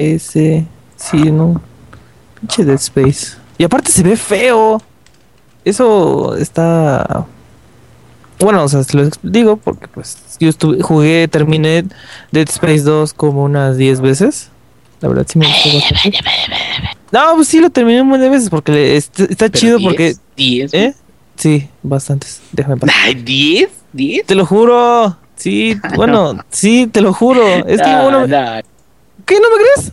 S. Sí, no. Pinche Dead Space. Y aparte se ve feo. Eso está. Bueno, o sea, se lo digo porque pues yo estuve, jugué, terminé Dead Space 2 como unas 10 veces. La verdad sí me gustó bastante. No, pues sí lo terminé un montón de veces porque le- está, chido 10, porque... 10. ¿Eh? Sí, bastantes. Déjame pasar. Ay, 10, 10. Te lo juro. Sí, bueno, sí, te lo juro. Es que No, uno... no, ¿Qué? ¿No me crees?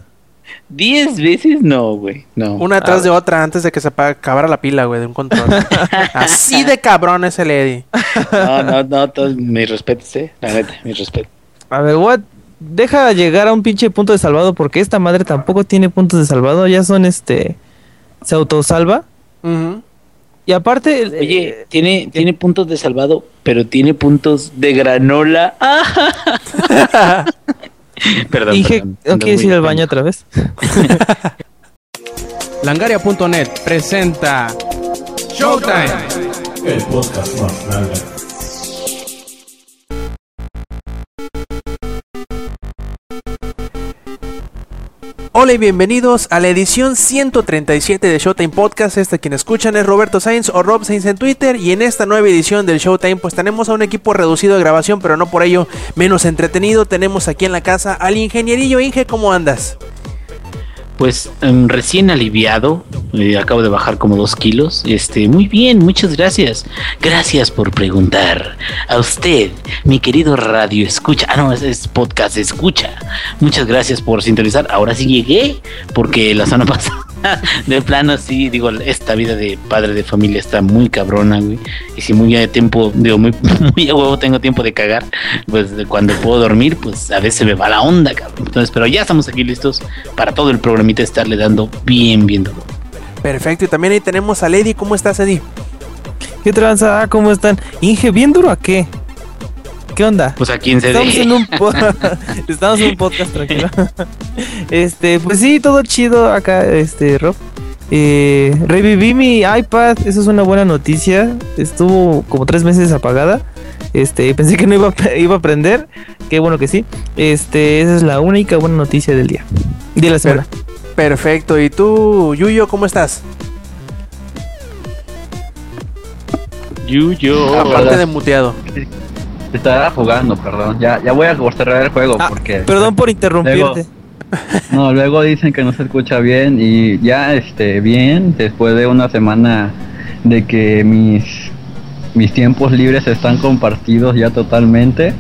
10 veces no, güey. No. Una atrás de otra antes de que se acabara la pila, güey, de un control. Así de cabrón es el Eddie. No, no, no, todos mis respetos, eh. La neta, mis respetos. A ver, what? Deja llegar a un pinche punto de salvado porque esta madre tampoco tiene puntos de salvado. Ya son este... Se autosalva. Ujú. Y aparte... el- Oye, tiene, tiene puntos de salvado, pero tiene puntos de granola. perdón, Dije. ¿no quieres ir al baño otra vez? Langaria.net presenta Showtime. El podcast más grande. Hola y bienvenidos a la edición 137 de Showtime Podcast. Este quien escuchan es Roberto Sainz o Rob Sainz en Twitter. Y en esta nueva edición del Showtime, pues tenemos a un equipo reducido de grabación, pero no por ello menos entretenido. Tenemos aquí en la casa al ingenierillo Inge, ¿cómo andas? Pues em, recién aliviado, eh, acabo de bajar como dos kilos. Este, muy bien, muchas gracias. Gracias por preguntar. A usted, mi querido radio escucha. Ah, no, es, es podcast escucha. Muchas gracias por sintonizar. Ahora sí llegué, porque la semana pasada, de plano, sí, digo, esta vida de padre de familia está muy cabrona, güey. Y si muy a tiempo, digo, muy, muy a huevo tengo tiempo de cagar, pues de cuando puedo dormir, pues a veces me va la onda, cabrón. Entonces, pero ya estamos aquí listos para todo el programita estarle dando bien, bien duro. Perfecto, y también ahí tenemos a Lady. ¿Cómo estás, Eddie? ¿Qué tranza? Ah, ¿Cómo están? Inge, ¿bien duro a qué? ¿Qué onda? Pues a quien se Estamos deje. en un Estamos en un podcast tranquilo. Este, pues sí, todo chido acá, este, Rob. Eh, reviví mi iPad, eso es una buena noticia. Estuvo como tres meses apagada. Este, pensé que no iba a, iba a prender. Qué bueno que sí. Este, esa es la única buena noticia del día. De la semana. Perfecto, ¿y tú, Yuyo, cómo estás? Yuyo. Aparte de muteado. Estaba jugando, perdón. Ya, ya voy a cerrar el juego Ah, porque. Perdón por interrumpirte. No, luego dicen que no se escucha bien y ya este bien después de una semana de que mis mis tiempos libres están compartidos ya totalmente.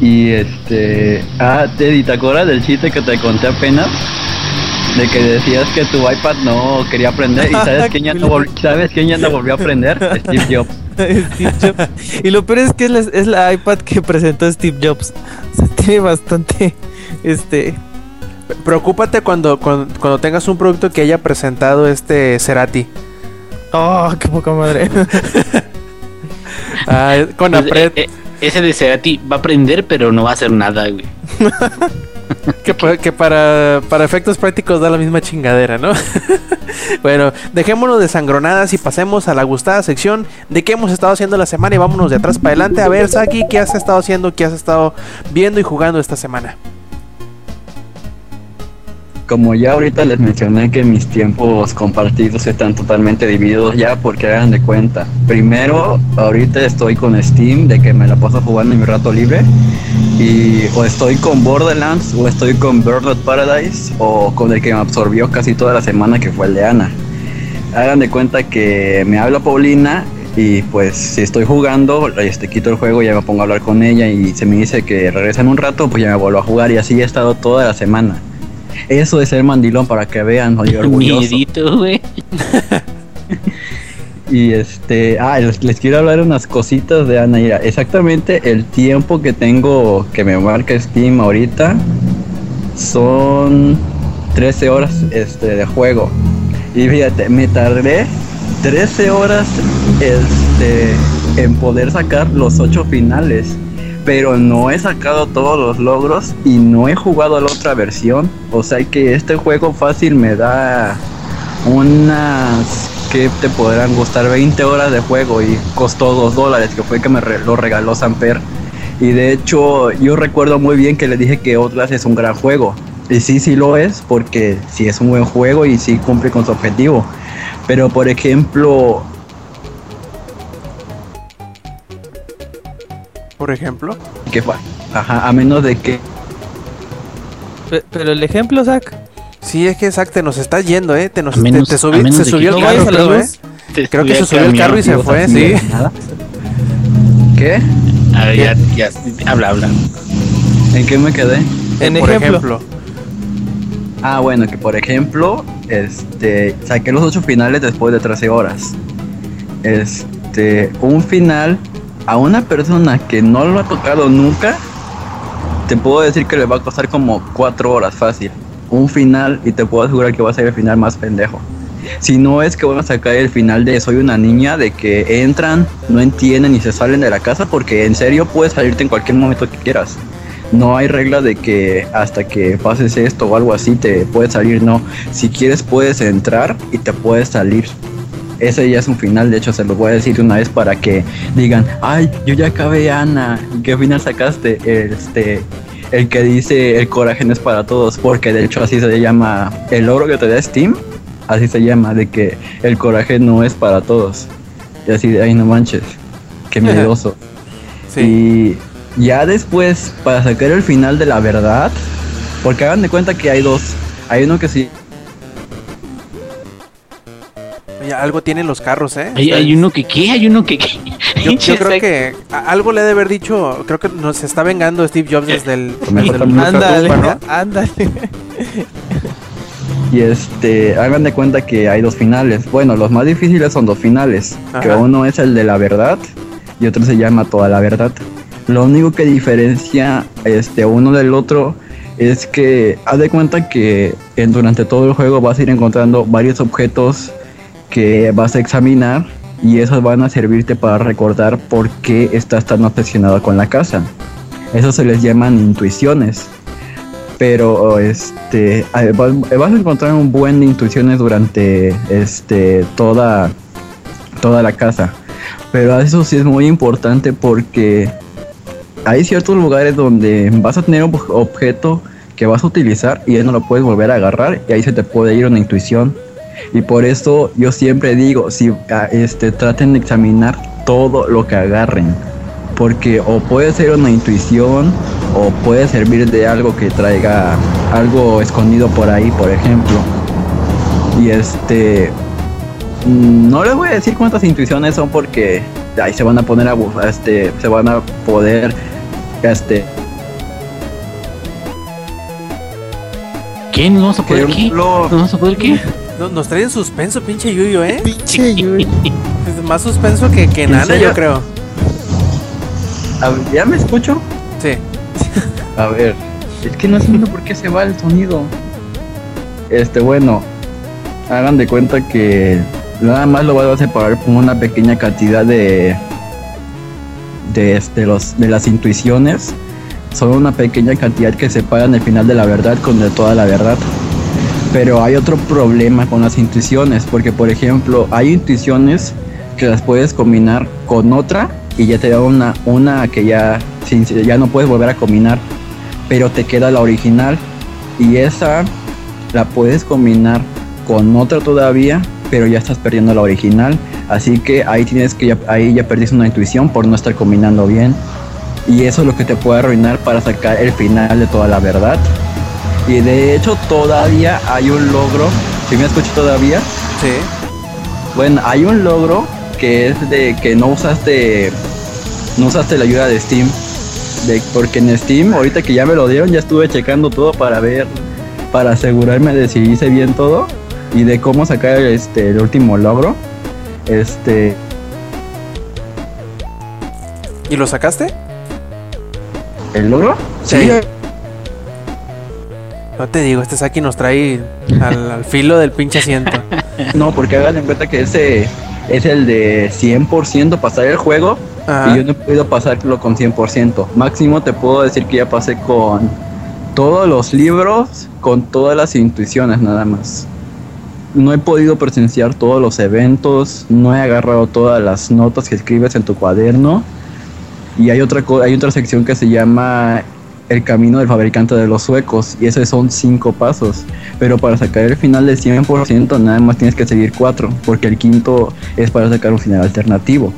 Y este, ah, Teddy, ¿te acuerdas del chiste que te conté apenas? De que decías que tu iPad no quería aprender y sabes quién ya no, ¿sabes quién ya no volvió a aprender? Steve Jobs. Steve Jobs. Y lo peor es que es la, es la iPad que presentó Steve Jobs. O sea, tiene bastante. Este. Preocúpate cuando, cuando, cuando tengas un producto que haya presentado este Cerati. Oh, qué poca madre. Ah, con Pues, eh, eh, ese de Cerati va a aprender, pero no va a hacer nada, güey. que, pa- que para, para efectos prácticos da la misma chingadera, ¿no? bueno, dejémonos de sangronadas y pasemos a la gustada sección de qué hemos estado haciendo la semana y vámonos de atrás para adelante. A ver, Saki, ¿qué has estado haciendo? ¿Qué has estado viendo y jugando esta semana? Como ya ahorita les mencioné que mis tiempos compartidos están totalmente divididos ya porque hagan de cuenta. Primero, ahorita estoy con Steam de que me la paso jugando en mi rato libre y o estoy con Borderlands o estoy con of Paradise o con el que me absorbió casi toda la semana que fue el de Ana. Hagan de cuenta que me habla Paulina y pues si estoy jugando, este quito el juego y ya me pongo a hablar con ella y se me dice que regresa en un rato, pues ya me vuelvo a jugar y así he estado toda la semana. Eso es ser mandilón para que vean, oye, orgulloso. Miedito, güey. Y este, ah, les, les quiero hablar unas cositas de Ana. Mira, exactamente el tiempo que tengo que me marca Steam ahorita son 13 horas este, de juego. Y fíjate, me tardé 13 horas este, en poder sacar los 8 finales. Pero no he sacado todos los logros y no he jugado la otra versión. O sea que este juego fácil me da unas que te podrán gustar 20 horas de juego y costó 2 dólares, que fue que me lo regaló Samper. Y de hecho, yo recuerdo muy bien que le dije que Outlast es un gran juego. Y sí, sí lo es, porque sí es un buen juego y sí cumple con su objetivo. Pero por ejemplo, Por ejemplo. que ajá, a menos de que Pe- Pero el ejemplo, Zach. Sí, es que Zack te nos estás yendo, ¿eh? Te, nos, menos- te, subi- menos se subió el carro, creo, ¿eh? Creo que se subí subió el carro y se fue, sí. ¿Qué? A ver, ya, ya, habla, habla. ¿En qué me quedé? En Por ejemplo. ejemplo. Ah, bueno, que por ejemplo, este, saqué los ocho finales después de 13 horas. Este, un final a una persona que no lo ha tocado nunca, te puedo decir que le va a costar como 4 horas fácil. Un final y te puedo asegurar que va a ser el final más pendejo. Si no es que van a sacar el final de Soy una niña, de que entran, no entienden y se salen de la casa, porque en serio puedes salirte en cualquier momento que quieras. No hay regla de que hasta que pases esto o algo así te puedes salir, no. Si quieres puedes entrar y te puedes salir. Ese ya es un final, de hecho se los voy a decir de una vez para que digan, ay, yo ya acabé Ana, ¿y qué final sacaste? Este, el que dice el coraje no es para todos, porque de hecho así se llama el logro que te da Steam, así se llama, de que el coraje no es para todos. Y así de, ay, no manches, qué miedoso. Sí. Y ya después, para sacar el final de la verdad, porque hagan de cuenta que hay dos. Hay uno que sí. Algo tienen los carros, ¿eh? Hay, hay uno que, ¿qué? Hay uno que, ¿qué? Yo, yo creo que algo le ha de haber dicho, creo que nos está vengando Steve Jobs desde el, Mejor desde el. Ándale, ¿no? ándale. Y este, hagan de cuenta que hay dos finales. Bueno, los más difíciles son dos finales. Que uno es el de la verdad y otro se llama toda la verdad. Lo único que diferencia este uno del otro es que haz de cuenta que en- durante todo el juego vas a ir encontrando varios objetos que vas a examinar y esos van a servirte para recordar por qué estás tan obsesionado con la casa. Eso se les llaman intuiciones. Pero este vas, a encontrar un buen de intuiciones durante este toda toda la casa. Pero eso sí es muy importante porque hay ciertos lugares donde vas a tener un ob- objeto que vas a utilizar y ya no lo puedes volver a agarrar y ahí se te puede ir una intuición. Y por eso yo siempre digo, si ah, este traten de examinar todo lo que agarren, porque o puede ser una intuición o puede servir de algo que traiga algo escondido por ahí, por ejemplo. Y este mm, no les voy a decir cuántas intuiciones son porque ahí se van a poner a este se van a poder este ¿Qué? ¿Nos vamos a poder qué? ¿Nos vamos a poder qué? No- Nos trae en suspenso, pinche Yuyo, ¿eh? Pinche Yui. Es más suspenso que, que ¿En nada, yo creo. a ver, ¿ya me escucho? Sí. A ver, es que no entiendo por qué se va el sonido. Este, bueno, hagan de cuenta que nada más lo vas a separar con una pequeña cantidad de de, este, los, de las intuiciones. Son una pequeña cantidad que separan el final de la verdad con de toda la verdad. Pero hay otro problema con las intuiciones, porque por ejemplo, hay intuiciones que las puedes combinar con otra y ya te da una, una que ya, ya no puedes volver a combinar, pero te queda la original y esa la puedes combinar con otra todavía, pero ya estás perdiendo la original, así que ahí tienes que ya, ahí ya perdiste una intuición por no estar combinando bien y eso es lo que te puede arruinar para sacar el final de toda la verdad. Y de hecho todavía hay un logro, si me escucho todavía, Sí. bueno, hay un logro que es de que no usaste no usaste la ayuda de Steam. De, porque en Steam, ahorita que ya me lo dieron, ya estuve checando todo para ver, para asegurarme de si hice bien todo y de cómo sacar este el último logro. Este, ¿Y lo sacaste? ¿el logro? Sí. No te digo, este Saki nos trae al, al filo del pinche asiento. No, porque hagan en cuenta que ese es el de 100% pasar el juego Ajá. y yo no he podido pasarlo con 100%. Máximo te puedo decir que ya pasé con todos los libros, con todas las intuiciones nada más. No he podido presenciar todos los eventos, no he agarrado todas las notas que escribes en tu cuaderno. Y hay otra hay otra sección que se llama el camino del fabricante de los suecos y esos son cinco pasos. Pero para sacar el final del 100% nada más tienes que seguir cuatro, porque el quinto es para sacar un final alternativo.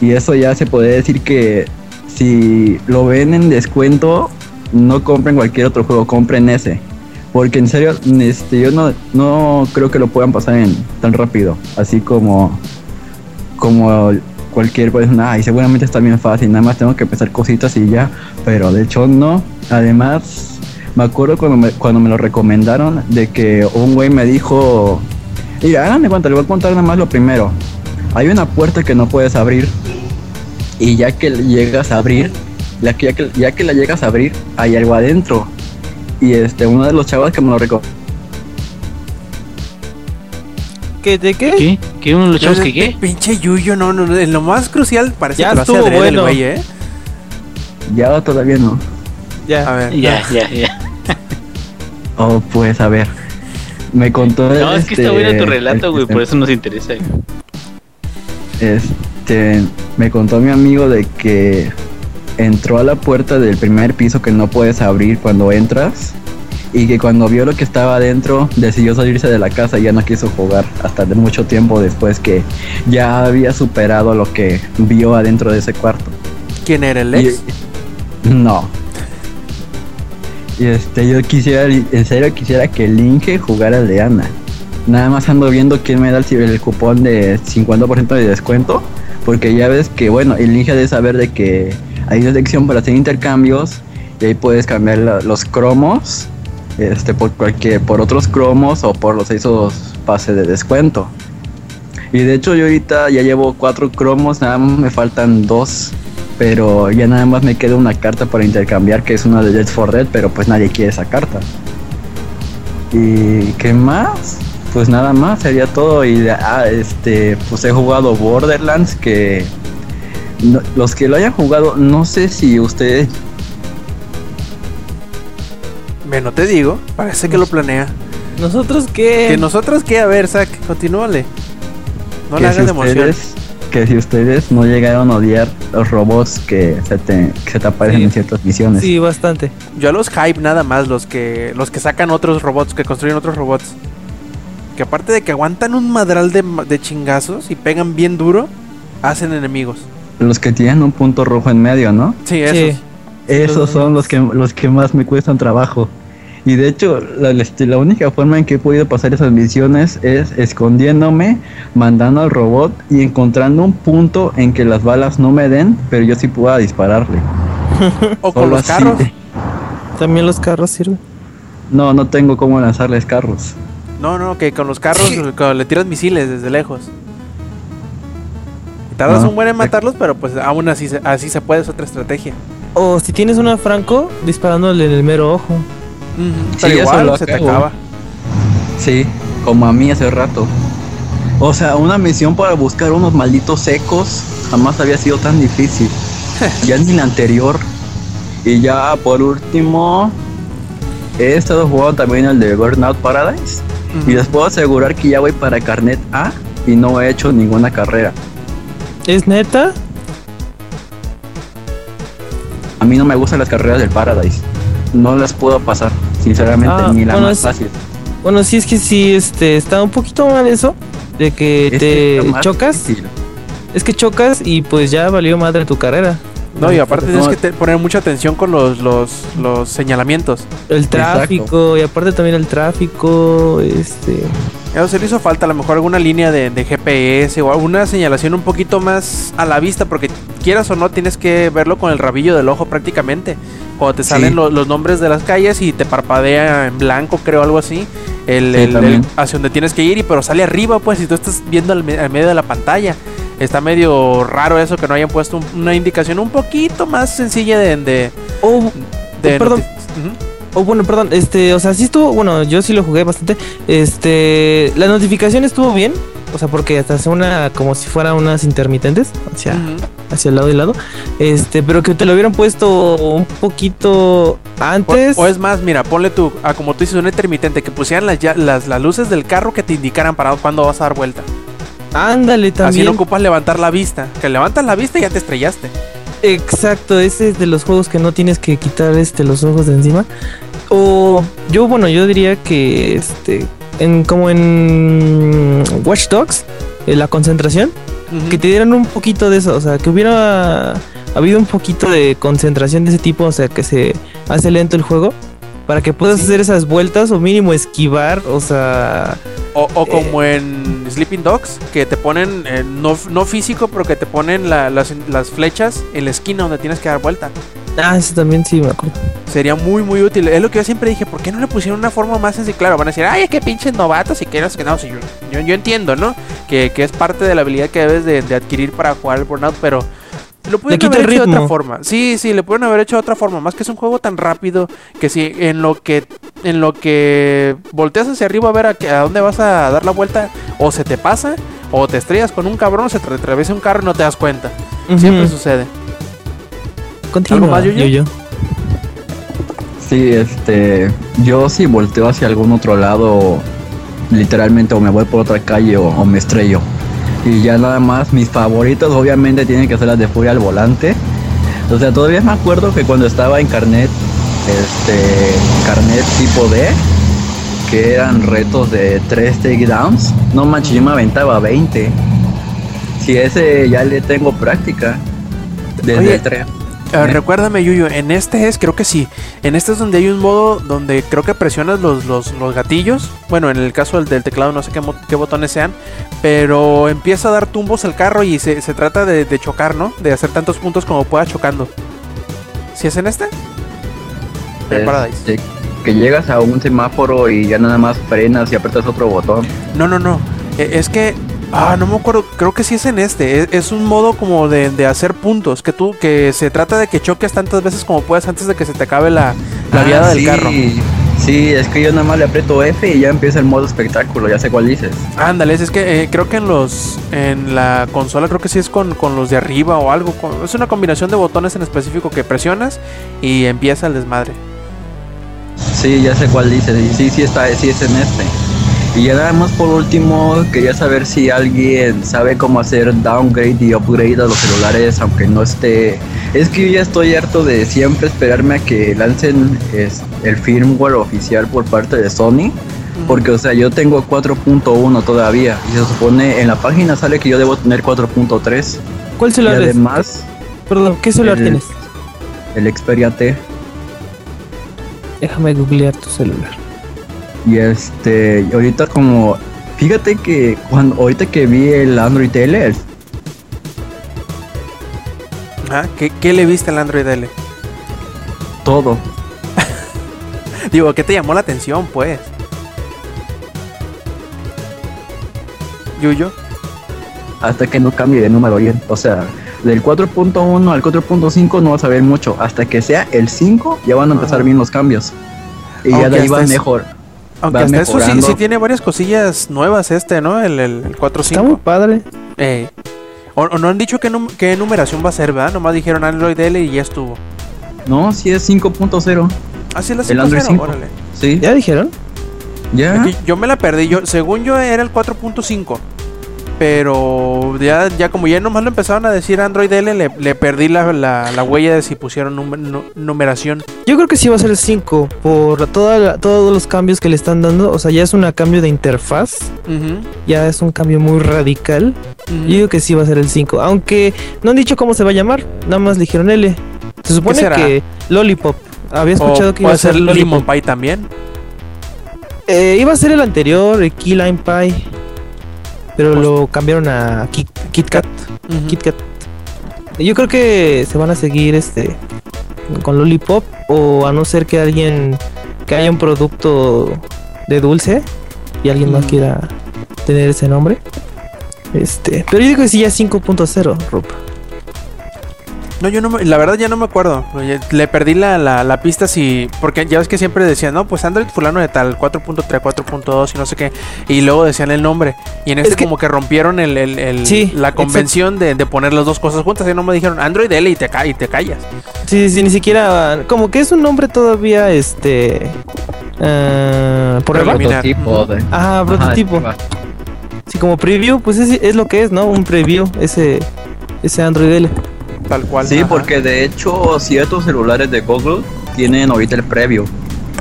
Y eso ya se puede decir que si lo ven en descuento, no compren cualquier otro juego, compren ese. Porque en serio, este, yo no, no creo que lo puedan pasar en tan rápido. Así como, como cualquier persona, ay, seguramente está bien fácil, nada más tengo que empezar cositas y ya. Pero de hecho no. Además, me acuerdo cuando me, cuando me lo recomendaron de que un güey me dijo, mira, háganme cuenta, le voy a contar nada más lo primero. Hay una puerta que no puedes abrir y ya que llegas a abrir, ya que, ya que, ya que la llegas a abrir, hay algo adentro. Y este, uno de los chavos que me lo recomendó ¿Qué? ¿De qué? ¿Qué? ¿Qué uno de los chavos que Este qué? Pinche Yuyo, no, no, no, en lo más crucial parece Ya que lo hace estuvo adrede el bueno. güey, ¿eh? ya todavía no. Ya. A ver. Ya, ya, ya. Oh, pues a ver. Me contó No, es que está este, bueno tu relato, el- güey, por eso nos interesa. Este, me contó mi amigo de que entró a la puerta del primer piso que no puedes abrir cuando entras y que cuando vio lo que estaba adentro decidió salirse de la casa y ya no quiso jugar hasta de mucho tiempo después que ya había superado lo que vio adentro de ese cuarto. ¿Quién era el ex? Y- no. Y este, yo quisiera, en serio quisiera que el Inge jugara el de Ana. Nada más ando viendo quién me da el, el cupón de 50% de descuento. Porque ya ves que, bueno, el Inge debe saber de que hay una sección para hacer intercambios. Y ahí puedes cambiar los cromos. Este, por cualquier, por otros cromos o por los esos pases de descuento. Y de hecho yo ahorita ya llevo cuatro cromos, nada más me faltan dos. Pero ya nada más me queda una carta para intercambiar, que es una de Dead for Dead, pero pues nadie quiere esa carta. ¿Y qué más? Pues nada más, sería todo. Y ah, este, pues he jugado Borderlands, que los que lo hayan jugado, no sé si ustedes Bueno, te digo, parece que lo planea. ¿Nosotros qué? Que nosotros qué, a ver, Zack, continúale. No le que hagas si ustedes, que si ustedes no llegaron a odiar los robots que se te, que se te aparecen Sí. en ciertas misiones. Sí, bastante. Yo a los hype nada más, los que los que sacan otros robots, que construyen otros robots. Que aparte de que aguantan un madral de, de chingazos y pegan bien duro, hacen enemigos. Los que tienen un punto rojo en medio, ¿no? Sí, Sí. Esos. Son los que, los que más me cuestan trabajo. Y de hecho, la, este, la única forma en que he podido pasar esas misiones es escondiéndome, mandando al robot y encontrando un punto en que las balas no me den, pero yo sí pueda dispararle. O con Solo los así. carros. También los carros sirven. No, no tengo cómo lanzarles carros. No, no, que con los carros cuando le tiras misiles desde lejos. Tardas Ah, un buen en matarlos, pero pues aún así, se- así se puede, es otra estrategia. O si tienes una Franco, disparándole en el mero ojo. Ujú, Sí, Pero eso igual lo se te acaba. Sí, como a mí hace rato. O sea, una misión para buscar unos malditos secos jamás había sido tan difícil. ya ni la anterior. Y ya por último, he estado jugando también el de Burnout Paradise. Y les puedo asegurar que ya voy para Carnet A y no he hecho ninguna carrera. ¿Es neta? A mí no me gustan las carreras del Paradise. No las puedo pasar, sinceramente, Ah, ni la bueno, más es- fácil. Bueno, sí es que sí, este, está un poquito mal eso. De que Este te chocas. difícil. Es que chocas y pues ya valió madre tu carrera. No, y aparte No. tienes que te- poner mucha atención con los, los, los señalamientos. El tráfico, y aparte también el tráfico, este... Eso se le hizo falta a lo mejor alguna línea de, de GPS o alguna señalación un poquito más a la vista, porque quieras o no tienes que verlo con el rabillo del ojo prácticamente. Cuando te Sí. salen lo- los nombres de las calles y te parpadea en blanco, creo, algo así, el, Sí, el- hacia donde tienes que ir, y pero sale arriba, pues, y tú estás viendo al, me- al medio de la pantalla. Está medio raro eso que no hayan puesto un- una indicación un poquito más sencilla de... de, Oh, de Oh, perdón. noti- Ujú. oh, bueno, perdón, este, o sea, sí estuvo, bueno, yo sí lo jugué bastante. Este, la notificación estuvo bien. O sea, porque hasta hace una, como si fuera unas intermitentes hacia, hacia el lado y lado. Este, pero que te lo hubieran puesto un poquito antes. o es más, mira, ponle tú, ah, como tú dices, un intermitente, que pusieran las, las, las luces del carro que te indicaran para cuándo vas a dar vuelta. Ándale Así también. no ocupas levantar la vista. Que levantas la vista y ya te estrellaste. Exacto, ese es de los juegos que no tienes que quitar este los ojos de encima. O yo, bueno, yo diría que este en como en Watch Dogs, eh, la concentración, que te dieran un poquito de eso, o sea, que hubiera habido un poquito de concentración de ese tipo, o sea, que se hace lento el juego para que puedas hacer esas vueltas o mínimo esquivar, o sea, O, o como en Sleeping Dogs, que te ponen, eh, no, no físico, pero que te ponen la- las, las flechas en la esquina donde tienes que dar vuelta. ah, eso también sí me acuerdo. Sería muy, muy útil. Es lo que yo siempre dije, ¿por qué no le pusieron una forma más sencilla? Claro, van a decir, ay, es que pinches novatos y que no sé. No, sí, yo, yo, yo entiendo, ¿no? Que, que es parte de la habilidad que debes de, de adquirir para jugar el Burnout, pero lo pudieron haber hecho de otra forma. Sí, sí, le pudieron haber hecho de otra forma. Más que es un juego tan rápido que si en lo que en lo que volteas hacia arriba a ver a, a dónde vas a dar la vuelta, o se te pasa, o te estrellas con un cabrón, o se te atraviesa un carro y no te das cuenta. Siempre sucede. Continúa, más, Yuyo? Yuyo? Sí, este, yo si volteo hacia algún otro lado, literalmente o me voy por otra calle o, o me estrello. Y ya nada más, mis favoritos obviamente tienen que ser las de furia al volante. O sea, todavía me acuerdo que cuando estaba en carnet, este, carnet tipo D, que eran retos de 3 takedowns, no manches, yo me aventaba 20. Si ese ya le tengo práctica, desde Oye, el 3. ¿Eh? recuérdame, Yuyo, en este es, creo que sí. En este es donde hay un modo donde creo que presionas los, los, los gatillos. Bueno, en el caso del, del teclado no sé qué, mo- qué botones sean. Pero empieza a dar tumbos al carro y se, se trata de, de chocar, ¿no? De hacer tantos puntos como pueda chocando. ¿Si es en este? En Paradise. Este, que llegas a un semáforo y ya nada más frenas y apretas otro botón. No, no, no. E- Es que. Ah, no me acuerdo. Creo que sí es en este. Es, es un modo como de, de hacer puntos. Que tú. Que se trata de que choques tantas veces como puedas antes de que se te acabe la, la Ah, viada del carro. Sí, es que yo nada más le aprieto F y ya empieza el modo espectáculo, ya sé cuál dices. Ándale, es que eh, creo que en los en la consola creo que sí es con, con los de arriba o algo. con- es una combinación de botones en específico que presionas y empieza el desmadre. Sí, ya sé cuál dices. Y sí, sí está, sí es en este. Y ya nada más por último, quería saber si alguien sabe cómo hacer downgrade y upgrade a los celulares, aunque no esté. Es que yo ya estoy harto de siempre esperarme a que lancen es, el firmware oficial por parte de Sony. Porque, o sea, yo tengo 4.1 todavía. Y se supone en la página sale que yo debo tener 4.3. ¿Cuál Y celular es? además, Perdón, ¿qué celular el- tienes? el Xperia T. Déjame googlear tu celular. Y este, ahorita como, fíjate que cuando ahorita que vi el Android L, Ajá, ¿Qué, qué le viste al Android L? todo, Digo, ¿qué te llamó la atención, pues? Yuyo. hasta que no cambie de número bien. O sea, del 4.1 al 4.5 no vas a ver mucho. Hasta que sea el 5 ya van a empezar Ajá. bien los cambios. Y ya de ahí va mejor. Aunque hasta eso sí, tiene varias cosillas nuevas este, ¿no? El, el, el 4.5. Está muy padre. Eh, o, o no han dicho qué, num- qué numeración va a ser, ¿verdad? Nomás dijeron Android L y ya estuvo. No, sí es 5.0 Ah, sí, la El Android 5.0, 5. órale. Sí, ¿Ya dijeron? ya. Aquí yo me la perdí. Yo, según yo era el 4.5. Pero ya, ya como ya nomás lo empezaron a decir Android L, le, le perdí la, la, la huella de si pusieron num- nu- numeración. Yo creo que sí va a ser el 5 por toda la- todos los cambios que le están dando. O sea, ya es un cambio de interfaz. Ya es un cambio muy radical. Yo digo que sí va a ser el 5. Aunque no han dicho cómo se va a llamar. Nada más le dijeron L. Se supone será? que Lollipop. Había O escuchado que iba a ser ser Lollipop. Pie también. Eh, iba a ser el anterior, el Key Lime Pie. Pero lo cambiaron a Kit, Kit Kat. Ujú. Kit Kat. Yo creo que se van a seguir este con Lollipop o a no ser que alguien que haya un producto de dulce y alguien más Mm. quiera tener ese nombre. Este, pero yo digo que sí ya es 5.0, Rob. No, yo no me- la verdad ya no me acuerdo. Oye, Le perdí la, la, la pista si. Porque ya ves que siempre decían, no, pues Android fulano de tal, 4.3, 4.2 y no sé qué. Y luego decían el nombre. Y en Es este que- como que rompieron el, el- el- Sí, la convención de, de poner las dos cosas juntas. Y no me dijeron Android L y te, ca- y te callas. Sí, sí, ni siquiera como que es un nombre todavía este eh, por. Prototipo de- Ah, Ajá, prototipo. Sí, como preview, pues es, es lo que es, ¿no? Un preview, ese ese Android L. Tal cual. Sí, ajá. porque de hecho ciertos celulares de Google tienen ahorita el previo.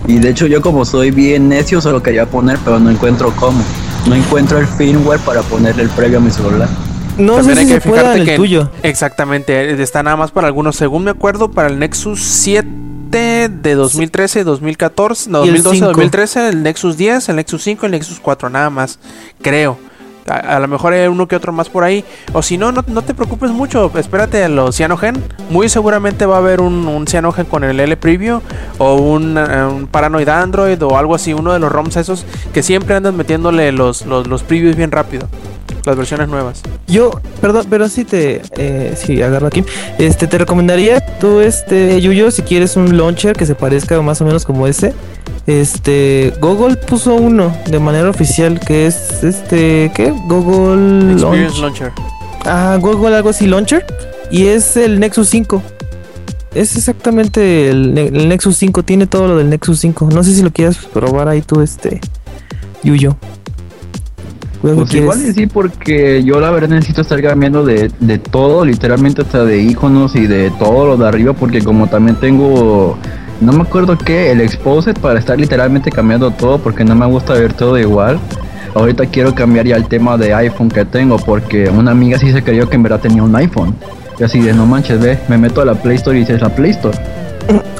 Y de hecho yo como soy bien necio se lo quería poner, pero no encuentro cómo. No encuentro el firmware para ponerle el previo a mi celular. No También sé hay si que se pueda fijarte en que el tuyo. exactamente está nada más para algunos. Según me acuerdo, para el Nexus 7 de 2013, 2014, no, Y el 2012, 5. 2013, el Nexus 10, el Nexus 5 y el Nexus 4, nada más. Creo. A, lo mejor hay uno que otro más por ahí. O si no, no, no te preocupes mucho. Espérate a los Cyanogen. Muy seguramente va a haber un, un Cyanogen con el L Preview. O un, eh, un Paranoid Android. O algo así. Uno de los ROMs esos. Que siempre andan metiéndole los, los, los previews bien rápido. Las versiones nuevas. Yo, perdón, pero sí te, eh, sí, agarro aquí. Este, te recomendaría tú, este, Yuyo, si quieres un launcher que se parezca más o menos como ese. Este, Google puso uno de manera oficial que es, este, ¿qué? Google Experience Launcher. Ah, Google algo así Launcher. Y es el Nexus 5. Es exactamente el Nexus 5. Tiene todo lo del Nexus 5. No sé si lo quieras probar ahí tú, este, Yuyo. Pues igual y sí, porque yo la verdad necesito estar cambiando de, de todo, literalmente hasta de iconos y de todo lo de arriba, porque como también tengo, no me acuerdo qué, el Exposed para estar literalmente cambiando todo, porque no me gusta ver todo igual. Ahorita quiero cambiar ya el tema de iPhone que tengo, porque una amiga sí se creyó que en verdad tenía un iPhone. Y así de, no manches, ve, me meto a la Play Store y dice, es la Play Store.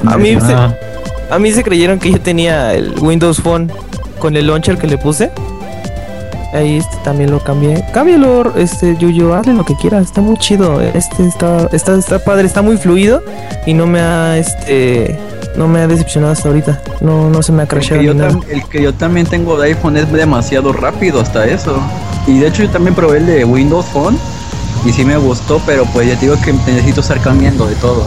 A mí, se, a mí se creyeron que yo tenía el Windows Phone con el launcher que le puse. Ahí este, también lo cambié. Cámbialo, este Yuyo, hazle lo que quieras, está muy chido. Este está, está, está padre, está muy fluido y no me ha este no me ha decepcionado hasta ahorita. No, no se me ha El crashado que, yo nada. el que yo también tengo de iPhone es demasiado rápido hasta eso. Y de hecho yo también probé el de Windows Phone y sí me gustó, pero pues ya te digo que necesito estar cambiando de todo.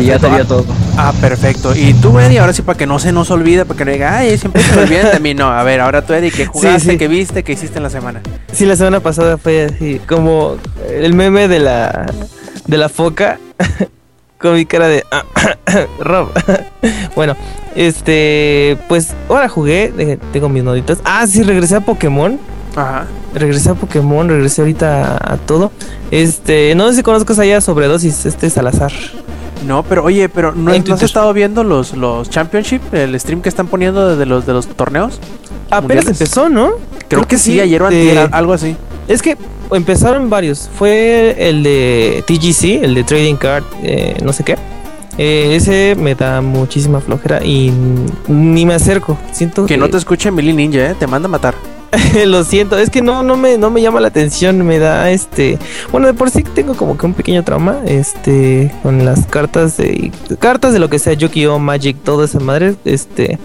Y ya sería Ah, todo. Ah, perfecto. Y tú, Eddie, ahora sí para que no se nos olvide, para que no diga, ay, siempre se me olvida de mí. No, a ver, ahora tú, Eddie, ¿qué jugaste, sí. qué viste, qué hiciste en la semana? Sí, la semana pasada fue así, como el meme de la de la foca con mi cara de Rob. bueno, este, pues ahora jugué, tengo mis noditas. Ah, sí, regresé a Pokémon. Ajá. Regresé a Pokémon, regresé ahorita a, a todo. Este, no sé si conozcas allá sobredosis, este Salazar. No, pero oye, pero ¿no, ¿no has estado viendo los, los Championship, el stream que están poniendo de los, de los torneos? Apenas empezó, ¿no? Creo, que, sí, ayer o de- algo así. Es que empezaron varios. Fue el de TGC, el de Trading Card, eh, no sé qué. Eh, ese me da muchísima flojera y ni me acerco. Siento Que no te escuche Millie Ninja, ¿eh? Te manda a matar. lo siento, es que no, no me, no me llama la atención, me da este, bueno de por sí tengo como que un pequeño trauma, este, con las cartas de, cartas de lo que sea, Yu-Gi-Oh, Magic, toda esa madre, este,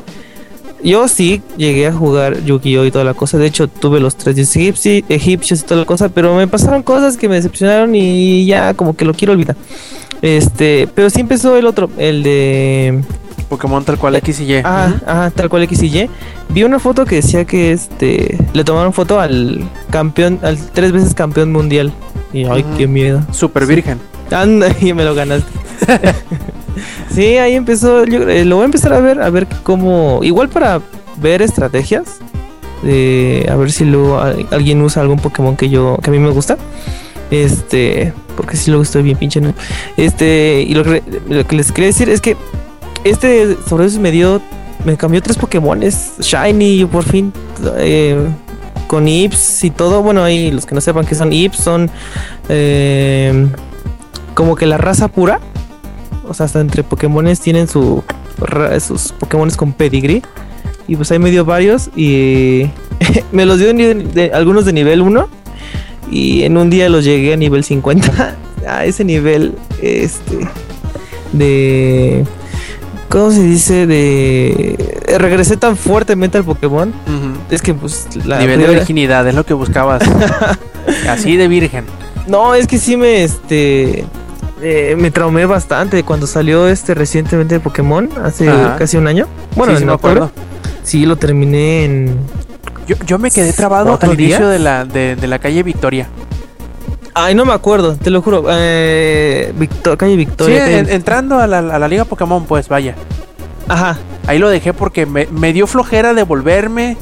yo sí llegué a jugar Yu-Gi-Oh y toda la cosa, de hecho tuve los tres dioses egipci- egipcios y toda la cosa, pero me pasaron cosas que me decepcionaron y ya como que lo quiero olvidar, este, pero sí empezó el otro, el de Pokémon tal cual X y Y. Ajá, ajá, tal cual X y Y. Vi una foto que decía que este le tomaron foto al campeón, al tres veces campeón mundial. Y ay, qué miedo. Super virgen. Anda, y me lo ganaste. sí, ahí empezó. Yo eh, lo voy a empezar a ver, a ver cómo. Igual para ver estrategias. eh, a ver si luego al- alguien usa algún Pokémon que yo, que a mí me gusta. Este, porque si luego estoy bien pinche. ¿no? Este, y lo que, lo que les quería decir es que este sobre eso me dio, me cambió tres Pokémones Shiny por fin. eh, con Ips y todo. Bueno, ahí los que no sepan que son Ips son eh, como que la raza pura. O sea, hasta entre Pokémones tienen su sus Pokémones con pedigree. Y pues ahí me dio varios y me los dio algunos de nivel 1 y en un día los llegué a nivel 50. a ese nivel este de ¿cómo se dice? de regresé tan fuertemente al Pokémon. Es que pues la Nivel de virginidad, es lo que buscabas. Así de virgen. No, es que sí me este eh, me traumé bastante cuando salió este recientemente Pokémon hace Ajá. casi un año. Bueno, Sí, sí en octubre. Sí, lo terminé en Yo, yo me quedé trabado ¿Cuatro al inicio de la, de, de la calle Victoria. Ay, no me acuerdo, te lo juro. Eh, Victor- calle Sí, Victoria. calle- en- entrando a la, a la Liga Pokémon, pues vaya. Ajá. Ahí lo dejé porque me, me dio flojera devolverme.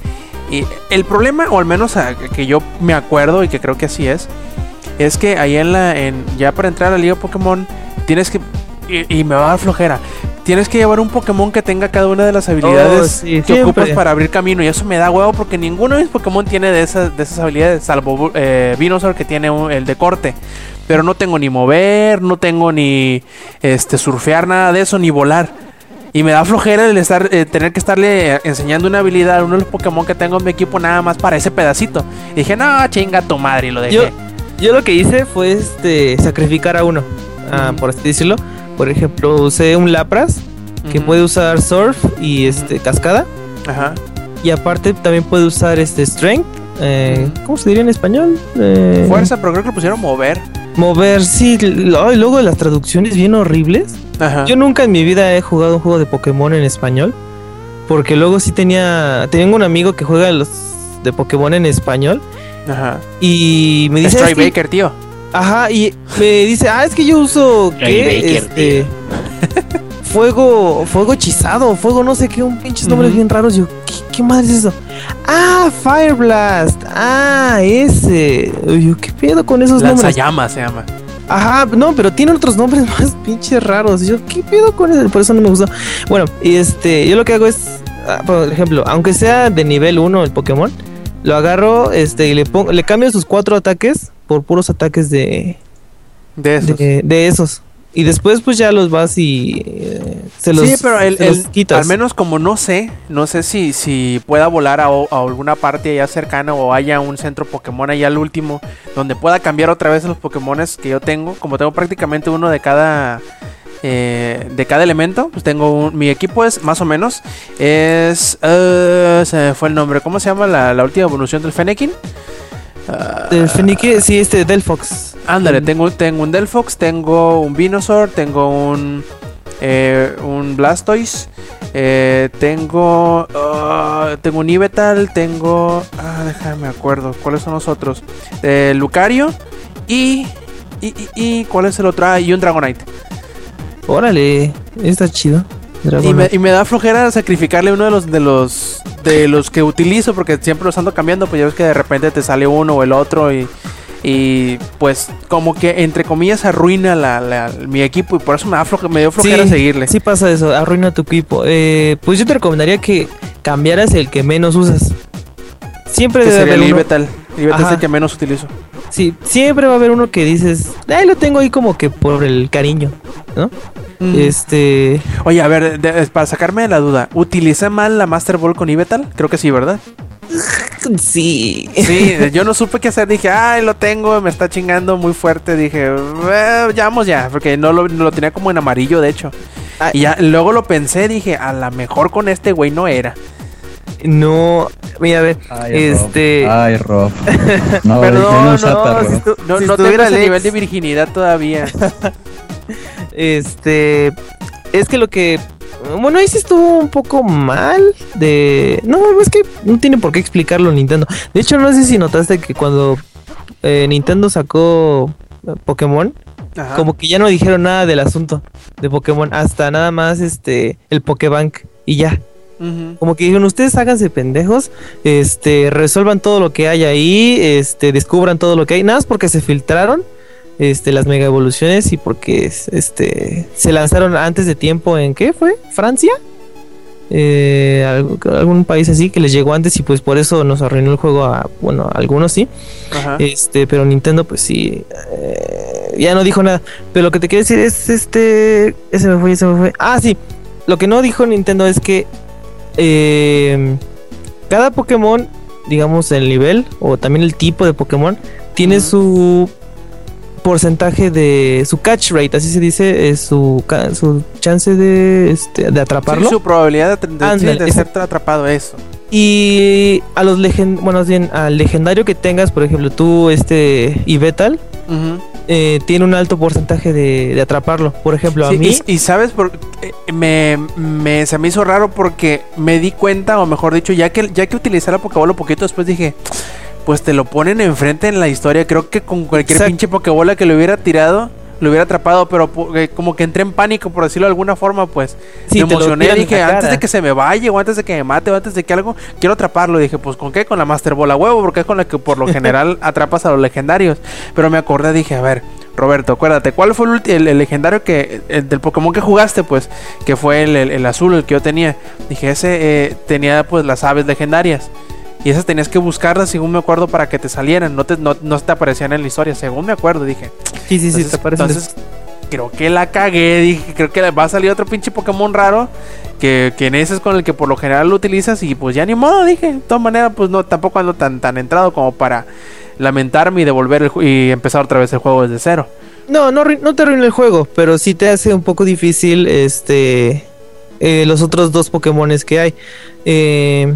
Y el problema, o al menos a- que yo me acuerdo y que creo que así es, es que ahí en la, en, ya para entrar a la Liga Pokémon, tienes que, y, y me va a dar flojera, tienes que llevar un Pokémon que tenga cada una de las habilidades Oh, sí, que siempre. ocupas para abrir camino. Y eso me da huevo porque ninguno de mis Pokémon tiene de esas, de esas habilidades, salvo eh, Venusaur que tiene un- el de corte. Pero no tengo ni mover, no tengo ni este surfear, nada de eso, ni volar. Y me da flojera el estar, eh, tener que estarle eh, enseñando una habilidad a uno de los Pokémon que tengo en mi equipo nada más para ese pedacito. Y dije, no, chinga tu madre, y lo dejé. Yo, yo lo que hice fue este sacrificar a uno, ah, por así decirlo. Por ejemplo, usé un Lapras que puede usar Surf y este cascada. Ajá. Y aparte también puede usar este Strength. eh. ¿Cómo se diría en español? Eh, Fuerza, pero creo que lo pusieron mover. Mover, sí. lo- y luego las traducciones bien horribles. Ajá. Yo nunca en mi vida he jugado un juego de Pokémon en español. Porque luego sí tenía. Tengo un amigo que juega los de Pokémon en español. Ajá. Y me dice. "Es que- Baker, tío. Ajá, y me dice, ah, es que yo uso ¿qué? Este, fuego, fuego hechizado, fuego no sé qué, un pinches nombres bien raros. Yo, ¿qué, qué madre es eso? Ah, Fire Blast. Ah, ese. Yo, ¿qué pedo con esos nombres? Lanzallamas se llama. Ajá, no, pero tiene otros nombres más pinches raros. Yo, ¿qué pedo con eso? Por eso no me gustó. Bueno, y este, yo lo que hago es, ah, por ejemplo, aunque sea de nivel 1 el Pokémon, lo agarro, este, y le pongo, le cambio sus cuatro ataques por puros ataques de, De esos. de, de esos. Y después pues ya los vas y eh, se los, sí, pero el, el- quitas. al menos como no sé, no sé si, si pueda volar a, a alguna parte allá cercana o haya un centro Pokémon allá al último donde pueda cambiar otra vez los Pokémones que yo tengo. Como tengo prácticamente uno de cada eh, de cada elemento, pues tengo un- mi equipo es más o menos es eh, se me fue el nombre. ¿Cómo se llama la, la última evolución del Fennekin? Ah, Del Fenique, sí, este Delphox. Ándale, tengo, tengo un Delphox, tengo un Venusaur, tengo un, eh, un Blastoise, eh, tengo, ah, tengo un Ibetal, tengo, ah, déjame me acuerdo, ¿cuáles son los otros? Eh, Lucario y, y, y, y, ¿cuál es el otro? Ah, y un Dragonite. Órale, está chido. Y me, y me da flojera sacrificarle uno de los de los de los que utilizo porque siempre los ando cambiando, pues ya ves que de repente te sale uno o el otro y, y pues como que entre comillas arruina la, la- mi equipo y por eso me, da floje- me dio flojera Sí, seguirle. Sí pasa eso, arruina tu equipo. Eh, pues yo te recomendaría que cambiaras el que menos usas. Siempre debe sería haber el uno- Ibetal. Ibetal es el que menos utilizo. Sí, siempre va a haber uno que dices, ay, lo tengo ahí como que por el cariño, ¿no? Este, Oye, a ver, de- para sacarme de la duda, ¿utilicé mal la Master Ball con Ibetal? Creo que sí, ¿verdad? sí. Sí, yo no supe qué hacer. Dije, ay, lo tengo, me está chingando muy fuerte. Dije, "Eh, ya vamos ya, porque no lo, lo tenía como en amarillo, de hecho. Ay. Y ya luego lo pensé, dije, a lo mejor con este güey no era. No, mira, a ver, Ay, este, Rob. Ay, Rob. No, Perdón, no, si No, si no tengo estuviera ese Alex, nivel de virginidad todavía. este, es que lo que, bueno, ahí sí estuvo un poco mal de, no, es que no tiene por qué explicarlo Nintendo. De hecho, no sé si notaste que cuando eh, Nintendo sacó Pokémon, Ajá. como que ya no dijeron nada del asunto de Pokémon, hasta nada más este, el Pokébank y ya. Como que dijeron, ustedes háganse pendejos, este, resuelvan todo lo que hay ahí, este, descubran todo lo que hay, nada más porque se filtraron, este, las mega evoluciones y porque, este, se lanzaron antes de tiempo en, ¿qué fue? ¿Francia? Eh, algo- algún país así que les llegó antes y pues por eso nos arruinó el juego a, bueno, a algunos sí, Ajá. este, pero Nintendo pues sí, eh, ya no dijo nada, pero lo que te quiero decir es, este, ese me fue, ese me fue, ah, sí, lo que no dijo Nintendo es que eh, cada Pokémon, digamos el nivel o también el tipo de Pokémon, tiene su porcentaje de su catch rate, así se dice, es su, su chance de, este, de atraparlo. Sí, su probabilidad de, de- de ser atrapado, eso. Y a los legend bueno, bien al legendario que tengas, por ejemplo, tú, este Ibetal, Ujú. Eh, tiene un alto porcentaje de, de atraparlo. Por ejemplo, a mí. y, y sabes, por, eh, me, me- se me hizo raro porque me di cuenta, o mejor dicho, ya que, ya que utilicé la Pokébola poquito después dije, pues te lo ponen enfrente en la historia. Creo que con cualquier Exacto. pinche Pokébola que le hubiera tirado, lo hubiera atrapado, pero eh, como que entré en pánico, por decirlo de alguna forma, pues. Sí, me emocioné, dije, antes de que se me vaya, o antes de que me mate, o antes de que algo, quiero atraparlo. Dije, pues, ¿con qué? Con la Master Ball a huevo, porque es con la que por lo general atrapas a los legendarios. Pero me acordé, dije, a ver, Roberto, acuérdate, ¿cuál fue el, el- el legendario que, el del Pokémon que jugaste, pues? Que fue el, el- el azul, el que yo tenía. Dije, ese eh, tenía, pues, las aves legendarias. Y esas tenías que buscarlas, según me acuerdo, para que te salieran. No te, no, no te aparecían en la historia, según me acuerdo. Dije, Sí, sí, sí, te parece. entonces, creo que la cagué. Dije, creo que va a salir otro pinche Pokémon raro. Que, que en ese es con el que por lo general lo utilizas. Y pues ya ni modo, dije. De todas maneras, pues no, tampoco ando tan, tan entrado como para lamentarme y devolver el, y empezar otra vez el juego desde cero. No, no, no te arruina el juego, pero sí te hace un poco difícil este eh, los otros dos Pokémones que hay. Eh,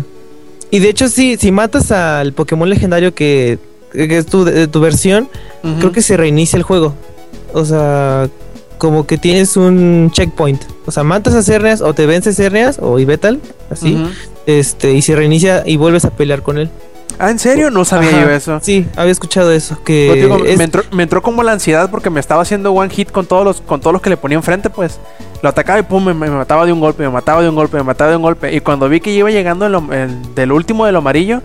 y de hecho, sí, si matas al Pokémon legendario que, que es tu, de tu versión, creo que se reinicia el juego. O sea, como que tienes un checkpoint. O sea, matas a Cerneas o te vences Cerneas o Ibetal, así. Este, y se reinicia y vuelves a pelear con él. Ah, ¿en serio? No sabía Ajá, yo eso. Sí, había escuchado eso. Que digo, es- me, entró, me entró como la ansiedad porque me estaba haciendo one hit con todos los, con todos los que le ponía enfrente, pues. Lo atacaba y pum, me, me mataba de un golpe, me mataba de un golpe, me mataba de un golpe. Y cuando vi que iba llegando en lo- en- del último de lo amarillo,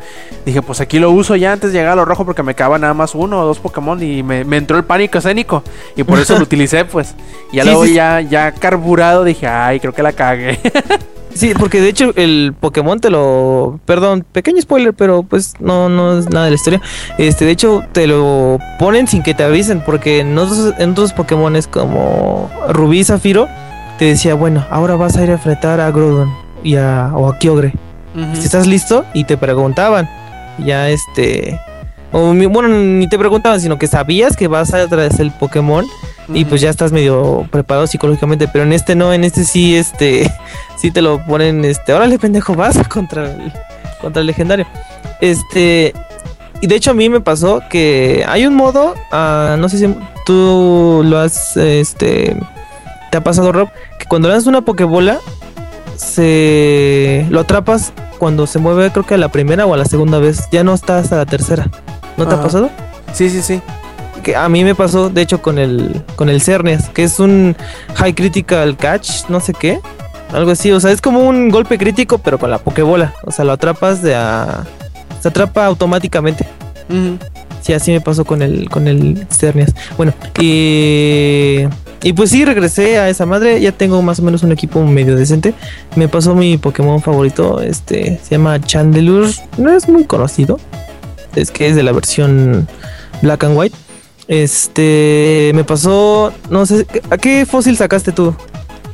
dije, pues aquí lo uso ya antes de llegar a lo rojo porque me quedaba nada más uno o dos Pokémon y me, me entró el pánico escénico. Y por eso lo utilicé, pues. Y ya Sí, luego sí. ya, ya carburado dije, ay, creo que la cagué. Sí, porque de hecho el Pokémon te lo... Perdón, pequeño spoiler, pero pues no, no es nada de la historia. Este, de hecho, te lo ponen sin que te avisen, porque en otros, en otros Pokémones como Rubí y Zafiro, te decía, bueno, ahora vas a ir a enfrentar a Groudon y a, o a Kyogre. Estás listo, y te preguntaban. Ya este... O, bueno, ni te preguntaban, sino que sabías que vas a través del Pokémon y pues ya estás medio preparado psicológicamente, pero en este no, en este sí, este, sí te lo ponen, este, órale pendejo, vas contra el, contra el legendario. Este, y de hecho a mí me pasó que hay un modo, ah, no sé si tú lo has, este, te ha pasado Rob, que cuando lanzas una pokebola, se, lo atrapas cuando se mueve creo que a la primera o a la segunda vez, ya no está hasta la tercera. ¿No te Ajá. ha pasado? Sí, sí, sí. Que a mí me pasó, de hecho, con el con el Cernias, que es un High Critical Catch, no sé qué, algo así, o sea, es como un golpe crítico, pero con la Pokébola, o sea, lo atrapas de a se atrapa automáticamente. Sí, así me pasó con el con el Cernias. Bueno, y y pues sí regresé a esa madre, ya tengo más o menos un equipo medio decente. Me pasó mi Pokémon favorito, este se llama Chandelure, no es muy conocido. Es que es de la versión Black and White. Este me pasó, no sé, ¿a qué fósil sacaste tú?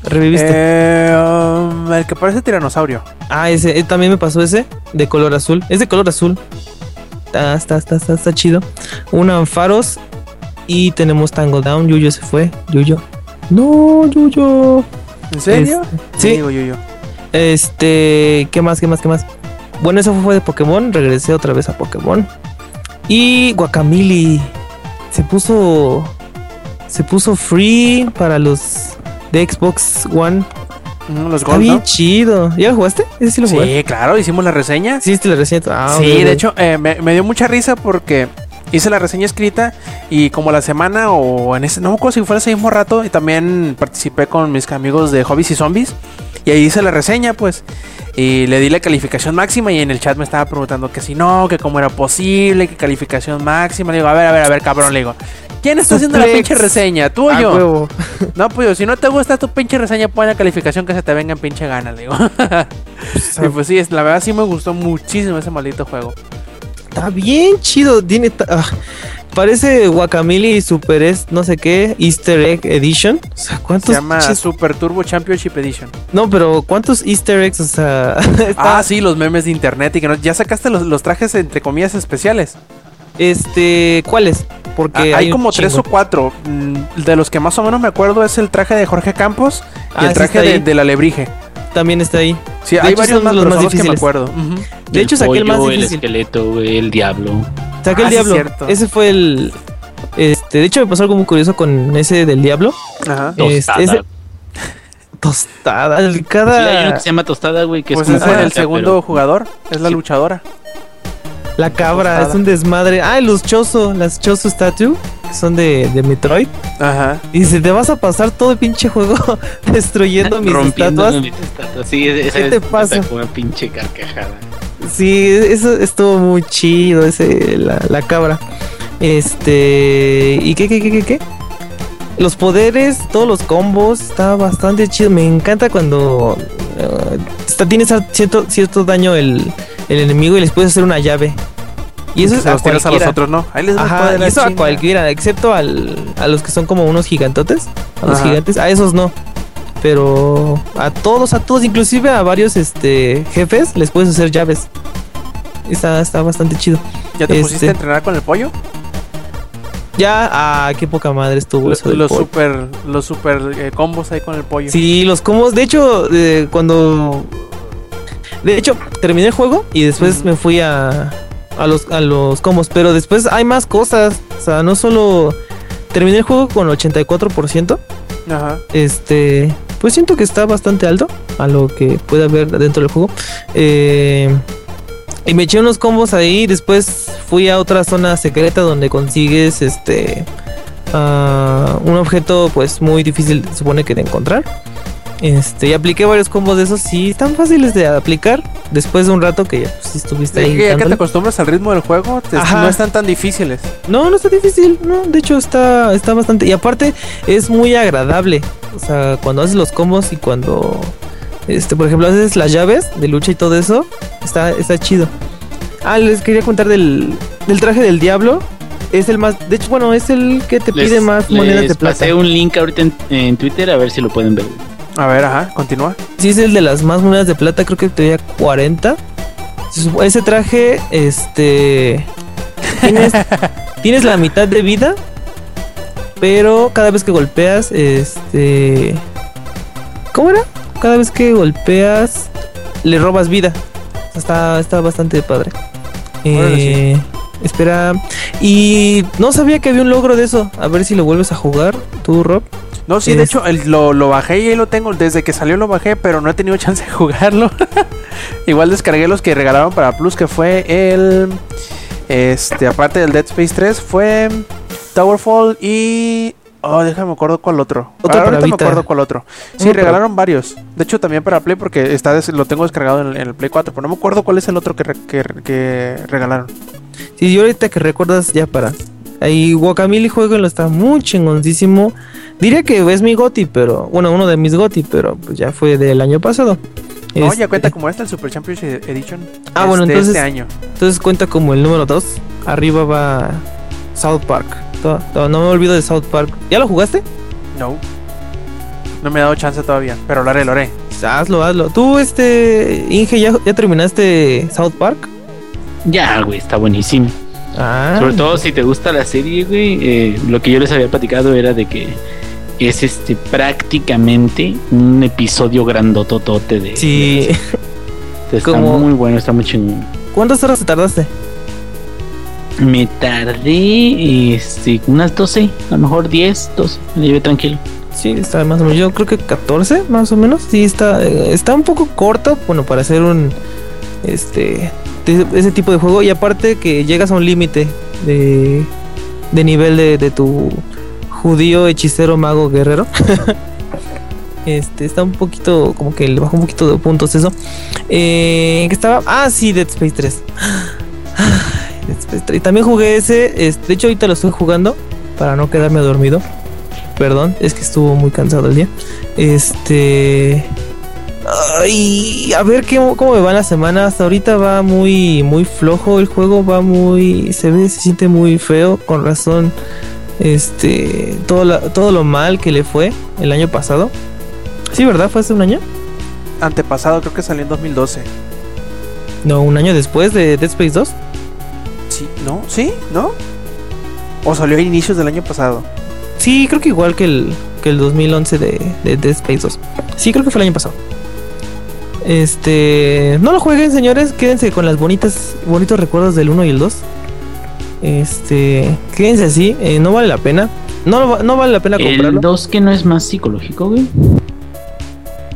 ¿Reviviste? Eh, um, el que parece tiranosaurio. Ah, ese, eh, también me pasó ese, de color azul. Es de color azul. Está, está, está, está, está chido. Un Ampharos. Y tenemos Tango Down. Yuyo se fue. Yuyo. No, Yuyo. ¿En serio? sí. Digo yo, yo. Este, ¿qué más? ¿Qué más? ¿Qué más? Bueno, eso fue de Pokémon. Regresé otra vez a Pokémon. Y Guacamili se puso. Se puso free para los de Xbox One. Los Está Gold, bien ¿no? chido. ¿Ya lo jugaste? ¿Ese sí lo jugaste? Sí, claro, hicimos la reseña. Sí, te lo recién. Ah, sí, de hecho, eh, me, me dio mucha risa porque hice la reseña escrita y como la semana o en ese, no me acuerdo si fue ese mismo rato, y también participé con mis amigos de Hobbies y Zombies y ahí hice la reseña, pues, y le di la calificación máxima y en el chat me estaba preguntando que si no, que cómo era posible, que calificación máxima. Le digo, a ver, a ver, a ver, cabrón, le digo. ¿Quién está haciendo la pinche reseña? ¿Tú o Ah, yo? huevo. No, pues yo, si no te gusta tu pinche reseña, pon la calificación que se te venga en pinche gana, le digo. y pues sí, la verdad sí me gustó muchísimo ese maldito juego. Está bien chido. Tiene ah, parece Guacamili Super es no sé qué Easter Egg Edition. O sea, Se ¿cuántos llama pinches- Super Turbo Championship Edition. No, pero ¿cuántos Easter eggs? O sea, está- Ah, sí, los memes de internet y que no, ya sacaste los, los trajes entre comillas especiales. este, ¿cuáles? Porque Ah, hay como tres o cuatro. Mm, De los que más o menos me acuerdo es el traje de Jorge Campos y Ah, el traje de, ahí. de la Lebrige. También está ahí. Sí, De hay hecho, varios más, los más los que me difíciles. acuerdo. De hecho, saqué el más pollo, el difícil. esqueleto, el diablo. Saqué Ah, el sí, diablo. Ese fue el. Este, de hecho, me pasó algo muy curioso con ese del diablo. Ajá. Tostada. Este, ese- tostada. el- Sí, Cada. hay uno que se llama tostada, güey, que Pues es el segundo pero- jugador, es la Sí. luchadora. La cabra, Tostada. es un desmadre. Ah, los chozo, las chozo statue. Que son de, de Metroid. Ajá. Y dice, te vas a pasar todo el pinche juego destruyendo mis Rompiendo estatuas. mis estatuas. Sí, esa ¿Qué vez te pasa? una pinche carcajada. Sí, eso estuvo muy chido, ese, la, la cabra. Este. ¿Y qué, qué, qué, qué, qué? Los poderes, todos los combos, está bastante chido. Me encanta cuando eh, está, tienes a- cierto, cierto daño el, el enemigo y les puedes hacer una llave. Y eso es a los tiras a los otros, ¿no? Ahí les Ajá, y a eso a cualquiera, excepto al, a los que son como unos gigantotes. A los Ajá. gigantes, a esos no. Pero a todos, a todos, inclusive a varios este jefes, les puedes hacer llaves. Está, está bastante chido. ¿Ya te pusiste este- a entrenar con el pollo? Ya, ah, qué poca madre estuvo Lo- eso del los pollo. super, los super eh, combos ahí con el pollo. Sí, los combos. De hecho, eh, cuando. De hecho, terminé el juego y después me fui a, a, los, a los combos. Pero después hay más cosas. O sea, no solo. Terminé el juego con 84%. Ajá. Este. Pues siento que está bastante alto a lo que puede haber dentro del juego. Eh, y me eché unos combos ahí. Después fui a otra zona secreta donde consigues este. ah, un objeto pues muy difícil supone que de encontrar. Este, y apliqué varios combos de esos, sí, están fáciles de aplicar. Después de un rato que ya pues, estuviste ahí. ya que te acostumbras al ritmo del juego, te- no están tan difíciles. No, no está difícil, no, de hecho está, está bastante. Y aparte es muy agradable. O sea, cuando haces los combos y cuando, este, por ejemplo, haces las llaves de lucha y todo eso, está, está chido. Ah, les quería contar del, del traje del diablo. Es el más, de hecho, bueno, es el que te Les- pide más monedas les de plata. pasé un link ahorita en, en Twitter a ver si lo pueden ver. A ver, ajá, continúa. Sí, es el de las más monedas de plata, creo que te 40. Se supo- Ese traje, este. Tienes, tienes la mitad de vida, pero cada vez que golpeas, este. ¿Cómo era? Cada vez que golpeas, le robas vida. Está, está bastante padre. Eh, espera. Y no sabía que había un logro de eso. A ver si lo vuelves a jugar, tú, Rob. No, sí, de hecho el- lo, lo bajé y ahí lo tengo. Desde que salió lo bajé, pero no he tenido chance de jugarlo. Igual descargué los que regalaron para Plus, que fue el. Este, aparte del Dead Space 3, fue Towerfall y. Oh, déjame me acuerdo cuál otro. Otro Ahorita me acuerdo cuál otro. Sí, Uno para- regalaron varios. De hecho, también para Play, porque está des- lo tengo descargado en, en el Play 4. Pero no me acuerdo cuál es el otro que, re- que, que regalaron. Sí, yo ahorita que recuerdas ya para. Ahí Guacamole Juego está muy chingoncísimo. Diría que es mi Goti, pero. Bueno, uno de mis Goti, pero pues ya fue del año pasado. No, Este, ya cuenta como este, el Super Champions Edition. Ah, bueno, este, entonces- Este año. Entonces cuenta como el número 2. Arriba va South Park. No me olvido de South Park. ¿Ya lo jugaste? No. No me he dado chance todavía, pero lo haré, lo haré. Hazlo, hazlo. Tú, este. Inge, ¿ya, ya terminaste South Park? Ya, güey, está buenísimo. Ah, Sobre todo si te gusta la serie, güey. eh, lo que yo les había platicado era de que es este prácticamente un episodio grandototote de. Sí. de- está como- muy bueno, está muy chingón. ¿Cuántas horas te tardaste? Me tardé este, unas 12, a lo mejor 10, 12. Me llevé tranquilo. Sí, está más o menos. Yo creo que 14, más o menos. Sí, está, eh, está un poco corto, bueno, para hacer un. Este. Ese tipo de juego. Y aparte que llegas a un límite de. de nivel de, de tu judío, hechicero, mago, guerrero. este, está un poquito. como que le bajó un poquito de puntos eso. Eh, ¿Qué estaba? Ah, sí, Dead Space 3. Ay, Dead Space 3. Y también jugué ese. este, de hecho, ahorita lo estoy jugando. Para no quedarme dormido. Perdón, es que estuvo muy cansado el día. Este. Ay, a ver qué, cómo me va la semana. Hasta ahorita va muy, muy flojo el juego. Va muy. Se ve, se siente muy feo. Con razón. Este. Todo, la- todo lo mal que le fue el año pasado. Sí, ¿verdad? ¿Fue hace un año? Antepasado, creo que salió en 2012. No, un año después de Dead Space 2. Sí, ¿no? ¿Sí? ¿No? ¿O salió a inicios del año pasado? Sí, creo que igual que el, que el 2011 de, de Dead Space 2. Sí, creo que fue el año pasado. Este, no lo jueguen, señores. Quédense con las bonitas, bonitos recuerdos del 1 y el 2. Este, quédense así. eh, no vale la pena. No, no vale la pena El comprarlo. 2 que no es más psicológico, güey.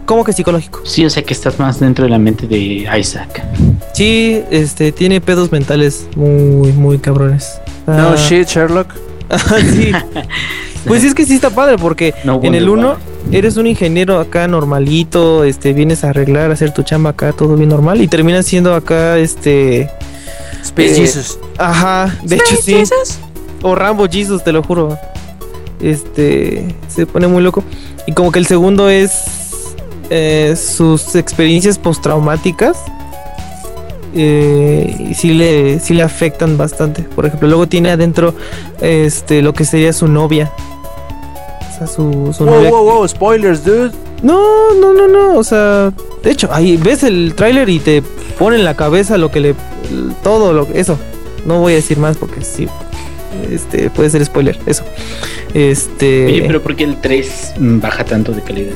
¿Cómo que psicológico? Sí, o sea que estás más dentro de la mente de Isaac. Sí, este, tiene pedos mentales muy, muy cabrones. No Ah, shit, Sherlock. Ah, sí. Pues sí, es que sí está padre porque No en el Wonder 1 eres un ingeniero acá normalito, este vienes a arreglar, a hacer tu chamba acá, todo bien normal y terminas siendo acá este Space Eh, Jesus. ajá, de hecho sí. O Rambo Jesus, te lo juro. Este se pone muy loco y como que el segundo es eh, sus experiencias postraumáticas eh, y sí le, sí le afectan bastante. Por ejemplo, luego tiene adentro este lo que sería su novia. Sea, su, su Wow, novia. wow, wow, spoilers, dude. No, no, no, no. O sea, de hecho, ahí ves el tráiler y te pone en la cabeza lo que le. Todo lo eso. No voy a decir más porque sí. Este puede ser spoiler, eso. Este. Oye, pero ¿por qué el 3 baja tanto de calidad?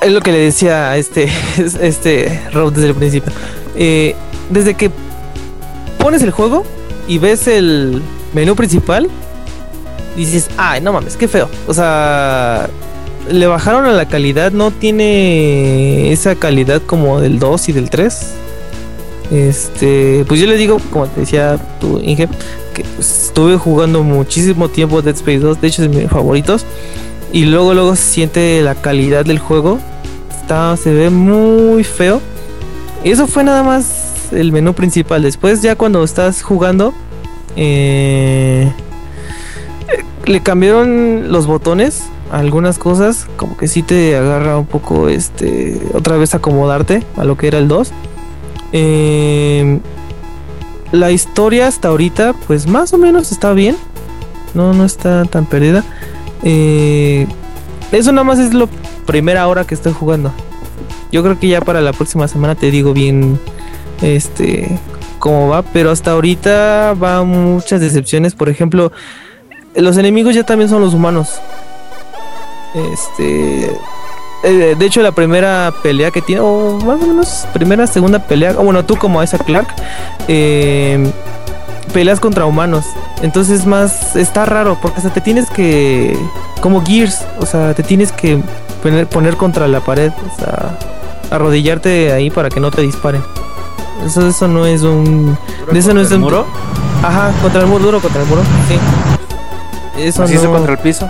Es lo que le decía a este, este Rob desde el principio. Eh, desde que pones el juego y ves el menú principal, dices, ay, no mames, qué feo. O sea, le bajaron a la calidad, no tiene esa calidad como del 2 y del 3. Este, pues yo le digo, como te decía tú, Inge, que estuve jugando muchísimo tiempo Dead Space 2, de hecho es de mis favoritos. Y luego, luego se siente la calidad del juego. Está, se ve muy feo. Y eso fue nada más el menú principal. Después, ya cuando estás jugando, eh, le cambiaron los botones algunas cosas. Como que sí te agarra un poco, este, otra vez acomodarte a lo que era el 2. Eh, la historia hasta ahorita, pues más o menos está bien. No, no está tan perdida. Eh, eso nada más es lo primera hora que estoy jugando. Yo creo que ya para la próxima semana te digo bien este cómo va, pero hasta ahorita va muchas decepciones. Por ejemplo, los enemigos ya también son los humanos. Este eh, de hecho la primera pelea que tiene, o más o menos primera, segunda pelea, bueno, tú como Isaac Clark, eh, peleas contra humanos. Entonces más está raro porque hasta te tienes que como Gears, o sea, te tienes que poner, poner contra la pared, o sea, arrodillarte ahí para que no te disparen. Eso eso no es un de eso no es ¿El un muro? Ajá, contra el muro, duro contra el muro, sí. Eso ¿Así se no, contra el piso?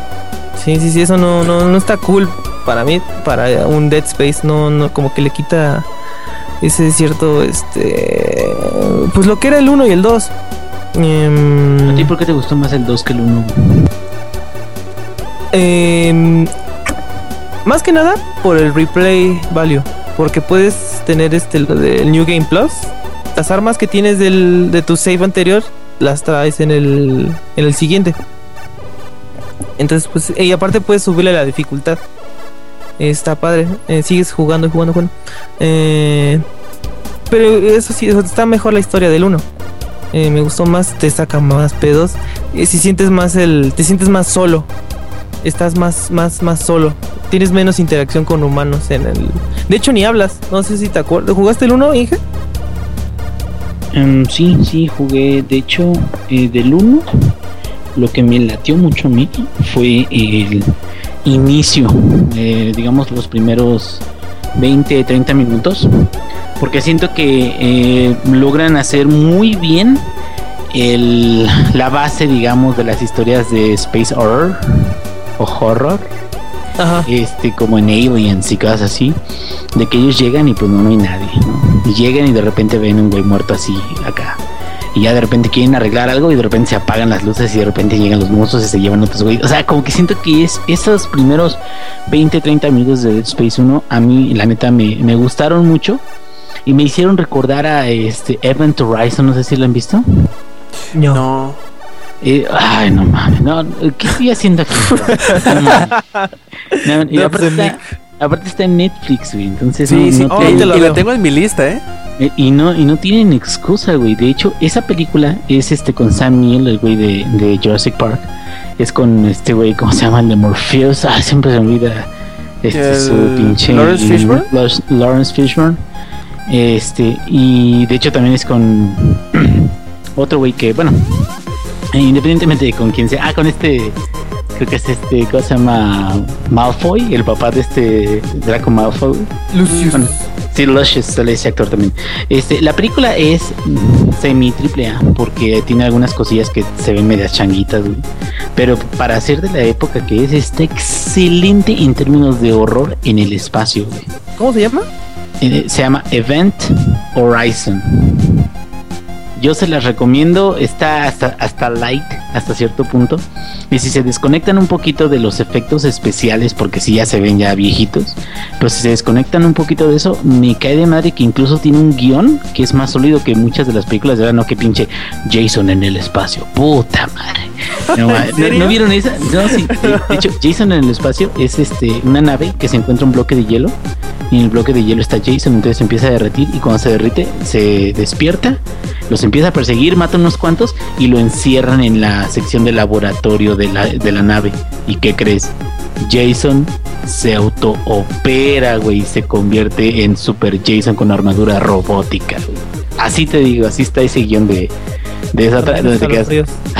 Sí, sí, sí, eso no, no, no está cool para mí, para un Dead Space, no, no, como que le quita ese cierto, este, pues lo que era el 1 y el 2. Em, ¿A ti por qué te gustó más el 2 que el 1? em, más que nada por el replay value, porque puedes tener este lo del New Game Plus, las armas que tienes del, de tu save anterior las traes en el, en el siguiente. Entonces, pues, y aparte puedes subirle la dificultad. Está padre. eh, sigues jugando y jugando, jugando. Eh, pero eso sí, está mejor la historia del 1. Eh, me gustó más, te saca más pedos. Si sientes más el. Te sientes más solo. Estás más, más, más solo. Tienes menos interacción con humanos en el. De hecho, ni hablas. No sé si te acuerdas. ¿Jugaste el 1, Inge? Em, sí, sí, jugué. De hecho, eh, del 1, lo que me latió mucho a mí fue el inicio, eh, digamos, los primeros 20, 30 minutos. Porque siento que eh, logran hacer muy bien el, la base, digamos, de las historias de Space Horror o Horror. Ajá. este como en Aliens y cosas así, de que ellos llegan y pues no, no hay nadie, ¿no? Y llegan y de repente ven un güey muerto así acá. Y ya de repente quieren arreglar algo y de repente se apagan las luces y de repente llegan los monstruos y se llevan otros güeyes. O sea, como que siento que es esos primeros 20, 30 minutos de Dead Space 1 a mí la neta me, me gustaron mucho y me hicieron recordar a este Event Horizon, no sé si lo han visto. No. No. Eh, ay, no mames, no, ¿qué estoy haciendo aquí? No, mames. No, y No, aparte, pues, está, aparte está en Netflix, güey, entonces Sí, no, sí. no Oh, te lo tengo en mi lista, ¿eh? Eh, y no y no tienen excusa, güey. De hecho, esa película es este con Sam Neill, el güey de, de Jurassic Park. Es con este güey, ¿cómo se llama? El de Morpheus. Ah, siempre se olvida. Este El su pinche Lawrence Fishburne. Lawrence- Fishburne. Este, y de hecho también es con otro güey que, bueno, independientemente de con quién sea, ah, con este, creo que es este, ¿cómo se llama? Malfoy, el papá de este Draco Malfoy. Lucius. Bueno, Sí, Luscious sale ese actor también. Este, la película es semi triple A porque tiene algunas cosillas que se ven medias changuitas, güey. Pero para ser de la época que es, está excelente en términos de horror en el espacio, güey. ¿Cómo se llama? Eh, se llama Event Horizon. Yo se las recomiendo, está hasta, hasta light, hasta cierto punto. Y si se desconectan un poquito de los efectos especiales, porque si ya se ven ya viejitos, pero si se desconectan un poquito de eso, me cae de madre que incluso tiene un guion que es más sólido que muchas de las películas de ahora, no que pinche Jason en el espacio. Puta madre. No, ¿no- ¿no vieron esa? No, sí. De, de hecho, Jason en el espacio es este una nave que se encuentra un bloque de hielo y en el bloque de hielo está Jason, entonces se empieza a derretir y cuando se derrite se despierta, los empieza a perseguir, mata unos cuantos y lo encierran en la sección de laboratorio de la, de la nave. ¿Y qué crees? Jason se autoopera, güey, y se convierte en Super Jason con armadura robótica. Así te digo, así está ese guion de, de esa donde te quedas.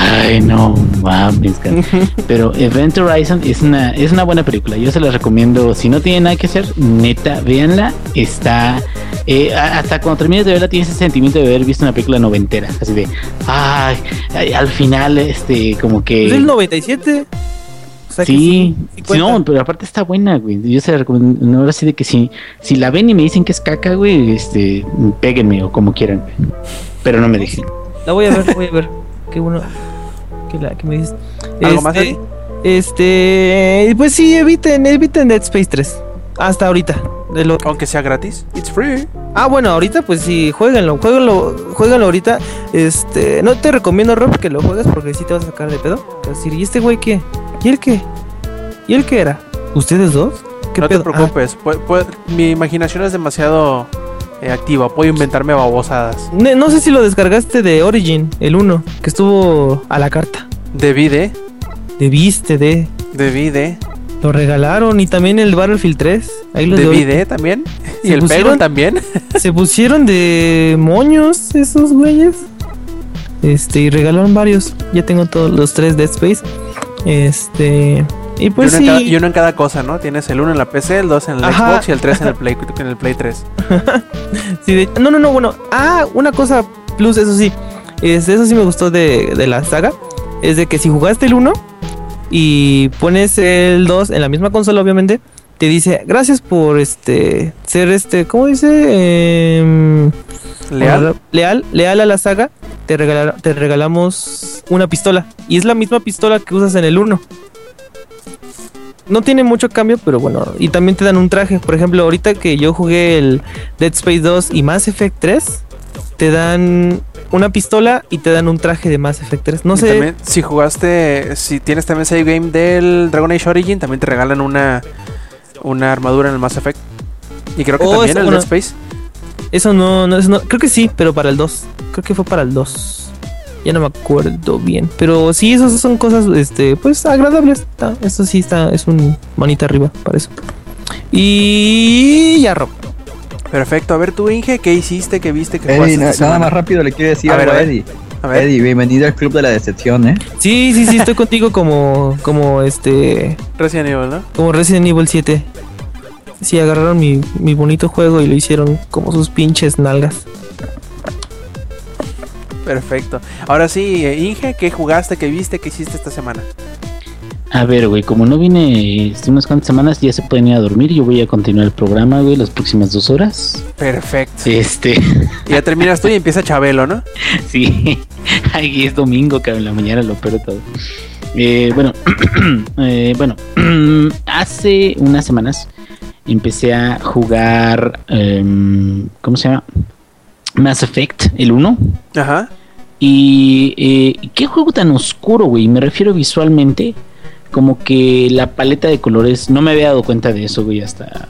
Ay, no mames. Pero Event Horizon es una, es una buena película. Yo se la recomiendo. Si no tiene nada que hacer, neta, véanla. Está. eh, hasta cuando termines de verla, tienes ese sentimiento de haber visto una película noventera. Así de. Ay, ay, al final, este, como que. ¿Es del 97? O sea Sí, sí sí, cuenta. no, pero aparte está buena, güey. Yo se la recomiendo. no, Ahora sí de que si, si la ven y me dicen que es caca, güey, este, péguenme o como quieran. Pero no me dejen. La voy a ver, voy a ver. Qué bueno que, la, que me dices. ¿Algo más, Este, Eddie? este, pues sí, eviten, eviten Dead Space 3. Hasta ahorita. De lo, Aunque sea gratis, it's free. ah, bueno, ahorita pues sí, jueguenlo, jueguenlo, jueguenlo ahorita. Este, no te recomiendo, Rob, que lo juegues porque sí te vas a sacar de pedo. Te vas a decir, ¿y este güey qué? ¿Y él qué? ¿Y él qué era? ¿Ustedes dos? ¿Qué No pedo? te Ah, preocupes, pu- mi imaginación es demasiado eh, activa. Puedo inventarme babosadas. ne- no sé si lo descargaste de Origin, el 1, que estuvo a la carta. Debí de, Debiste de. debí de, Lo regalaron y también el Battlefield 3. Ahí de debí de también. Y ¿Se el pusieron? Payroll también. Se pusieron de moños esos güeyes. Este, y regalaron varios. Ya tengo todos los tres Dead Space. Este. Y pues y, uno sí. en cada, y uno en cada cosa, ¿no? Tienes el 1 en la PC, el 2 en el Ajá. Xbox y el 3 en el Play, en el Play 3. sí, de- no, no, no, bueno. Ah, una cosa plus, eso sí. Es, eso sí me gustó de, de la saga. Es de que si jugaste el 1 y pones el 2 en la misma consola, obviamente, te dice, gracias por este ser este, ¿cómo dice? Em, Leal. leal, leal a la saga, te, regalar- te regalamos una pistola. Y es la misma pistola que usas en el 1. No tiene mucho cambio, pero bueno. Y también te dan un traje. Por ejemplo, ahorita que yo jugué el Dead Space 2 y Mass Effect 3, te dan una pistola y te dan un traje de Mass Effect 3. No Y sé. también, si jugaste, si tienes también save game del Dragon Age Origin, también te regalan una, una armadura en el Mass Effect. Y creo que Oh, también en el bueno. Dead Space. Eso no, no, eso no- Creo que sí, pero para el 2. Creo que fue para el 2. Ya no me acuerdo bien. Pero sí, esas son cosas, este, pues agradables. Está- Eso sí está, es un manita arriba para eso. Y ya, Rob. Perfecto. A ver, tú, Inge, ¿qué hiciste? ¿Qué viste? ¿Qué Eddie, na- nada semana? más rápido le quiero decir A ver, algo a. Eddie. A ver, Eddie, bienvenido al club de la decepción, ¿eh? Sí, sí, sí, estoy contigo como, como este, Resident Evil, ¿no? como Resident Evil 7. Sí, agarraron mi, mi bonito juego y lo hicieron como sus pinches nalgas. Perfecto. Ahora sí, Inge, ¿qué jugaste? ¿Qué viste? ¿Qué hiciste esta semana? A ver, güey, como no vine este, unas cuantas semanas, ya se pueden ir a dormir. Yo voy a continuar el programa, güey, las próximas dos horas. Perfecto. Este, ya terminas tú y empieza Chabelo, ¿no? sí, Ay, es domingo, cabrón, en la mañana lo peor de todo. Eh, bueno, eh, bueno, hace unas semanas empecé a jugar, em, ¿cómo se llama? Mass Effect, el 1. Ajá. Y eh, qué juego tan oscuro, güey. Me refiero visualmente, como que la paleta de colores, no me había dado cuenta de eso, güey, hasta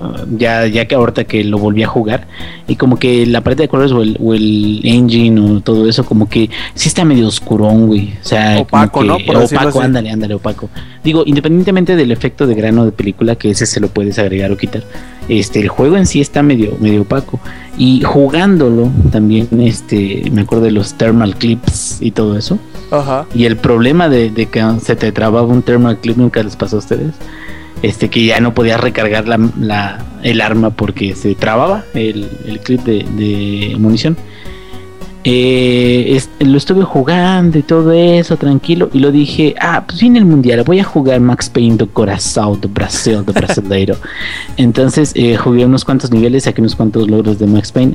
ah, ya, ya que ahorita que lo volví a jugar. Y como que la paleta de colores o el, o el engine o todo eso, como que sí está medio oscurón, güey. O sea, como Opaco, que- ¿no? Por opaco, ándale, ándale, opaco. Digo, independientemente del efecto de grano de película, que ese se lo puedes agregar o quitar. Este, el juego en sí está medio, medio opaco. Y jugándolo también, este, me acuerdo de los thermal clips y todo eso. Ajá. Y el problema de, de que se te trababa un thermal clip nunca les pasó a ustedes. este que ya no podías recargar la, la- el arma porque se trababa el, el clip de, de munición. Eh, es- lo estuve jugando y todo eso tranquilo y lo dije, ah, pues viene el mundial, voy a jugar Max Payne do Coração do Brasil, do brasileiro. Entonces eh, jugué unos cuantos niveles, saqué unos cuantos logros de Max Payne,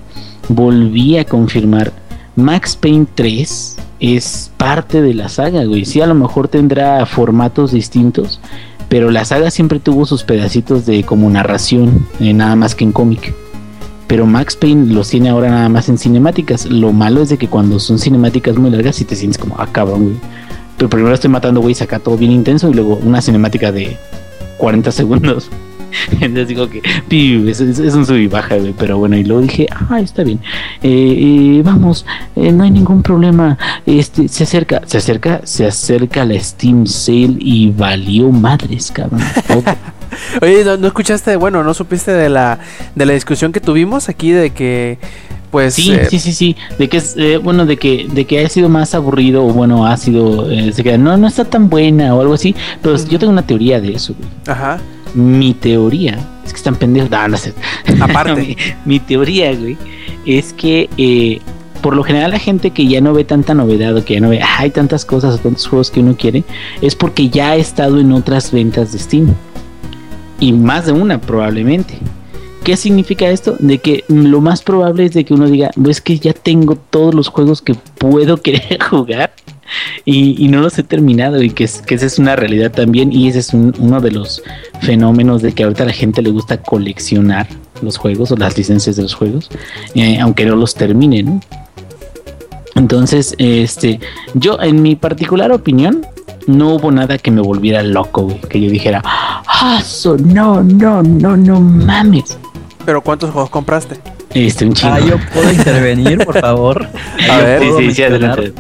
volví a confirmar, Max Payne 3 es parte de la saga, güey, sí a lo mejor tendrá formatos distintos, pero la saga siempre tuvo sus pedacitos de como narración, eh, nada más que en cómic. Pero Max Payne los tiene ahora nada más en cinemáticas. Lo malo es de que cuando son cinemáticas muy largas, si te sientes como, ah, cabrón, güey. Pero primero estoy matando, güey, saca todo bien intenso y luego una cinemática de 40 segundos. Entonces digo que es, es- es un sub y baja, güey. Pero bueno, y luego dije, ah, está bien. Eh, eh, vamos, eh, no hay ningún problema. Este, se acerca, se acerca, se acerca la Steam Sale y valió madres, cabrón. Oye, ¿no, no escuchaste, bueno, no supiste de la, de la discusión que tuvimos aquí de que, pues... Sí, eh, sí, sí, sí. De que es, eh, bueno, de que, de que ha sido más aburrido o bueno, ha sido, eh, no, no está tan buena o algo así. Pero yo tengo una teoría de eso, güey. Ajá. Mi teoría es que están pendejos. No, no sé. Aparte. mi, mi teoría, güey, es que eh, por lo general la gente que ya no ve tanta novedad o que ya no ve, "Ah, hay tantas cosas o tantos juegos que uno quiere, es porque ya ha estado en otras ventas de Steam. Y más de una probablemente. ¿Qué significa esto? De que lo más probable es de que uno diga, pues que ya tengo todos los juegos que puedo querer jugar y, no los he terminado y que, es, esa es una realidad también y ese es un- uno de los fenómenos de que ahorita a la gente le gusta coleccionar los juegos o las licencias de los juegos, eh, aunque no los termine, ¿no? Entonces, este, yo en mi particular opinión, no hubo nada que me volviera loco, güey, que yo dijera, ah, so, no, no, no, no mames. Pero ¿cuántos juegos compraste? Este, un chingo. Ah, yo puedo intervenir, por favor. A Yo ver. sí, puedo sí, sí, adelante.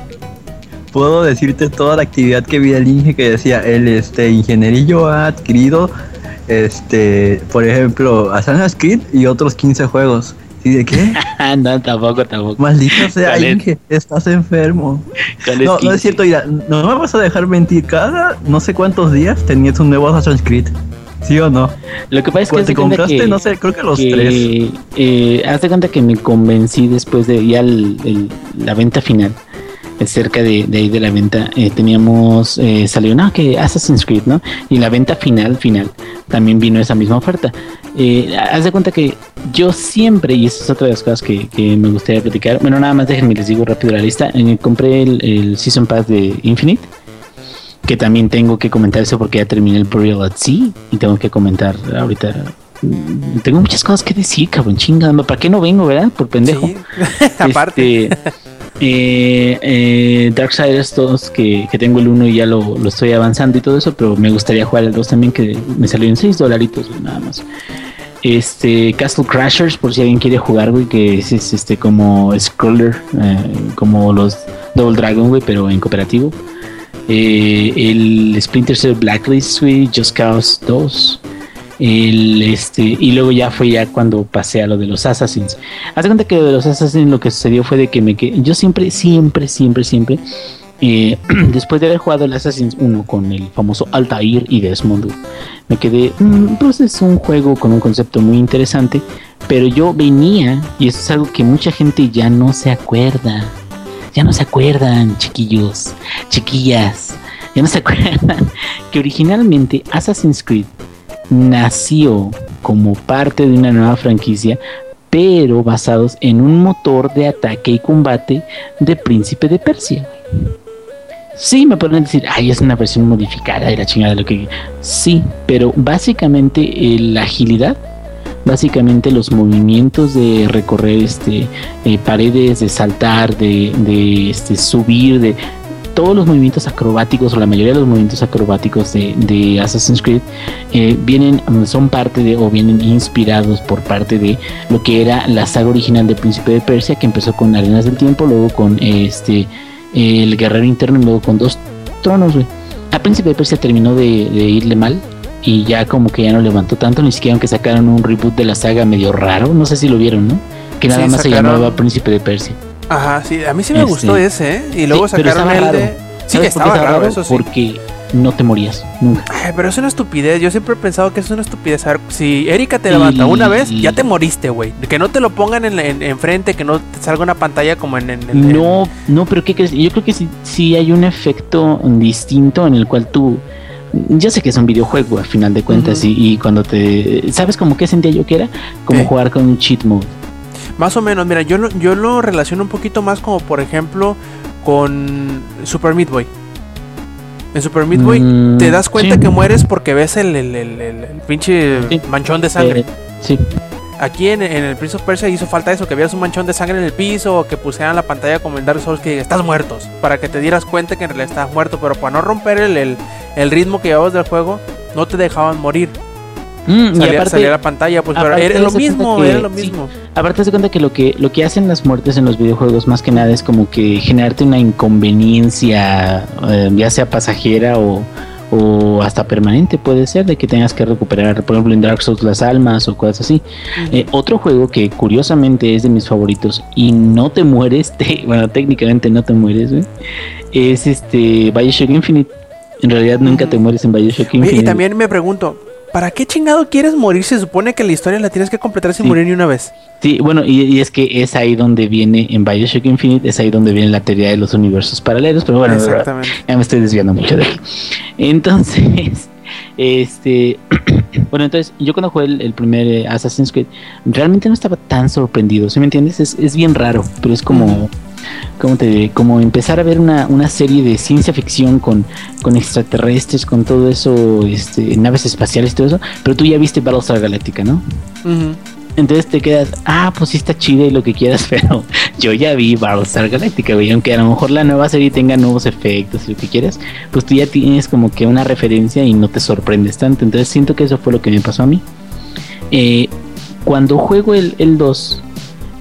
Puedo decirte toda la actividad que vi del Inge que decía, el este ingenierillo ha adquirido, este, por ejemplo, Assassin's Creed y otros 15 juegos. ¿Y de qué? No, tampoco, tampoco. Maldito sea. Inge, estás enfermo. ¿Cuál es No, no 15? es cierto, mira, no me vas a dejar mentir. Cada no sé cuántos días tenías un nuevo Assassin's Creed. ¿Sí o no? Lo que pasa es que te compraste, que, no sé, creo que los que, tres. eh, haz de cuenta que me convencí después de ya el- el- la venta final. Cerca de, de ahí de la venta eh, teníamos, eh, salió, no, que Assassin's Creed, ¿no? Y la venta final, final, también vino esa misma oferta. Eh, haz de cuenta que yo siempre, y esa es otra de las cosas que, que me gustaría platicar, bueno, nada más déjenme les digo rápido la lista, eh, compré el, el Season Pass de Infinite, que también tengo que comentar eso porque ya terminé el Burial at Sea y tengo que comentar ahorita. mm, Tengo muchas cosas que decir, cabrón, chingada, ¿para qué no vengo, verdad? Por pendejo. Sí. Aparte. Este, eh, eh, Darksiders 2, que, que tengo el 1 y ya lo, lo estoy avanzando y todo eso, pero me gustaría jugar el 2 también, que me salió en 6 dolaritos, nada más. Este, Castle Crashers, por si alguien quiere jugar, güey, que es, es, este como Scroller, eh, como los Double Dragon, güey, pero en cooperativo. Eh, el Splinter Cell Blacklist, güey, Just Cause 2. El, este, y luego ya fue ya cuando pasé a lo de los Assassins. Haz cuenta que lo de los Assassins lo que sucedió fue de que me que yo siempre, siempre, siempre, siempre, eh, después de haber jugado el Assassin's 1 con el famoso Altair y Desmond, me quedé, mm, pues es un juego con un concepto muy interesante, pero yo venía, y eso es algo que mucha gente ya no se acuerda, ya no se acuerdan, chiquillos, chiquillas, ya no se acuerdan que originalmente Assassin's Creed nació como parte de una nueva franquicia, pero basados en un motor de ataque y combate de Príncipe de Persia. Sí, me pueden decir, ay, es una versión modificada de la chingada de lo que. Sí, pero básicamente eh, la agilidad, básicamente los movimientos de recorrer este eh, paredes, de saltar, de, este, subir, de todos los movimientos acrobáticos o la mayoría de los movimientos acrobáticos de, Assassin's Creed eh, vienen, son parte de o vienen inspirados por parte de lo que era la saga original de Príncipe de Persia que empezó con Arenas del Tiempo, luego con este el Guerrero Interno y luego con dos tronos. A Príncipe de Persia terminó de irle mal y ya como que ya no levantó tanto, ni siquiera aunque sacaron un reboot de la saga medio raro, no sé si lo vieron, ¿no? Que nada Sí, más se llamaba Príncipe de Persia. Ajá, sí, a mí sí me Este, gustó ese, ¿eh? Y luego Sí, sacaron el de... Sí, que ¿Sabes por qué estaba raro, eso sí. Porque no te morías, nunca. Ay, pero es una estupidez. Yo siempre he pensado que es una estupidez. A ver, si Erika te levanta Y- una vez, ya te moriste, güey. Que no te lo pongan en, en, enfrente, que no te salga una pantalla como en. en- en- No, no, pero ¿qué crees? Yo creo que sí, sí hay un efecto distinto en el cual tú. Yo sé que es un videojuego a final de cuentas y, y cuando te. ¿Sabes cómo qué sentía yo que era? Como jugar con un cheat mode. Más o menos, mira, yo lo, yo lo relaciono un poquito más como, por ejemplo, con Super Meat Boy. En Super Meat Boy Mm, te das cuenta sí. que mueres porque ves el, el, el- el- el pinche Sí. manchón de sangre. Eh, sí, Aquí en, en el Prince of Persia hizo falta eso, que vieras un manchón de sangre en el piso o que pusieran la pantalla como en Dark Souls que diga, estás muertos, para que te dieras cuenta que en realidad estás muerto, pero para no romper el, el, el ritmo que llevabas del juego, no te dejaban morir. Mm, y Salía, aparte, salía la pantalla, pues pero era lo mismo, que- era lo sí. mismo. aparte te das cuenta que lo que lo que hacen las muertes en los videojuegos más que nada es como que generarte una inconveniencia, eh, ya sea pasajera o, o hasta permanente puede ser, de que tengas que recuperar, por ejemplo en Dark Souls las almas o cosas así. Eh, otro juego que curiosamente es de mis favoritos y no te mueres, te- bueno, técnicamente no te mueres, güey, es este Bioshock Infinite. En realidad nunca te mueres en Bioshock Oye, Infinite. y también me pregunto, ¿para qué chingado quieres morir? Se supone que la historia la tienes que completar sin Sí. morir ni una vez. Sí, bueno, y, y es que es ahí donde viene, en Bioshock Infinite, es ahí donde viene la teoría de los universos paralelos, pero bueno, Exactamente. ya me estoy desviando mucho de aquí. Entonces, este, bueno, entonces yo cuando jugué el, el primer eh, Assassin's Creed, realmente no estaba tan sorprendido, ¿sí me entiendes? Es, es bien raro, pero es como, ¿cómo te? Como empezar a ver una, una serie de ciencia ficción con, con extraterrestres, con todo eso, este, naves espaciales y todo eso, pero tú ya viste Battlestar Galactica, ¿no? Entonces te quedas, ah, pues sí está chida y lo que quieras, pero yo ya vi Battlestar Galactica, güey. Aunque a lo mejor la nueva serie tenga nuevos efectos y lo que quieras, pues tú ya tienes como que una referencia y no te sorprendes tanto. Entonces siento que eso fue lo que me pasó a mí. Eh, cuando juego el, el 2,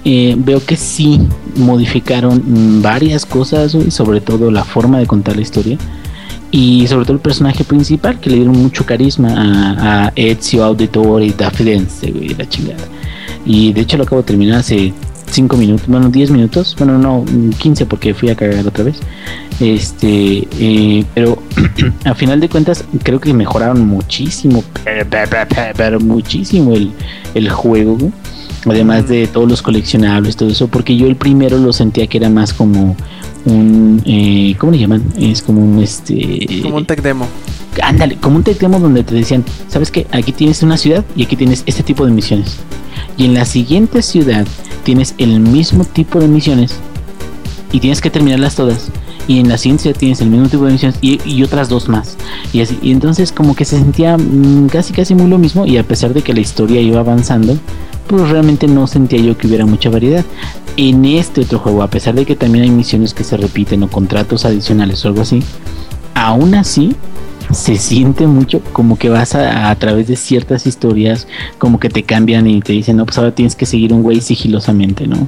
eh, veo que sí modificaron varias cosas, güey, sobre todo la forma de contar la historia. Y sobre todo el personaje principal, que le dieron mucho carisma a, a Ezio Auditore da Firenze, güey, la chingada. Y de hecho lo acabo de terminar hace 5 minutos, bueno, 10 minutos, bueno, no, 15 porque fui a cagar otra vez. Este, eh, pero a final de cuentas creo que mejoraron muchísimo, pero- pero muchísimo el, el juego, güey. Además de todos los coleccionables, todo eso, porque yo el primero lo sentía que era más como un, eh, ¿cómo le llaman? Es como un, este... Como un tech demo. Ándale, como un tech demo donde te decían, ¿sabes qué? Aquí tienes una ciudad y aquí tienes este tipo de misiones. Y en la siguiente ciudad tienes el mismo tipo de misiones y tienes que terminarlas todas. Y en la siguiente ciudad tienes el mismo tipo de misiones y, y otras dos más. Y así, y entonces como que se sentía mm, casi casi muy lo mismo y a pesar de que la historia iba avanzando, pues realmente no sentía yo que hubiera mucha variedad. En este otro juego, a pesar de que también hay misiones que se repiten o contratos adicionales o algo así, aún así se siente mucho como que vas a, a través de ciertas historias, como que te cambian y te dicen, no, pues ahora tienes que seguir un güey sigilosamente, ¿no?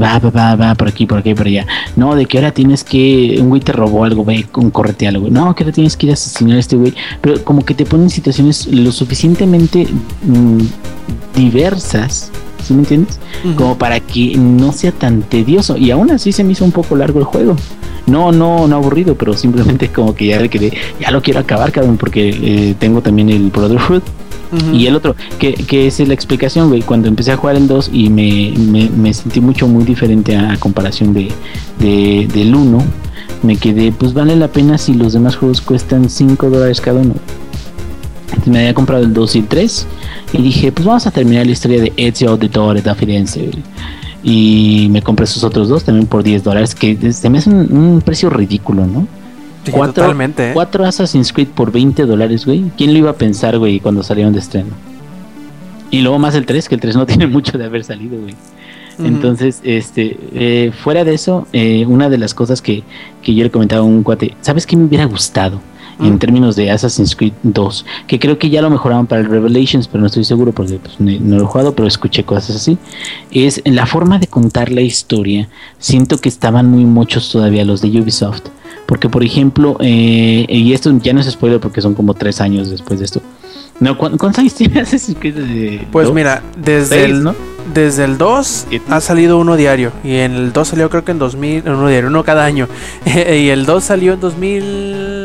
Va, va, va, va, por aquí, por aquí, por allá. No, de que ahora tienes que, un güey te robó algo, ve, con corretealo, güey. No, que ahora tienes que ir a asesinar a este güey. Pero como que te ponen situaciones lo suficientemente mm, diversas, ¿sí me entiendes? como para que no sea tan tedioso. Y aún así se me hizo un poco largo el juego. No, no, no aburrido, pero simplemente como que ya le quedé, ya lo quiero acabar, cabrón, porque eh, tengo también el Brotherhood y el otro, que, que es la explicación, güey, cuando empecé a jugar el 2 y me, me, me sentí mucho, muy diferente a, a comparación de, de- del 1, me quedé, pues vale la pena si los demás juegos cuestan 5 dólares cada uno. Entonces me había comprado el 2 y el 3 y dije, pues vamos a terminar la historia de Ezio Auditore da Firenze. güey. Y me compré esos otros dos también por 10 dólares, que se me hace un, un precio ridículo, ¿no? Sí, cuatro- totalmente, ¿eh? Cuatro Assassin's Creed por 20 dólares, güey. ¿Quién lo iba a pensar, güey, cuando salieron de estreno? Y luego más el 3, que el 3 no tiene mucho de haber salido, güey. Entonces, este, eh, fuera de eso, eh, una de las cosas que, que yo le comentaba a un cuate, ¿sabes qué me hubiera gustado? En Mm. términos de Assassin's Creed 2, que creo que ya lo mejoraron para el Revelations, pero no estoy seguro porque pues, no, lo he jugado, pero escuché cosas así. Es en la forma de contar la historia. Siento que estaban muy muchos todavía los de Ubisoft. Porque, por ejemplo, eh, y esto ya no es spoiler porque son como tres años después de esto. No, ¿cu- ¿Cuántos años tiene Assassin's Creed? de- Pues mira, desde Seis, el, ¿no? desde el 2 Siete. ha salido uno diario. Y en el 2 salió creo que en 2000, uno diario, uno cada año. y el 2 salió en 2009,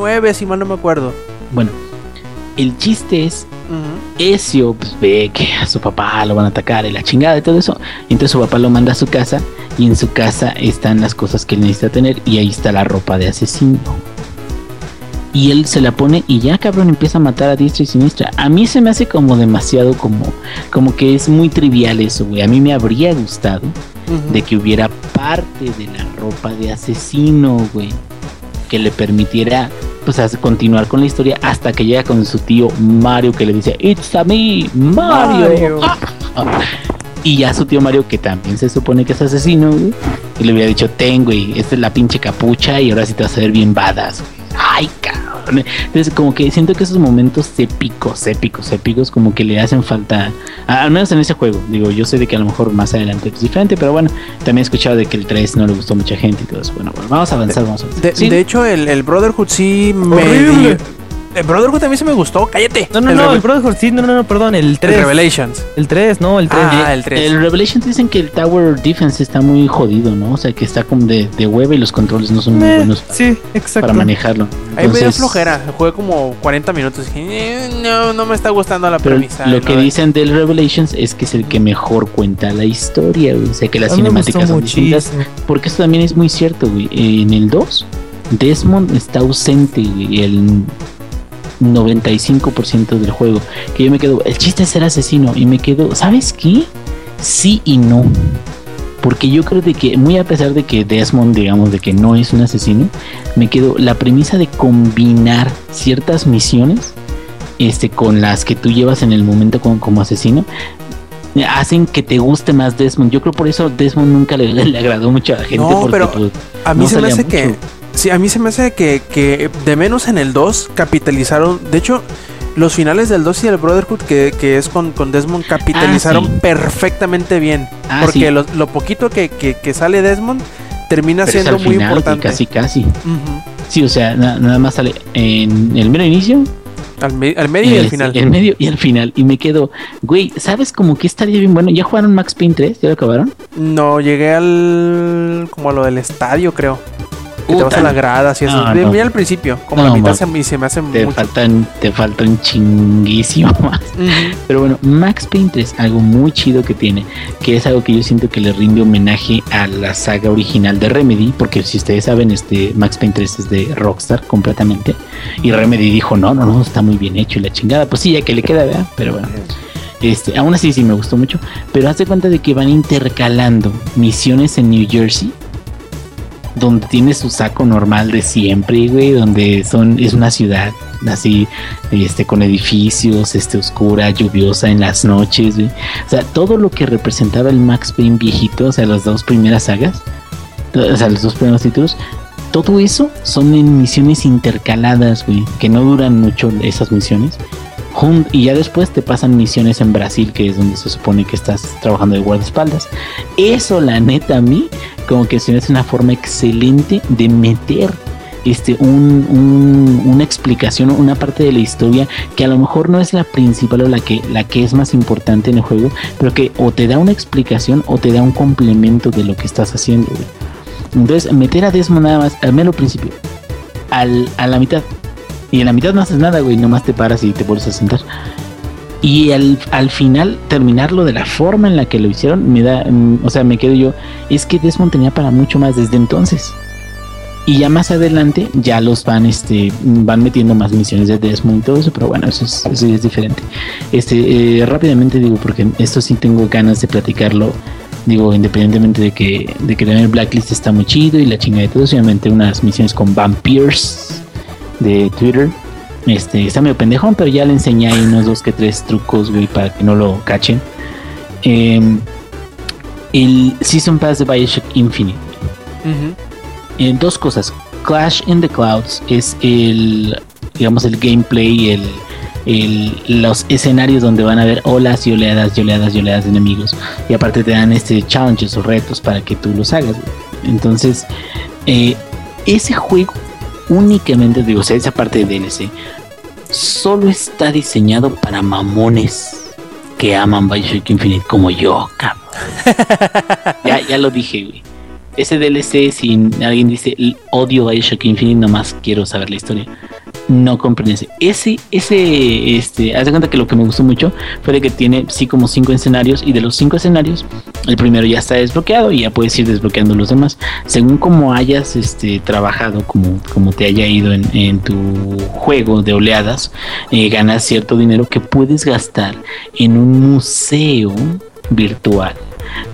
9, si mal no me acuerdo. Bueno, el chiste es Ujú. Ezio pues, ve que a su papá lo van a atacar y la chingada y todo eso. Y entonces su papá lo manda a su casa y en su casa están las cosas que él necesita tener y ahí está la ropa de asesino. Y él se la pone y ya cabrón empieza a matar a diestra y siniestra. A mí se me hace como demasiado como, como que es muy trivial eso, güey. A mí me habría gustado de que hubiera parte de la ropa de asesino, güey, que le permitiera pues continuar con la historia hasta que llega con su tío Mario que le dice It's a me, Mario. Mario. Ah, ah. Y ya su tío Mario, que también se supone que es asesino, güey, y le hubiera dicho, ten, güey, esta es la pinche capucha y ahora sí te vas a ver bien badass, güey. Ay, cabrón. Entonces, como que siento que esos momentos épicos, épicos, épicos, como que le hacen falta, a- al menos en ese juego. Digo, yo sé de que a lo mejor más adelante es diferente, pero bueno, también he escuchado de que el 3 no le gustó a mucha gente y todo eso. Bueno, bueno, vamos a avanzar, vamos a avanzar. De, Sí, de hecho, el, el Brotherhood sí me. El Brotherhood mí sí me gustó, cállate. No, no, el no, Reve- el Brotherhood, sí, no, no, no, perdón, el el 3. Revelations. El 3, no, el 3. Ah, el 3. El Revelations dicen que el Tower Defense está muy jodido, ¿no? O sea, que está como de, de hueva y los controles no son muy Eh, buenos sí, exacto. para manejarlo. Ahí me dio flojera. Jugué como 40 minutos. y dije, "Eh, no, no me está gustando la Pero premisa. lo ¿no? que dicen del Revelations es que es el que mejor cuenta la historia, güey. O sea, que las cinemáticas son distintas. muchísimo. Porque esto también es muy cierto, güey. En el 2, Desmond está ausente, güey, el 95% del juego. Que yo me quedo, el chiste es ser asesino. Y me quedo, ¿sabes qué? Sí y no. Porque yo creo de que, muy a pesar de que Desmond, digamos, de que no es un asesino, me quedo la premisa de combinar ciertas misiones este, con las que tú llevas en el momento como, como asesino, hacen que te guste más Desmond. Yo creo por eso Desmond nunca le, le agradó mucho a la gente. No, porque, pero pues, A mí no se me hace que. Sí, a mí se me hace que, que de menos en el 2 capitalizaron. De hecho, los finales del 2 y del Brotherhood, que, que es con, con Desmond, capitalizaron Ah, sí. perfectamente bien. Ah, porque sí. lo, lo poquito que, que, que sale Desmond termina Pero es siendo al muy final, importante. Casi, casi. Ujú. Sí, o sea, na- nada más sale en el mero inicio, al, me- al medio y al este, final. el medio y al final. Y me quedo, güey, ¿sabes como que estaría bien bueno? ¿Ya jugaron Max Payne 3? ¿Ya lo acabaron? No, llegué al. como a lo del estadio, creo. Que te vas a Puta. las gradas y eso. No, no. bien al principio. Como No, la mitad se, me- se me hace Te mucho. faltan, te faltan chinguísimo más. Pero bueno, Max Payne 3, algo muy chido que tiene, que es algo que yo siento que le rinde homenaje a la saga original de Remedy, porque si ustedes saben, este Max Payne 3 es de Rockstar completamente, y Remedy dijo, no, no, no, está muy bien hecho y la chingada, pues sí, ya que le queda, ¿verdad? Pero bueno. Este, aún así sí me gustó mucho, pero haz de cuenta de que van intercalando misiones en New Jersey donde tiene su saco normal de siempre, güey, donde son es una ciudad así este con edificios, este oscura, lluviosa en las noches. O sea, todo lo que representaba el Max Payne viejito, o sea, las dos primeras sagas, o sea, los dos primeros títulos, todo eso son en misiones intercaladas, güey, que no duran mucho esas misiones. Y ya después te pasan misiones en Brasil, que es donde se supone que estás trabajando de guardaespaldas. Eso, la neta, a mí, como que se me hace una forma excelente de meter este un, un- una explicación, una parte de la historia que a lo mejor no es la principal o la que, la que es más importante en el juego, pero que o te da una explicación o te da un complemento de lo que estás haciendo. Entonces, meter a Desmond nada más al mero principio, al, a la mitad, y en la mitad no haces nada, güey, nomás te paras y te vuelves a sentar. Y al, al final, terminarlo de la forma en la que lo hicieron, me da, mm, o sea, me quedo yo, es que Desmond tenía para mucho más desde entonces. Y ya más adelante, ya los van, este, van metiendo más misiones de Desmond y todo eso, pero bueno, eso es, eso es diferente. Este, eh, rápidamente digo, porque esto sí tengo ganas de platicarlo, digo, independientemente de que, de que también Blacklist está muy chido y la chinga de todo, obviamente unas misiones con Vampires de Twitter. Este, está medio pendejón, pero ya le enseñé ahí unos dos que tres trucos, güey, para que no lo cachen. Em, el Season Pass de Bioshock Infinite. Eh, dos cosas. Clash in the Clouds es el, digamos, el gameplay, el, el- los escenarios donde van a haber olas y oleadas y oleadas y oleadas de enemigos. Y aparte te dan este challenges o retos para que tú los hagas. güey. Entonces, eh, ese juego únicamente, digo, o sea, esa parte de DLC, solo está diseñado para mamones que aman Bioshock Infinite como yo, cabrón. ya, ya lo dije, güey. Ese DLC, si alguien dice odio Bioshock Infinite, nomás quiero saber la historia. No comprendes. Ese, ese, este, haz de cuenta que lo que me gustó mucho fue de que tiene sí como cinco escenarios y de los cinco escenarios, el primero ya está desbloqueado y ya puedes ir desbloqueando los demás. Según como hayas este, trabajado, como, como te haya ido en, tu juego de oleadas, eh, ganas cierto dinero que puedes gastar en un museo virtual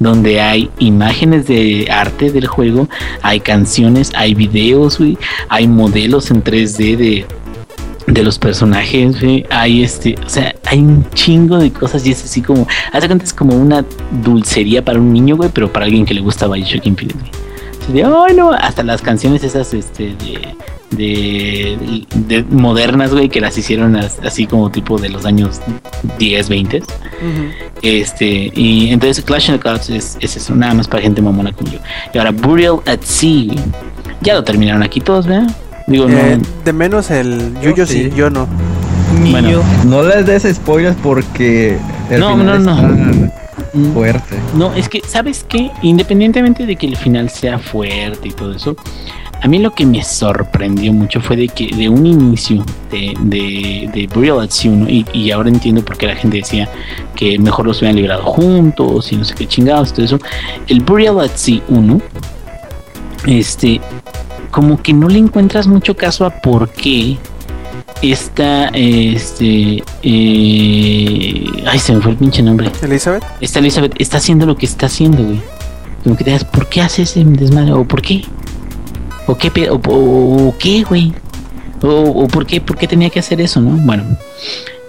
donde hay imágenes de arte del juego, hay canciones, hay videos, hay modelos en 3D de, de los personajes, hay este, o sea, hay un chingo de cosas y es así como, hace cuenta es como una dulcería para un niño, güey, pero para alguien que le gusta Bioshock Infinite, güey. Ay, no, hasta las canciones esas, este, de de, modernas, güey, que las hicieron así como tipo de los años 10, 20. Este, y entonces Clash of the Clouds es, eso, nada más para gente mamona como yo. Y ahora Burial at Sea, ya lo terminaron aquí todos, ¿verdad? Digo, no. Eh, de menos el Yuyo sí. yo no. Bueno, no les des spoilers porque no, no, no. Fuerte. No, es que, ¿sabes qué? Independientemente de que el final sea fuerte y todo eso, a mí lo que me sorprendió mucho fue de que de un inicio de, de, de Burial at Sea 1, y, ahora entiendo por qué la gente decía que mejor los hubieran librado juntos y no sé qué chingados, todo eso. El Burial at Sea 1, este, como que no le encuentras mucho caso a por qué esta, este, eh, ay, se me fue el pinche nombre. Elizabeth. Esta Elizabeth está haciendo lo que está haciendo, güey. Como que te das, ¿por qué hace ese desmadre? ¿O por qué? ¿O qué, o, qué, güey? O, por, qué, por qué tenía que hacer eso, no? Bueno.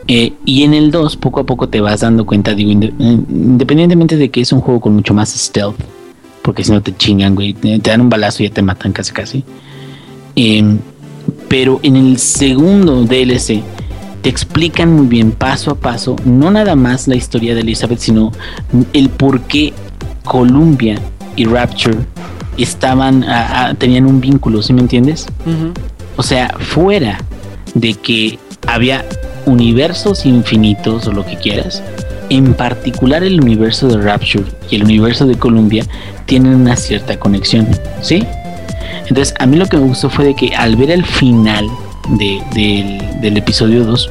Eh, y en el 2, poco a poco te vas dando cuenta, digo, eh, independientemente de que es un juego con mucho más stealth, porque si no te chingan, güey, te dan un balazo y ya te matan casi casi. Em, pero en el segundo DLC te explican muy bien, paso a paso, no nada más la historia de Elizabeth, sino el por qué Columbia y Rapture estaban, tenían un vínculo, ¿sí me entiendes? O sea, fuera de que había universos infinitos o lo que quieras, en particular el universo de Rapture y el universo de Columbia tienen una cierta conexión, ¿sí? Entonces, a mí lo que me gustó fue de que al ver el final del, episodio 2,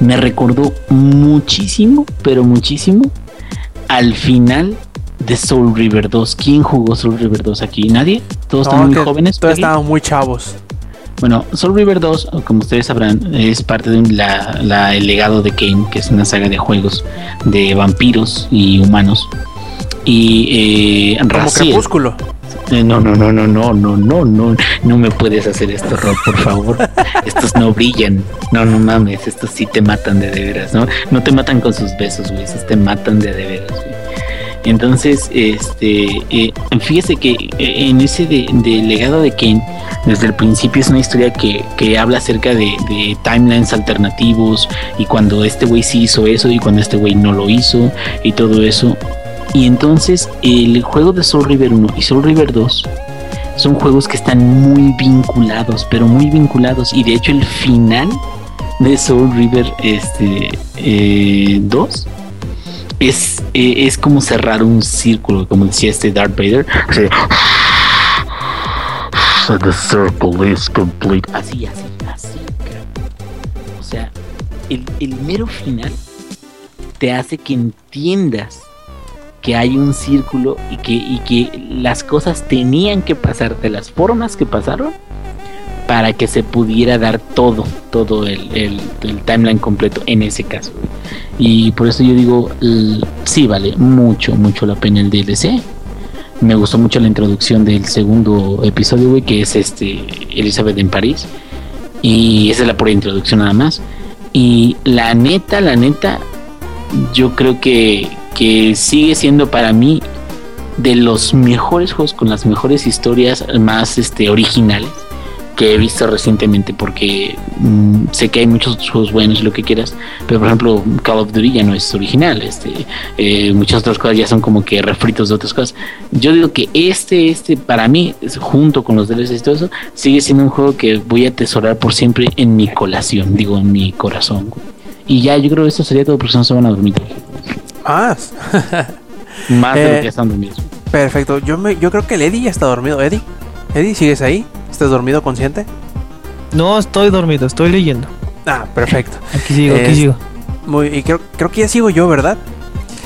me recordó muchísimo, pero muchísimo, al final de Soul River 2. ¿Quién jugó Soul River 2 aquí? ¿Nadie? Todos están muy jóvenes. Todos estaban muy chavos. Bueno, Soul River 2, como ustedes sabrán, es parte de la, el legado de Kane, que es una saga de juegos de vampiros y humanos. Y eh, Como Crepúsculo. Eh, no, no, no, no, no, no, no, no, no me puedes hacer esto, Rob, por favor. estos no brillan. No, no mames, estos sí te matan de de veras, ¿no? No te matan con sus besos, güey, estos te matan de de veras, güey. Entonces, este, eh, fíjese que eh, en ese de, legado de Kane, desde el principio es una historia que, habla acerca de, timelines alternativos y cuando este güey sí hizo eso y cuando este güey no lo hizo y todo eso. Y entonces el juego de Soul River 1 y Soul River 2 son juegos que están muy vinculados, pero muy vinculados. Y de hecho el final de Soul River este, 2 eh, es, eh, es como cerrar un círculo, como decía este Darth Vader. the circle is complete. Así, así, así. O sea, el, el mero final te hace que entiendas que hay un círculo y que, y que las cosas tenían que pasar de las formas que pasaron para que se pudiera dar todo, todo el, timeline completo en ese caso. Y por eso yo digo, sí vale mucho, mucho la pena el DLC. Me gustó mucho la introducción del segundo episodio, güey, que es este Elizabeth en París. Y esa es la pura introducción nada más. Y la neta, la neta, yo creo que, que sigue siendo para mí de los mejores juegos con las mejores historias más este, originales que he visto recientemente porque mm, sé que hay muchos juegos buenos y lo que quieras, pero por ejemplo Call of Duty ya no es original, este, eh, muchas otras cosas ya son como que refritos de otras cosas. Yo digo que este, este para mí, junto con los DLCs y todo eso, sigue siendo un juego que voy a atesorar por siempre en mi colación, digo en mi corazón. Y ya yo creo que esto sería todo porque no se van a dormir. Más. Más de lo que eh, están durmiendo. Perfecto. Yo, me, yo creo que el Eddie ya está dormido. Eddie, Eddie, ¿sigues ahí? ¿Estás dormido consciente? No, estoy dormido, estoy leyendo. Ah, perfecto. Aquí sigo, aquí sigo. Muy, y creo, creo que ya sigo yo, ¿verdad?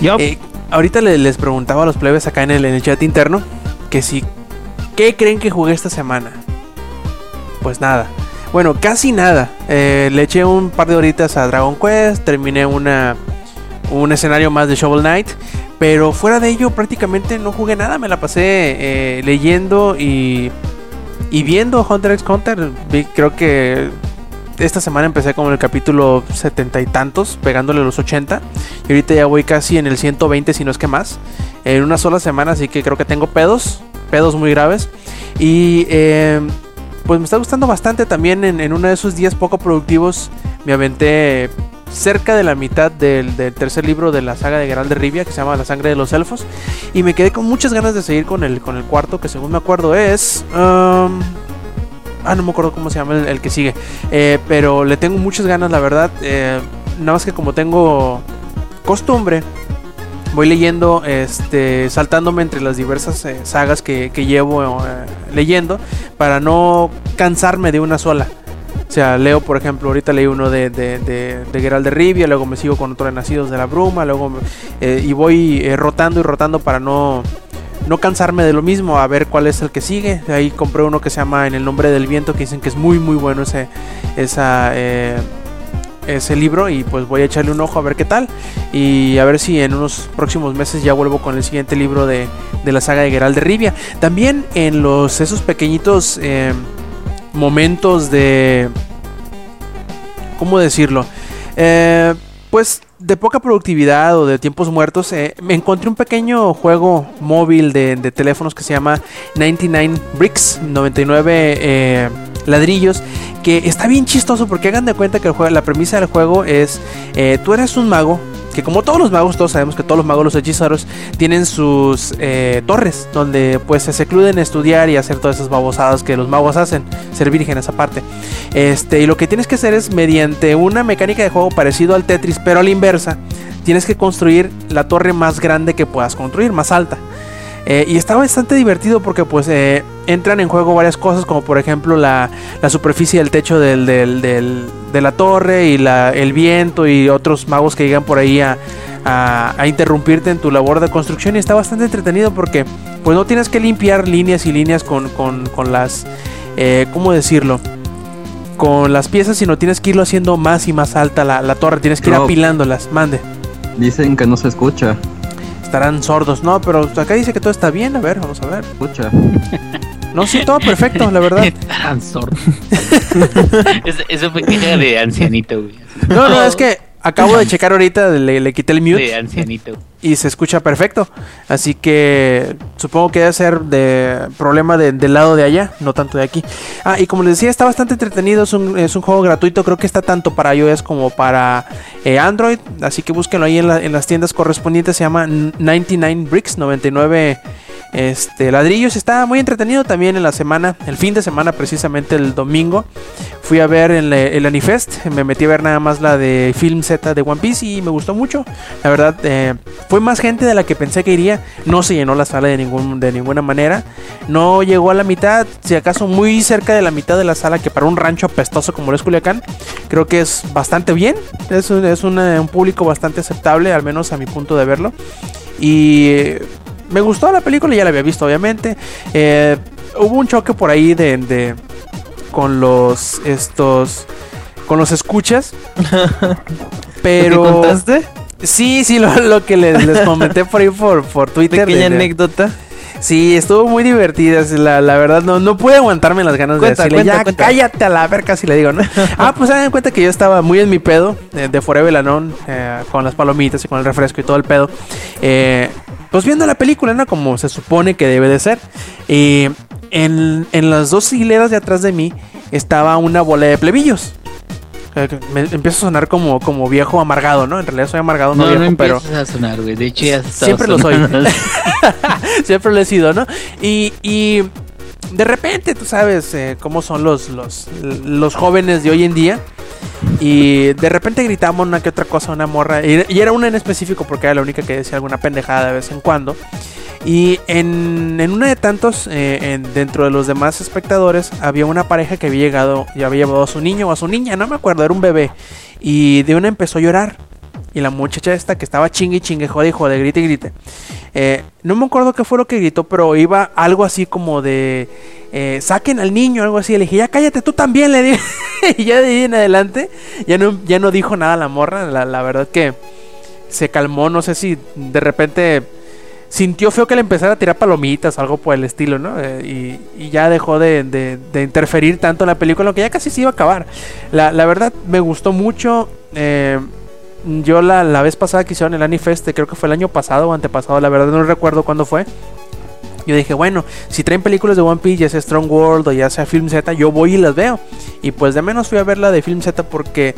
Yup. Eh, ahorita le- les preguntaba a los plebes acá en el, en el chat interno que si. ¿Qué creen que jugué esta semana? Pues nada. Bueno, casi nada. Eh, le eché un par de horitas a Dragon Quest, terminé una, un escenario más de Shovel Knight. Pero fuera de ello, prácticamente no jugué nada. Me la pasé eh, leyendo y, y viendo Hunter x Hunter. Vi- creo que esta semana empecé con el capítulo setenta y tantos, pegándole los 80. Y ahorita ya voy casi en el 120, si no es que más. En una sola semana, así que creo que tengo pedos, pedos muy graves. Y eh, pues me está gustando bastante también en, en uno de esos días poco productivos. Me aventé cerca de la mitad del, tercer libro de la saga de Geralt de Rivia, que se llama La sangre de los elfos. Y me quedé con muchas ganas de seguir con el, con el cuarto, que según me acuerdo es... um, Ah, no me acuerdo cómo se llama el, que sigue. Eh, pero le tengo muchas ganas, la verdad. Eh, nada más que como tengo costumbre, voy leyendo, este, saltándome entre las diversas eh, sagas que, llevo leyendo para no cansarme de una sola. O sea, leo, por ejemplo, ahorita leí uno de, de, de, de Rivia, luego me sigo con otro de Nacidos de la Bruma, luego me- eh, y voy eh, rotando y rotando para no, no cansarme de lo mismo, a ver cuál es el que sigue. Ahí compré uno que se llama En el nombre del viento, que dicen que es muy muy bueno ese, esa, eh, ese libro y pues voy a echarle un ojo a ver qué tal y a ver si en unos próximos meses ya vuelvo con el siguiente libro de, de la saga de Geralt de Rivia. También en los esos pequeñitos momentos de ¿cómo decirlo? Eh, pues de poca productividad o de tiempos muertos, eh, me encontré un pequeño juego móvil de, teléfonos que se llama 99 Bricks, 99 eh, ladrillos, que está bien chistoso porque hagan de cuenta que la premisa del juego es, tú eres un mago, que como todos los magos, todos sabemos que todos los magos, los hechiceros, tienen sus eh, torres, donde pues se secluden estudiar y hacer todas esas babosadas que los magos hacen, ser vírgenes aparte. Este, y lo que tienes que hacer es mediante una mecánica de juego parecido al Tetris, pero a la inversa, tienes que construir la torre más grande que puedas construir, más alta. Eh, y está bastante divertido porque pues eh, entran en juego varias cosas como por ejemplo la, la superficie del techo del, del- del- de la torre y la- el viento y otros magos que llegan por ahí a, a- a interrumpirte en tu labor de construcción y está bastante entretenido porque pues no tienes que limpiar líneas y líneas con, con- con las, eh, ¿cómo decirlo? Con las piezas, sino tienes que irlo haciendo más y más alta la, la torre, tienes que ir apilándolas, mande. Dicen que no se escucha. Estarán sordos, no, pero acá dice que todo está bien, a ver, vamos a ver. Escucha. No, sí, todo perfecto, la verdad. Estarán sordos. Es- Eso fue queja de ancianito, güey. No, no, es que acabo de checar ahorita, le, le quité el mute De ancianito. y se escucha perfecto. Así que supongo que debe ser de problema de- del lado de allá, no tanto de aquí. Ah, y como les decía, está bastante entretenido. Es un, es un juego gratuito, creo que está tanto para iOS como para eh, Android. Así que búsquenlo ahí en, la- en las tiendas correspondientes. Se llama 99 Bricks, 99 este, ladrillos. Está muy entretenido también en la semana, el fin de semana, precisamente el domingo. Fui a ver el, el Anifest, me metí a ver nada más la de Film Z de One Piece y me gustó mucho. La verdad, eh, fue más gente de la que pensé que iría. No se llenó la sala de, ningún, de ninguna manera. No llegó a la mitad, si acaso muy cerca de la mitad de la sala, que para un rancho apestoso como lo es Culiacán, creo que es bastante bien. Es un, es un público bastante aceptable, al menos a mi punto de verlo. Y me gustó la película, ya la había visto obviamente. Eh, hubo un choque por ahí de, de- con los estos con los escuchas. Pero ¿Te contaste? sí, sí, lo, lo que les, les comenté por ahí por, por Twitter. Pequeña de- anécdota. Sí, estuvo muy divertida. La, la verdad, no, no pude aguantarme las ganas Cuenta, de decirle, cuenta, ya cuenta". cállate a la ver, casi le digo, ¿no? ah, pues se dan cuenta que yo estaba muy en mi pedo eh, de Forever Alone, eh, con las palomitas y con el refresco y todo el pedo. Eh, pues viendo la película, ¿no? Como se supone que debe de ser. Y en, en las dos hileras de atrás de mí estaba una bola de plebillos. Eh, Me empiezo a sonar como, como viejo amargado, ¿no? En realidad soy amargado, no, No, no, viejo, pero... empiezas a sonar, güey. De hecho, ya Siempre lo soy. Siempre lo he sido, ¿no? Y, y de repente, tú sabes eh, cómo son los, los, los jóvenes de hoy en día. Y de repente gritamos una que otra cosa una morra. Y, y era una en específico porque era la única que decía alguna pendejada de vez en cuando. Y en, en una de tantos, eh, en- dentro de los demás espectadores, había una pareja que había llegado y había llevado a su niño o a su niña, no me acuerdo, era un bebé. Y de una empezó a llorar. Y la muchacha esta que estaba chingue chingue, jode jode, grite grite. Eh, no me acuerdo qué fue lo que gritó, pero iba algo así como de eh, saquen al niño, algo así. Le dije, ya cállate tú también, le dije. y ya de ahí en adelante, ya no, ya no dijo nada la morra. La, verdad que se calmó, no sé si de repente sintió feo que le empezara a tirar palomitas algo por el estilo, ¿no? Eh, y, y ya dejó de, de- de interferir tanto en la película, que ya casi se iba a acabar. La, la verdad me gustó mucho. eh, yo la, la vez pasada que hicieron el Anifest, creo que fue el año pasado o antepasado, la verdad no recuerdo cuándo fue. Yo dije, bueno, si traen películas de One Piece, ya sea Strong World o ya sea Film Z, yo voy y las veo. Y pues de menos fui a ver la de Film Z porque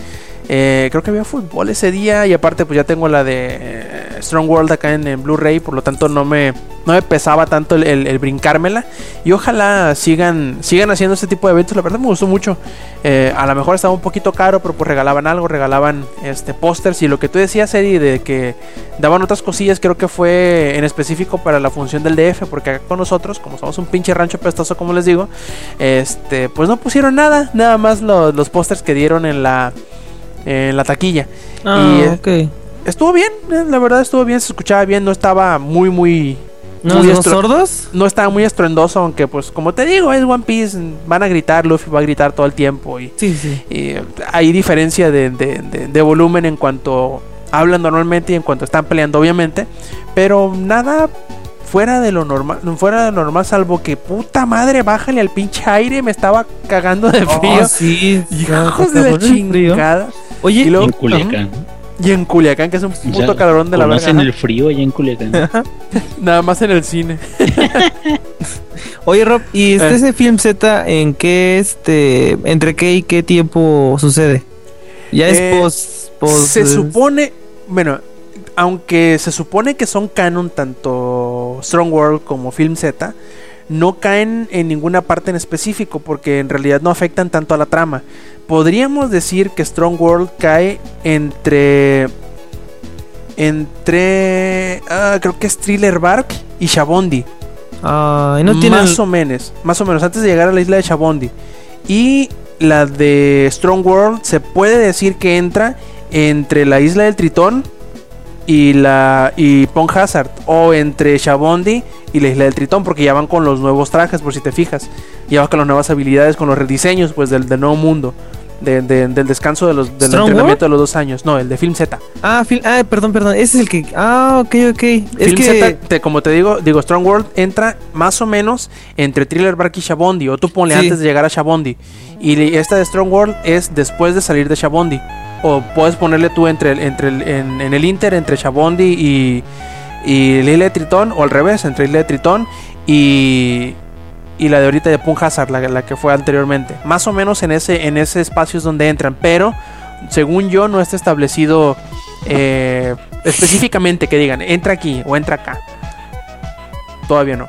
eh, creo que había fútbol ese día y aparte pues ya tengo la de eh, Strong World acá en, en Blu-ray, por lo tanto no me, no me pesaba tanto el, el- el brincármela. Y ojalá sigan, sigan haciendo este tipo de eventos, la verdad me gustó mucho. Eh, a lo mejor estaba un poquito caro, pero pues regalaban algo, regalaban este pósters y lo que tú decías, Eddie, de que daban otras cosillas, creo que fue en específico para la función del DF, porque acá con nosotros, como somos un pinche rancho pestoso, como les digo, este, pues no pusieron nada, nada más lo- los pósters que dieron en la, en la taquilla. Ah, Y, eh, ok. Estuvo bien, eh, la verdad estuvo bien, se escuchaba bien, no estaba muy, muy... ¿No muy sordos? no estaba muy estruendoso, aunque pues como te digo, es One Piece, van a gritar, Luffy va a gritar todo el tiempo y, Sí, sí. y, eh, hay diferencia de, de- de- de volumen en cuanto hablan normalmente y en cuanto están peleando, obviamente, pero nada fuera de lo normal, fuera de lo normal, salvo que puta madre, bájale al pinche aire, me estaba cagando de frío. Oh, sí. Hijos de la frío. Oye, Y luego- en Culiacán. Y en Culiacán, que es un puto Ya calorón de la verga. ¿Conocen ajá. el frío allá en Culiacán? Nada más en el cine. Oye, Rob, ¿y este Eh. ese film Z en qué este entre qué y qué tiempo sucede? Ya es Eh, post, post- se supone, bueno, aunque se supone que son canon tanto Strong World como Film Z, no caen en ninguna parte en específico porque en realidad no afectan tanto a la trama. Podríamos decir que Strong World cae entre entre ah, creo que es Thriller Bark y Shabondi. Ay, no tiene más o menos, más o menos antes de llegar a la isla de Shabondi. Y la de Strong World se puede decir que entra entre la isla del Tritón y la y Pong Hazard o entre Shabondi y la isla del Tritón porque ya van con los nuevos trajes por si te fijas, ya van con las nuevas habilidades, con los rediseños pues del, del nuevo mundo. De- de- del descanso de los, del ¿Strong entrenamiento de los dos años. No, el de Film Z. Ah, fil- ah, perdón, perdón. Ese es el que. Ah, ok, ok. Es Film que. Z, te- como te digo, digo, Strong World entra más o menos entre Thriller Bark y Shabondi, o tú ponle Sí. antes de llegar a Shabondi. Y esta de Strong World es después de salir de Shabondi. O puedes ponerle tú entre el, entre el- en, en el Inter, entre Shabondi y, y la isla de Tritón, o al revés, entre Isla de Tritón y, y la de ahorita de Pun Hazard, la, la que fue anteriormente. Más o menos en ese, en ese espacio es donde entran, pero según yo no está establecido eh, específicamente que digan entra aquí o entra acá. Todavía no.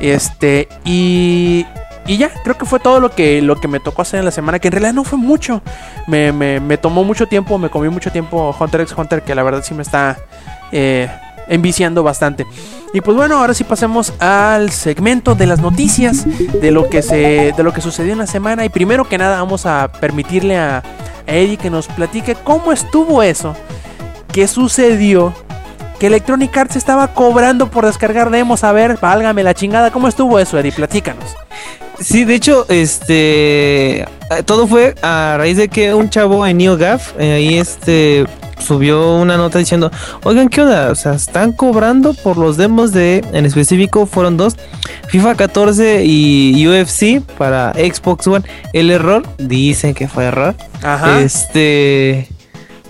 Este, y, y ya, creo que fue todo lo que, lo que me tocó hacer en la semana, que en realidad no fue mucho. Me, me- me tomó mucho tiempo, me comí mucho tiempo Hunter x Hunter, que la verdad sí me está eh, enviciando bastante. Y pues bueno, ahora sí pasemos al segmento de las noticias, de lo que se, de lo que sucedió en la semana. Y primero que nada vamos a permitirle a, Eddie que nos platique cómo estuvo eso, qué sucedió, que Electronic Arts estaba cobrando por descargar demos. A ver, válgame la chingada, ¿cómo estuvo eso, Eddie? Platícanos. Sí, de hecho, este. Todo fue a raíz de que un chavo en NeoGAF eh, ahí este subió una nota diciendo, oigan, ¿qué onda? O sea, están cobrando por los demos de, en específico fueron dos, FIFA 14 y UFC para Xbox One. El error, dicen que fue error. Ajá. Este.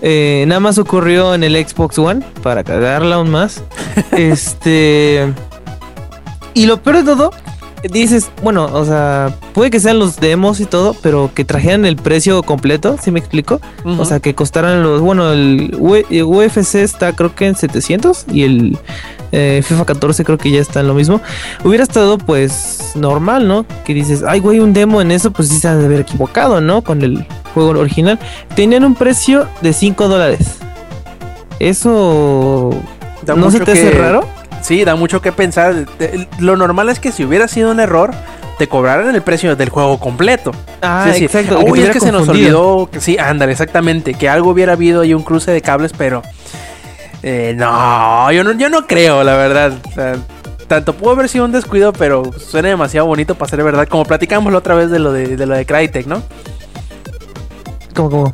eh, nada más ocurrió en el Xbox One para cagarla aún más. este. Y lo peor de todo, dices, bueno, o sea, puede que sean los demos y todo, pero que trajeran el precio completo, ¿sí me explico? O sea, que costaran los. Bueno, el UFC está creo que en 700 y el eh, FIFA 14 creo que ya está en lo mismo. Hubiera estado pues normal, ¿no? Que dices, ay, güey, un demo en eso, pues sí se han de haber equivocado, ¿no? Con el juego original. Tenían un precio de 5 dólares. Eso. ¿No se te hace que- raro? Sí, da mucho que pensar. De- Lo normal es que si hubiera sido un error, te cobraran el precio del juego completo. Ah, decir, exacto. Uy, te es que se nos olvidó. Que, sí, ándale, exactamente. Que algo hubiera habido ahí un cruce de cables, pero. eh, no, yo no, yo no creo, la verdad. O sea, tanto pudo haber sido un descuido, pero suena demasiado bonito para ser verdad. Como platicamos la otra vez de lo de, de lo de Crytek, ¿no? ¿Cómo, cómo?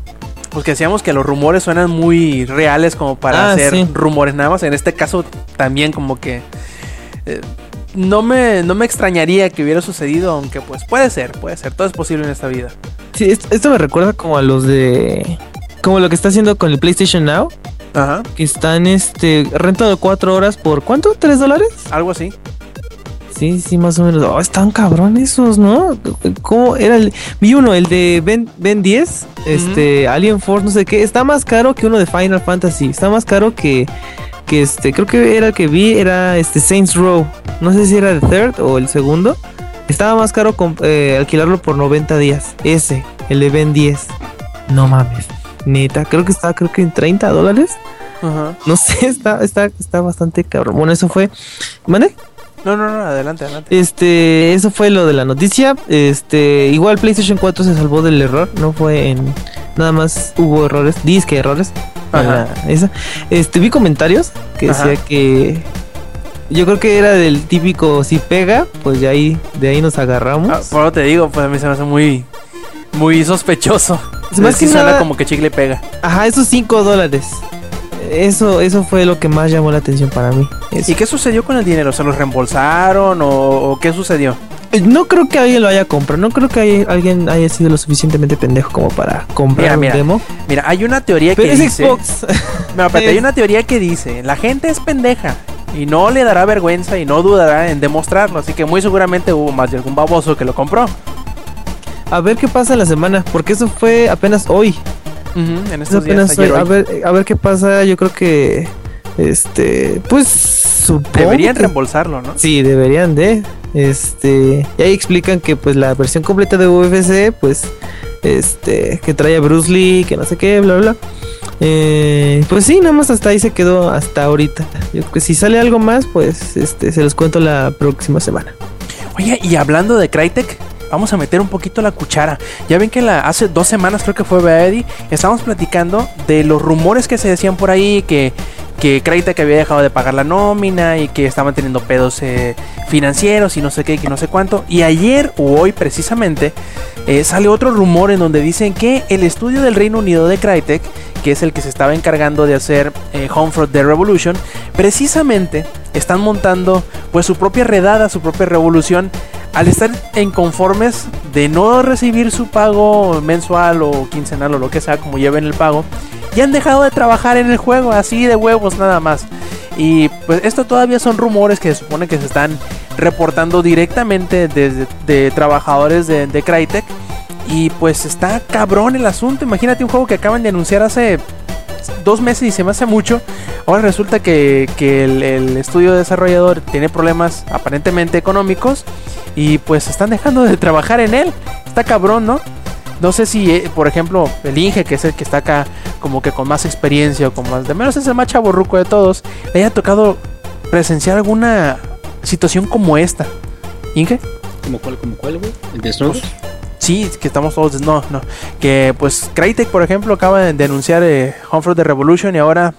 Pues que decíamos que los rumores suenan muy reales como para Ah, hacer sí. rumores nada más. En este caso también como que eh, no me no me extrañaría que hubiera sucedido, aunque pues puede ser, puede ser, todo es posible en esta vida. Sí, esto, esto me recuerda como a los de. Como lo que está haciendo con el PlayStation Now. Ajá, Que están este rentando cuatro horas por ¿cuánto? ¿Tres dólares? algo así. Sí, sí, más o menos. Oh, están cabrón esos, ¿no? ¿Cómo era el. Vi uno, el de Ben, ben 10, este, Alien Force, no sé qué. Está más caro que uno de Final Fantasy. Está más caro que. Que este, creo que era el que vi, era este Saints Row. No sé si era el third o el segundo. Estaba más caro eh, alquilarlo por 90 días. Ese, el de Ben 10. No mames. Neta, creo que estaba, creo que en 30 dólares. Ajá. No sé, está, está, está bastante cabrón. Bueno, eso fue. ¿Mande? No, no, no, adelante, adelante. Este, eso fue lo de la noticia. Este, igual PlayStation 4 se salvó del error, no fue en nada más hubo errores, disque errores. Ajá. la- esa. Este, vi comentarios que Ajá. decía que yo creo que era del típico si pega, pues de ahí de ahí nos agarramos. Ah, por eso te digo, pues a mí se me hace muy muy sospechoso. Es más que suena nada- como que chicle pega. Ajá, esos 5 dólares. Eso, eso fue lo que más llamó la atención para mí. Eso. ¿Y qué sucedió con el dinero? ¿Se los reembolsaron o, o qué sucedió? Eh, No creo que alguien lo haya comprado. No creo que haya- alguien haya sido lo suficientemente pendejo como para comprar Mira, un demo. Mira, hay una teoría Pero que es dice... Xbox. No, espérate, hay una teoría que dice, la gente es pendeja y no le dará vergüenza y no dudará en demostrarlo, así que muy seguramente hubo más de algún baboso que lo compró. A ver qué pasa en la semana, porque eso fue apenas hoy. Ujú, en Eso estos días, apenas ayer, hoy. A ver, a ver qué pasa. Yo creo que, este, pues, supongo Deberían que- reembolsarlo, ¿no? Sí, deberían de. Este, y ahí explican que, pues, la versión completa de UFC, pues, este, que trae a Bruce Lee, que no sé qué, bla, bla. bla. Eh, pues sí, nada más hasta ahí se quedó hasta ahorita. Yo creo que si sale algo más, pues, este, se los cuento la próxima semana. Oye, y hablando de Crytek, vamos a meter un poquito la cuchara. Ya ven que la, hace dos semanas, creo que fue Eddie, estábamos platicando de los rumores que se decían por ahí, que, que Crytek había dejado de pagar la nómina y que estaban teniendo pedos eh, financieros y no sé qué, que no sé cuánto. Y ayer o hoy precisamente eh, sale otro rumor en donde dicen que el estudio del Reino Unido de Crytek, que es el que se estaba encargando de hacer eh, Homefront The Revolution, precisamente están montando pues su propia redada, su propia revolución, al estar inconformes de no recibir su pago mensual o quincenal o lo que sea, como lleven el pago, y han dejado de trabajar en el juego, así de huevos nada más. Y pues esto todavía son rumores que se supone que se están reportando directamente desde de trabajadores de, de Crytek. Y pues está cabrón el asunto. Imagínate un juego que acaban de anunciar hace dos meses y se me hace mucho. Ahora resulta que, que el, el estudio desarrollador tiene problemas aparentemente económicos. Y pues están dejando de trabajar en él. Está cabrón, ¿no? No sé si, eh, por ejemplo, el Inge, que es el que está acá como que con más experiencia o con más... De menos es el más chaborruco de todos. Le haya tocado presenciar alguna situación como esta. Inge? ¿Como cuál, como cuál, güey? ¿El desnudo? Sí, que estamos todos. No, no. Que pues Crytek, por ejemplo, acaba de denunciar eh, Homefront de Revolution y ahora,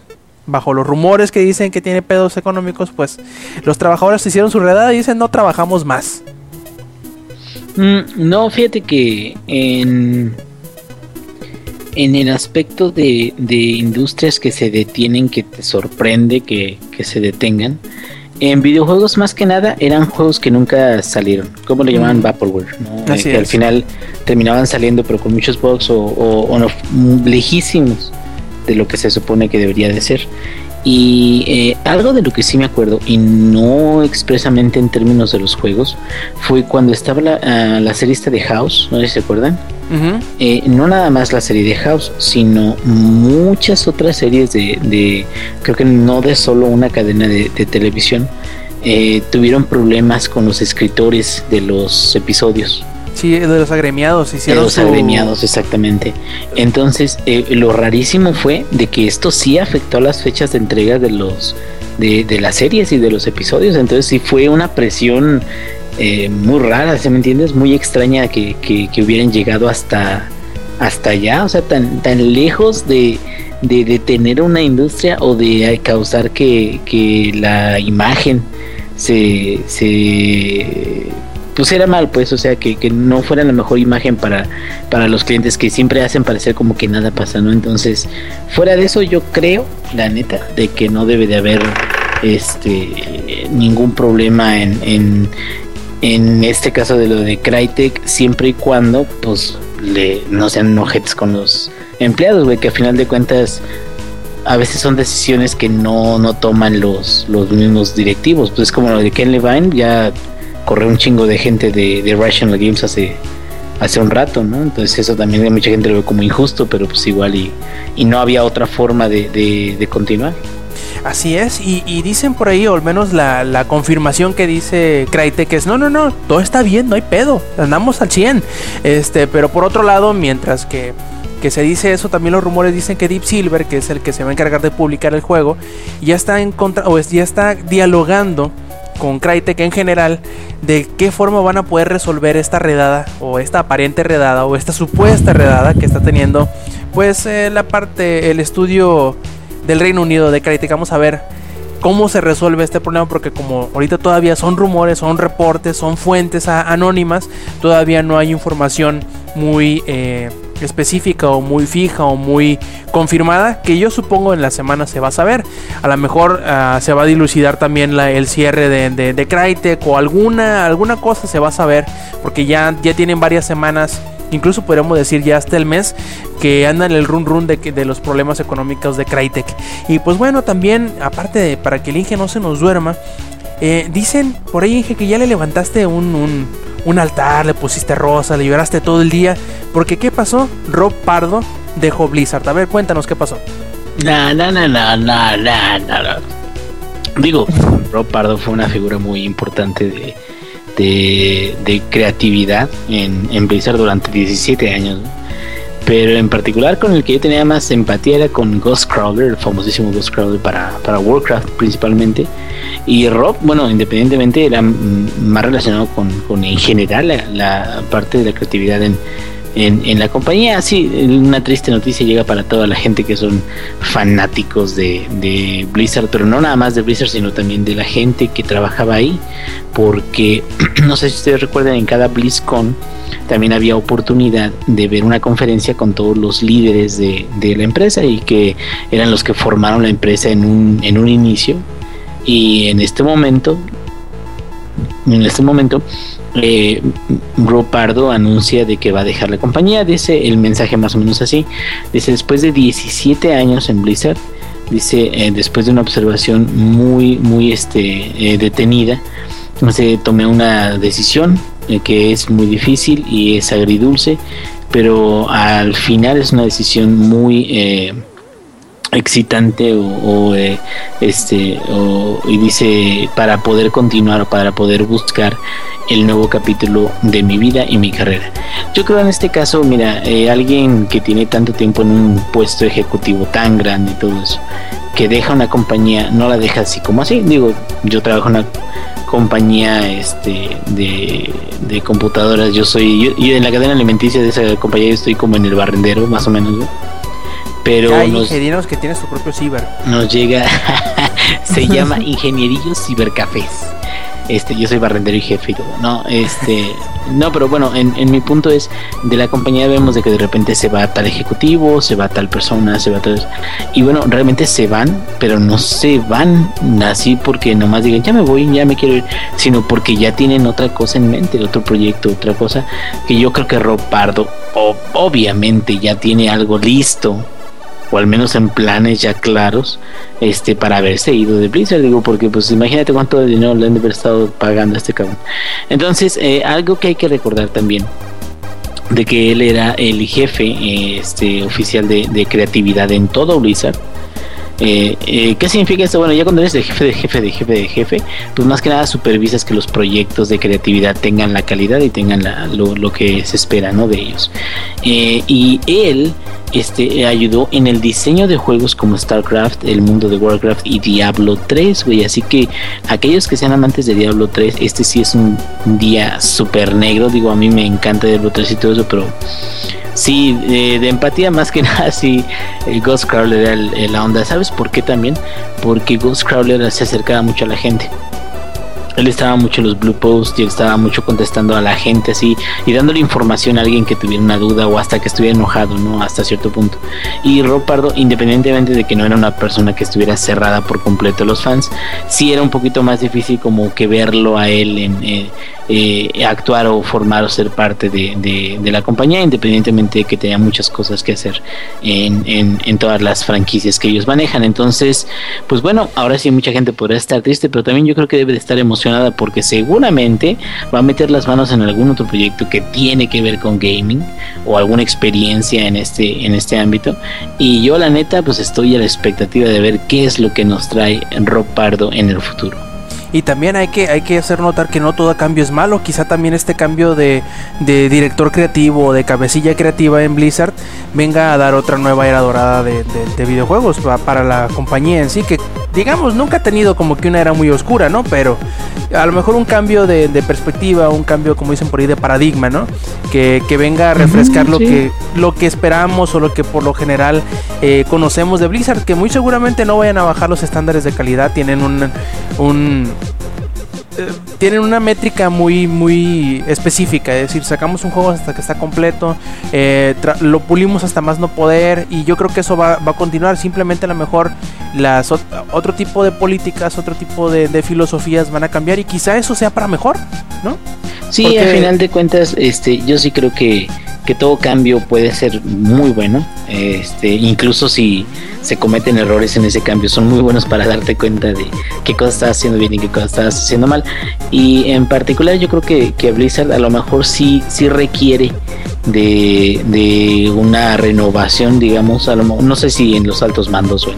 bajo los rumores que dicen que tiene pedos económicos, pues los trabajadores hicieron su redada y dicen no trabajamos más. Mm, no, fíjate que en, en el aspecto de, de industrias que se detienen, que te sorprende que, que se detengan, en videojuegos más que nada eran juegos que nunca salieron, como le llamaban Mm. Vaporware, ¿no? Así Eh, que al es. final terminaban saliendo pero con muchos bugs o, o- o no- lejísimos de lo que se supone que debería de ser. Y eh, algo de lo que sí me acuerdo, y no expresamente en términos de los juegos, fue cuando estaba la, ah, la serie de House, no sé si se acuerdan. Eh, no nada más la serie de House, sino muchas otras series de, de creo que no de solo una cadena de, de televisión, eh, tuvieron problemas con los escritores de los episodios. Sí, de los agremiados De hicieron los su- agremiados, exactamente. Entonces, eh, lo rarísimo fue de que esto sí afectó las fechas de entrega de los de, de las series y de los episodios. Entonces sí fue una presión eh, muy rara, ¿se me entiendes? Muy extraña que, que, hubieran llegado hasta, hasta allá, o sea, tan, tan lejos de, de, tener una industria o de causar que, que la imagen se, se pusiera mal, pues, o sea, que, que, no fuera la mejor imagen para, para los clientes que siempre hacen parecer como que nada pasa, ¿no? Entonces, fuera de eso, yo creo, la neta, de que no debe de haber este ningún problema en, en este caso de lo de Crytek, siempre y cuando, pues, le, no sean ojetes con los empleados, güey, que a final de cuentas a veces son decisiones que no, no toman los, los mismos directivos. Pues es como lo de Ken Levine, ya corrió un chingo de gente de, de Rational Games hace, hace un rato, ¿no? Entonces eso también mucha gente lo ve como injusto, pero pues igual y, y no había otra forma de, de, de continuar. Así es, y, dicen por ahí, o al menos la, confirmación que dice Crytek es, no, no, no, todo está bien, no hay pedo, andamos al 100. Este, pero por otro lado, mientras que, que se dice eso, también los rumores dicen que Deep Silver, que es el que se va a encargar de publicar el juego, ya está en contra, o ya está dialogando con Crytek en general de qué forma van a poder resolver esta redada o esta aparente redada o esta supuesta redada que está teniendo pues eh, la parte el estudio del Reino Unido de Crytek vamos a ver cómo se resuelve este problema porque como ahorita todavía son rumores son reportes son fuentes anónimas todavía no hay información muy eh, específica o muy fija o muy confirmada que yo supongo en la semana se va a saber. A lo mejor uh, se va a dilucidar también la, el cierre de, de, de, Crytek o alguna, alguna cosa se va a saber porque ya, ya tienen varias semanas. Incluso podríamos decir ya hasta el mes que andan el run run de, de los problemas económicos de Crytek. Y pues bueno, también, aparte de para que el Inge no se nos duerma, eh, dicen por ahí, Inge, que ya le levantaste un, un, un altar, le pusiste rosa, le lloraste todo el día. Porque ¿qué pasó? Rob Pardo dejó Blizzard. A ver, cuéntanos qué pasó. No, no, no, no, no, no, no. Digo, Rob Pardo fue una figura muy importante de, de, creatividad en, en, Blizzard durante 17 años. Pero en particular con el que yo tenía más empatía era con Ghost Crawler, el famosísimo Ghost Crawler para, para Warcraft principalmente. Y Rob, bueno, independientemente era más relacionado con, con en general la, la, parte de la creatividad en, en, en, la compañía. Sí, una triste noticia llega para toda la gente que son fanáticos de, de, Blizzard, pero no nada más de Blizzard, sino también de la gente que trabajaba ahí, porque no sé si ustedes recuerdan, en cada BlizzCon también había oportunidad de ver una conferencia con todos los líderes de, de la empresa y que eran los que formaron la empresa en un, en un inicio. Y en este momento, en este momento, eh, anuncia de que va a dejar la compañía. Dice el mensaje más o menos así. Dice, después de 17 años en Blizzard, dice, eh, después de una observación muy, muy este, eh, detenida, se tomé una decisión eh, que es muy difícil y es agridulce, pero al final es una decisión muy eh, excitante o, o eh, este o, y dice para poder continuar para poder buscar el nuevo capítulo de mi vida y mi carrera yo creo en este caso mira eh, alguien que tiene tanto tiempo en un puesto ejecutivo tan grande y todo eso que deja una compañía no la deja así como así. Digo yo trabajo en una compañía este de, de computadoras. Yo soy yo, yo, en la cadena alimenticia de esa compañía yo estoy como en el barrendero más o menos ¿no? Pero Hay nos, ingenieros que tienen su propio ciber. Nos llega, se llama Ingenierillos Cibercafés. Este, yo soy barrendero y jefe y todo, no, este, no, pero bueno, en, en, mi punto es, de la compañía vemos de que de repente se va tal ejecutivo, se va tal persona, se va tal, y bueno, realmente se van, pero no se van así porque nomás digan, ya me voy, ya me quiero ir, sino porque ya tienen otra cosa en mente, otro proyecto, otra cosa, que yo creo que Rob Pardo, obviamente ya tiene algo listo, o al menos en planes ya claros este para haberse ido de Blizzard. Digo porque pues imagínate cuánto dinero le han de haber estado pagando a este cabrón. Entonces eh, algo que hay que recordar también de que él era el jefe este oficial de, de creatividad en todo Blizzard Eh, eh, ¿Qué significa esto? Bueno, ya cuando eres de jefe de jefe de jefe de jefe, pues más que nada supervisas que los proyectos de creatividad tengan la calidad y tengan lo, que se espera ¿no? de ellos. Eh, y él este, ayudó en el diseño de juegos como StarCraft, el mundo de Warcraft y Diablo 3, güey. Así que aquellos que sean amantes de Diablo 3, este sí es un día súper negro. Digo, a mí me encanta Diablo 3 y todo eso, pero sí, eh, de empatía más que nada, sí, el Ghostcrawler era el, la onda. ¿Sabes por qué también? Porque Ghostcrawler se acercaba mucho a la gente él estaba mucho en los blue posts y estaba mucho contestando a la gente así y dándole información a alguien que tuviera una duda o hasta que estuviera enojado, ¿no? Hasta cierto punto. Y Rob Pardo, independientemente de que no era una persona que estuviera cerrada por completo a los fans, sí era un poquito más difícil como que verlo a él en, eh, eh, actuar o formar o ser parte de, de, de, la compañía, independientemente de que tenía muchas cosas que hacer en, en, en, todas las franquicias que ellos manejan. Entonces, pues bueno, ahora sí mucha gente podrá estar triste, pero también yo creo que debe de estar emocionada porque seguramente va a meter las manos en algún otro proyecto que tiene que ver con gaming o alguna experiencia en este, en este ámbito. Y yo la neta, pues estoy a la expectativa de ver qué es lo que nos trae Rob Pardo en el futuro. Y también hay que, hay que hacer notar que no todo cambio es malo. Quizá también este cambio de, de director creativo o de cabecilla creativa en Blizzard venga a dar otra nueva era dorada de, de, de videojuegos para, la compañía en sí. Que digamos, nunca ha tenido como que una era muy oscura, ¿no? Pero a lo mejor un cambio de, de perspectiva, un cambio, como dicen por ahí, de paradigma, ¿no? Que, que venga a refrescar uh -huh, lo, sí. que, lo que esperamos o lo que por lo general eh, conocemos de Blizzard, que muy seguramente no vayan a bajar los estándares de calidad, tienen un... un eh, tienen una métrica muy muy específica, es decir, sacamos un juego hasta que está completo, eh, lo pulimos hasta más no poder y yo creo que eso va, va a continuar, simplemente a lo mejor las otro tipo de políticas, otro tipo de, de, filosofías van a cambiar y quizá eso sea para mejor, ¿no? Sí, Porque... al final de cuentas, este, yo sí creo que, que todo cambio puede ser muy bueno, este, incluso si se cometen errores en ese cambio, son muy buenos para darte cuenta de qué cosas estás haciendo bien y qué cosas estás haciendo mal. Y en particular yo creo que, que Blizzard a lo mejor sí, sí requiere de, de una renovación, digamos, a lo no sé si en los altos mandos o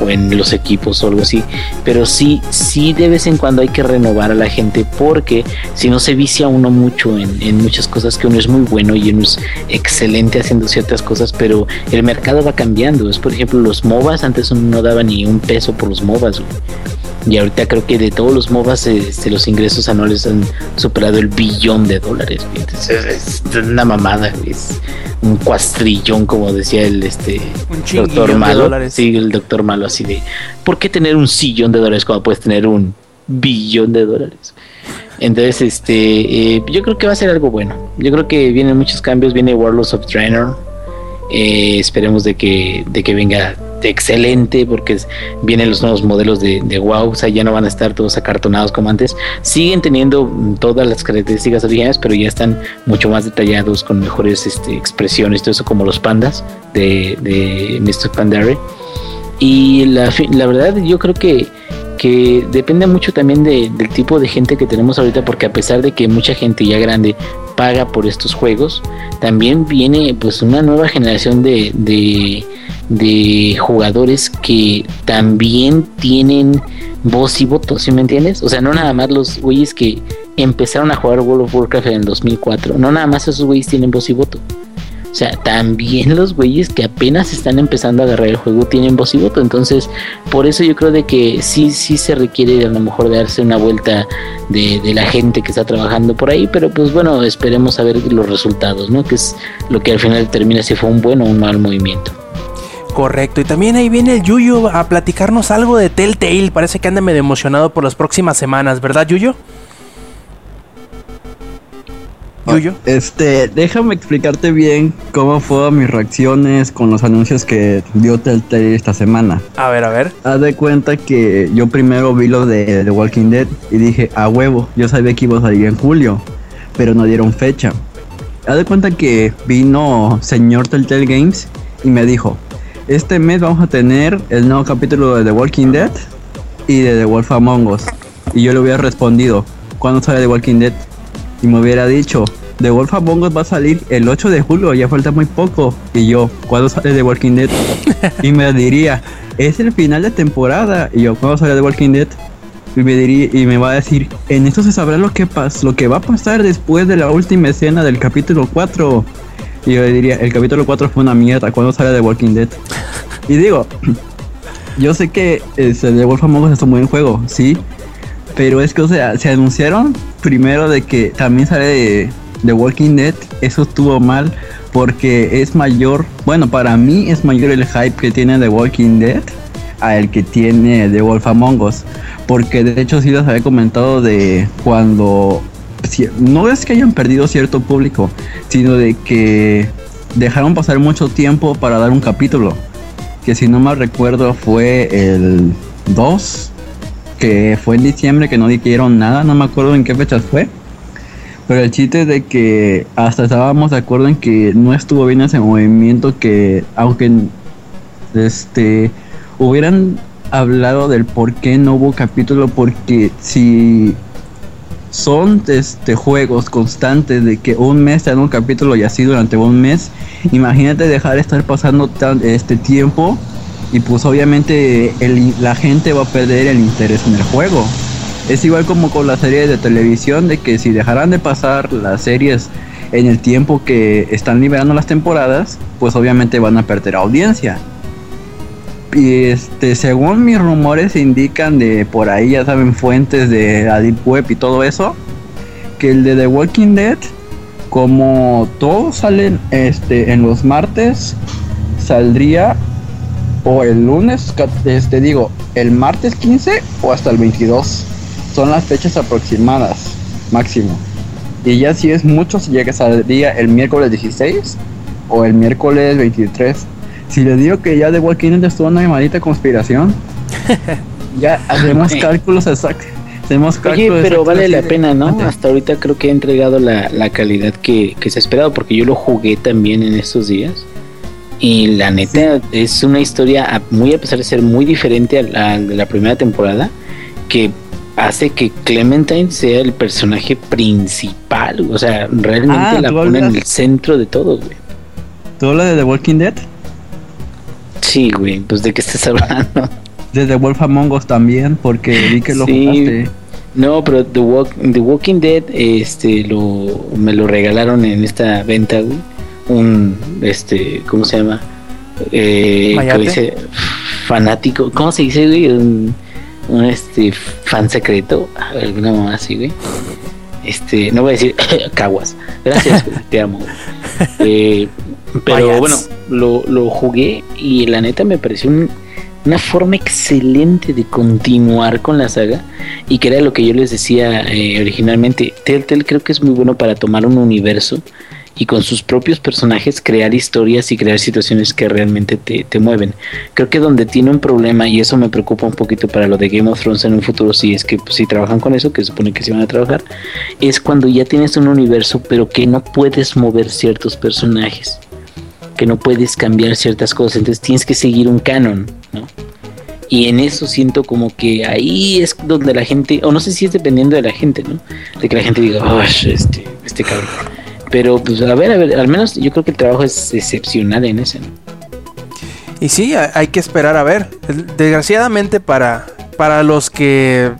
o en los equipos o algo así, pero sí, sí de vez en cuando hay que renovar a la gente porque si no se vicia uno mucho en, en muchas cosas que uno es muy bueno y uno es excelente haciendo ciertas cosas, pero el mercado va cambiando. Es por ejemplo los MOBAs, antes uno no daba ni un peso por los MOBAs. Y ahorita creo que de todos los MOBAs este, los ingresos anuales han superado el billón de dólares. Entonces, es, es una mamada, es un cuastrillón, como decía el este doctor malo. Sí, el doctor malo así de ¿por qué tener un sillón de dólares cuando puedes tener un billón de dólares? Entonces, este, eh, yo creo que va a ser algo bueno. Yo creo que vienen muchos cambios. Viene Warlords of Draenor. Eh, esperemos de que, de que venga excelente porque vienen los nuevos modelos de, WoW, o sea, ya no van a estar todos acartonados como antes. Siguen teniendo todas las características originales, pero ya están mucho más detallados con mejores este, expresiones, todo eso como los pandas de, de Mr. Pandare. Y la, la verdad, yo creo que que depende mucho también de, del tipo de gente que tenemos ahorita, porque a pesar de que mucha gente ya grande paga por estos juegos, también viene pues una nueva generación de, de, de jugadores que también tienen voz y voto, ¿sí me entiendes? O sea, no nada más los güeyes que empezaron a jugar World of Warcraft en el 2004, no nada más esos güeyes tienen voz y voto. O sea, también los güeyes que apenas están empezando a agarrar el juego tienen voz y voto. Entonces, por eso yo creo de que sí, sí se requiere a lo mejor darse una vuelta de, de, la gente que está trabajando por ahí. Pero pues bueno, esperemos a ver los resultados, ¿no? Que es lo que al final determina si fue un buen o un mal movimiento. Correcto, y también ahí viene el Yuyo a platicarnos algo de Telltale. Parece que anda medio emocionado por las próximas semanas, ¿verdad, Yuyo? Yuyo. Este, déjame explicarte bien cómo fueron mis reacciones con los anuncios que dio Telltale esta semana. A ver, a ver. Haz de cuenta que yo primero vi lo de The Walking Dead y dije, a huevo, yo sabía que iba a salir en julio, pero no dieron fecha. Haz de cuenta que vino señor Telltale Games y me dijo, este mes vamos a tener el nuevo capítulo de The Walking Dead y de The Wolf Among Us. Y yo le hubiera respondido, ¿cuándo sale The Walking Dead? Y me hubiera dicho, The Wolf Among Us va a salir el 8 de julio, ya falta muy poco. Y yo, ¿cuándo sale The Walking Dead? y me diría, es el final de temporada. Y yo, ¿cuándo sale The Walking Dead? Y me, diría, y me va a decir, en esto se sabrá lo que, pas lo que va a pasar después de la última escena del capítulo 4. Y yo le diría, el capítulo 4 fue una mierda, ¿cuándo sale The Walking Dead? y digo, yo sé que este, The Wolf Among Us es un buen juego, sí. Pero es que, o sea, se anunciaron primero de que también sale de The Walking Dead. Eso estuvo mal porque es mayor, bueno, para mí es mayor el hype que tiene The Walking Dead a el que tiene The Wolf Among Us. Porque de hecho sí les había comentado de cuando... No es que hayan perdido cierto público, sino de que dejaron pasar mucho tiempo para dar un capítulo. Que si no mal recuerdo fue el 2, que fue en diciembre que no dijeron nada, no me acuerdo en qué fechas fue. Pero el chiste es de que hasta estábamos de acuerdo en que no estuvo bien ese movimiento que aunque este hubieran hablado del por qué no hubo capítulo porque si son este juegos constantes de que un mes te dan un capítulo y así durante un mes imagínate dejar de estar pasando tan, este tiempo y pues obviamente el- la gente va a perder el interés en el juego es igual como con las series de televisión de que si dejaran de pasar las series en el tiempo que están liberando las temporadas pues obviamente van a perder audiencia y este, según mis rumores indican de por ahí, ya saben, fuentes de la Deep Web y todo eso, que el de The Walking Dead, como todos salen este, en los martes, saldría o el lunes, este, digo, el martes 15 o hasta el 22. Son las fechas aproximadas, máximo. Y ya si es mucho, si llega saldría el miércoles 16 o el miércoles 23. Si les digo que ya The Walking Dead estuvo una maldita conspiración, ya hacemos cálculos exactos. Hacemos Oye, cálculos pero exactos vale la de- pena, ¿no? Mande. Hasta ahorita creo que ha entregado la, la calidad que, que se ha esperado, porque yo lo jugué también en estos días. Y la neta es una historia, a- muy a pesar de ser muy diferente a la, a la primera temporada, que hace que Clementine sea el personaje principal. O sea, realmente Ah, la pone en el centro de todo, güey. ¿Tú hablas de The Walking Dead? Sí, güey, pues de qué estás hablando. De The Wolf Among Us también, porque vi que lo Sí. jugaste. No, pero The, Walk- The Walking Dead, este, lo, me lo regalaron en esta venta, güey. Un, este, ¿cómo se llama? Eh, ¿Mayate? ¿cómo dice? Fanático, ¿cómo se dice, güey? Un, un, este, fan secreto, alguna mamá así, güey. Este, no voy a decir caguas. Gracias, güey, te amo. Eh, pero bueno, lo, lo jugué y la neta me pareció un- una forma excelente de continuar con la saga y que era lo que yo les decía eh, originalmente. Telltale creo que es muy bueno para tomar un universo y con sus propios personajes crear historias y crear situaciones que realmente te, te mueven. Creo que donde tiene un problema, y eso me preocupa un poquito para lo de Game of Thrones en un futuro, si es que pues, si trabajan con eso, que supone que sí van a trabajar, es cuando ya tienes un universo pero que no puedes mover ciertos personajes, que no puedes cambiar ciertas cosas, entonces tienes que seguir un canon, ¿no? Y en eso siento como que ahí es donde la gente, o no sé si es dependiendo de la gente, ¿no? De que la gente diga, oh, este, este cabrón. Pero pues a ver, a ver, al menos yo creo que el trabajo es excepcional en ese, ¿no? Y sí, ha- hay que esperar a ver. Desgraciadamente para, para los que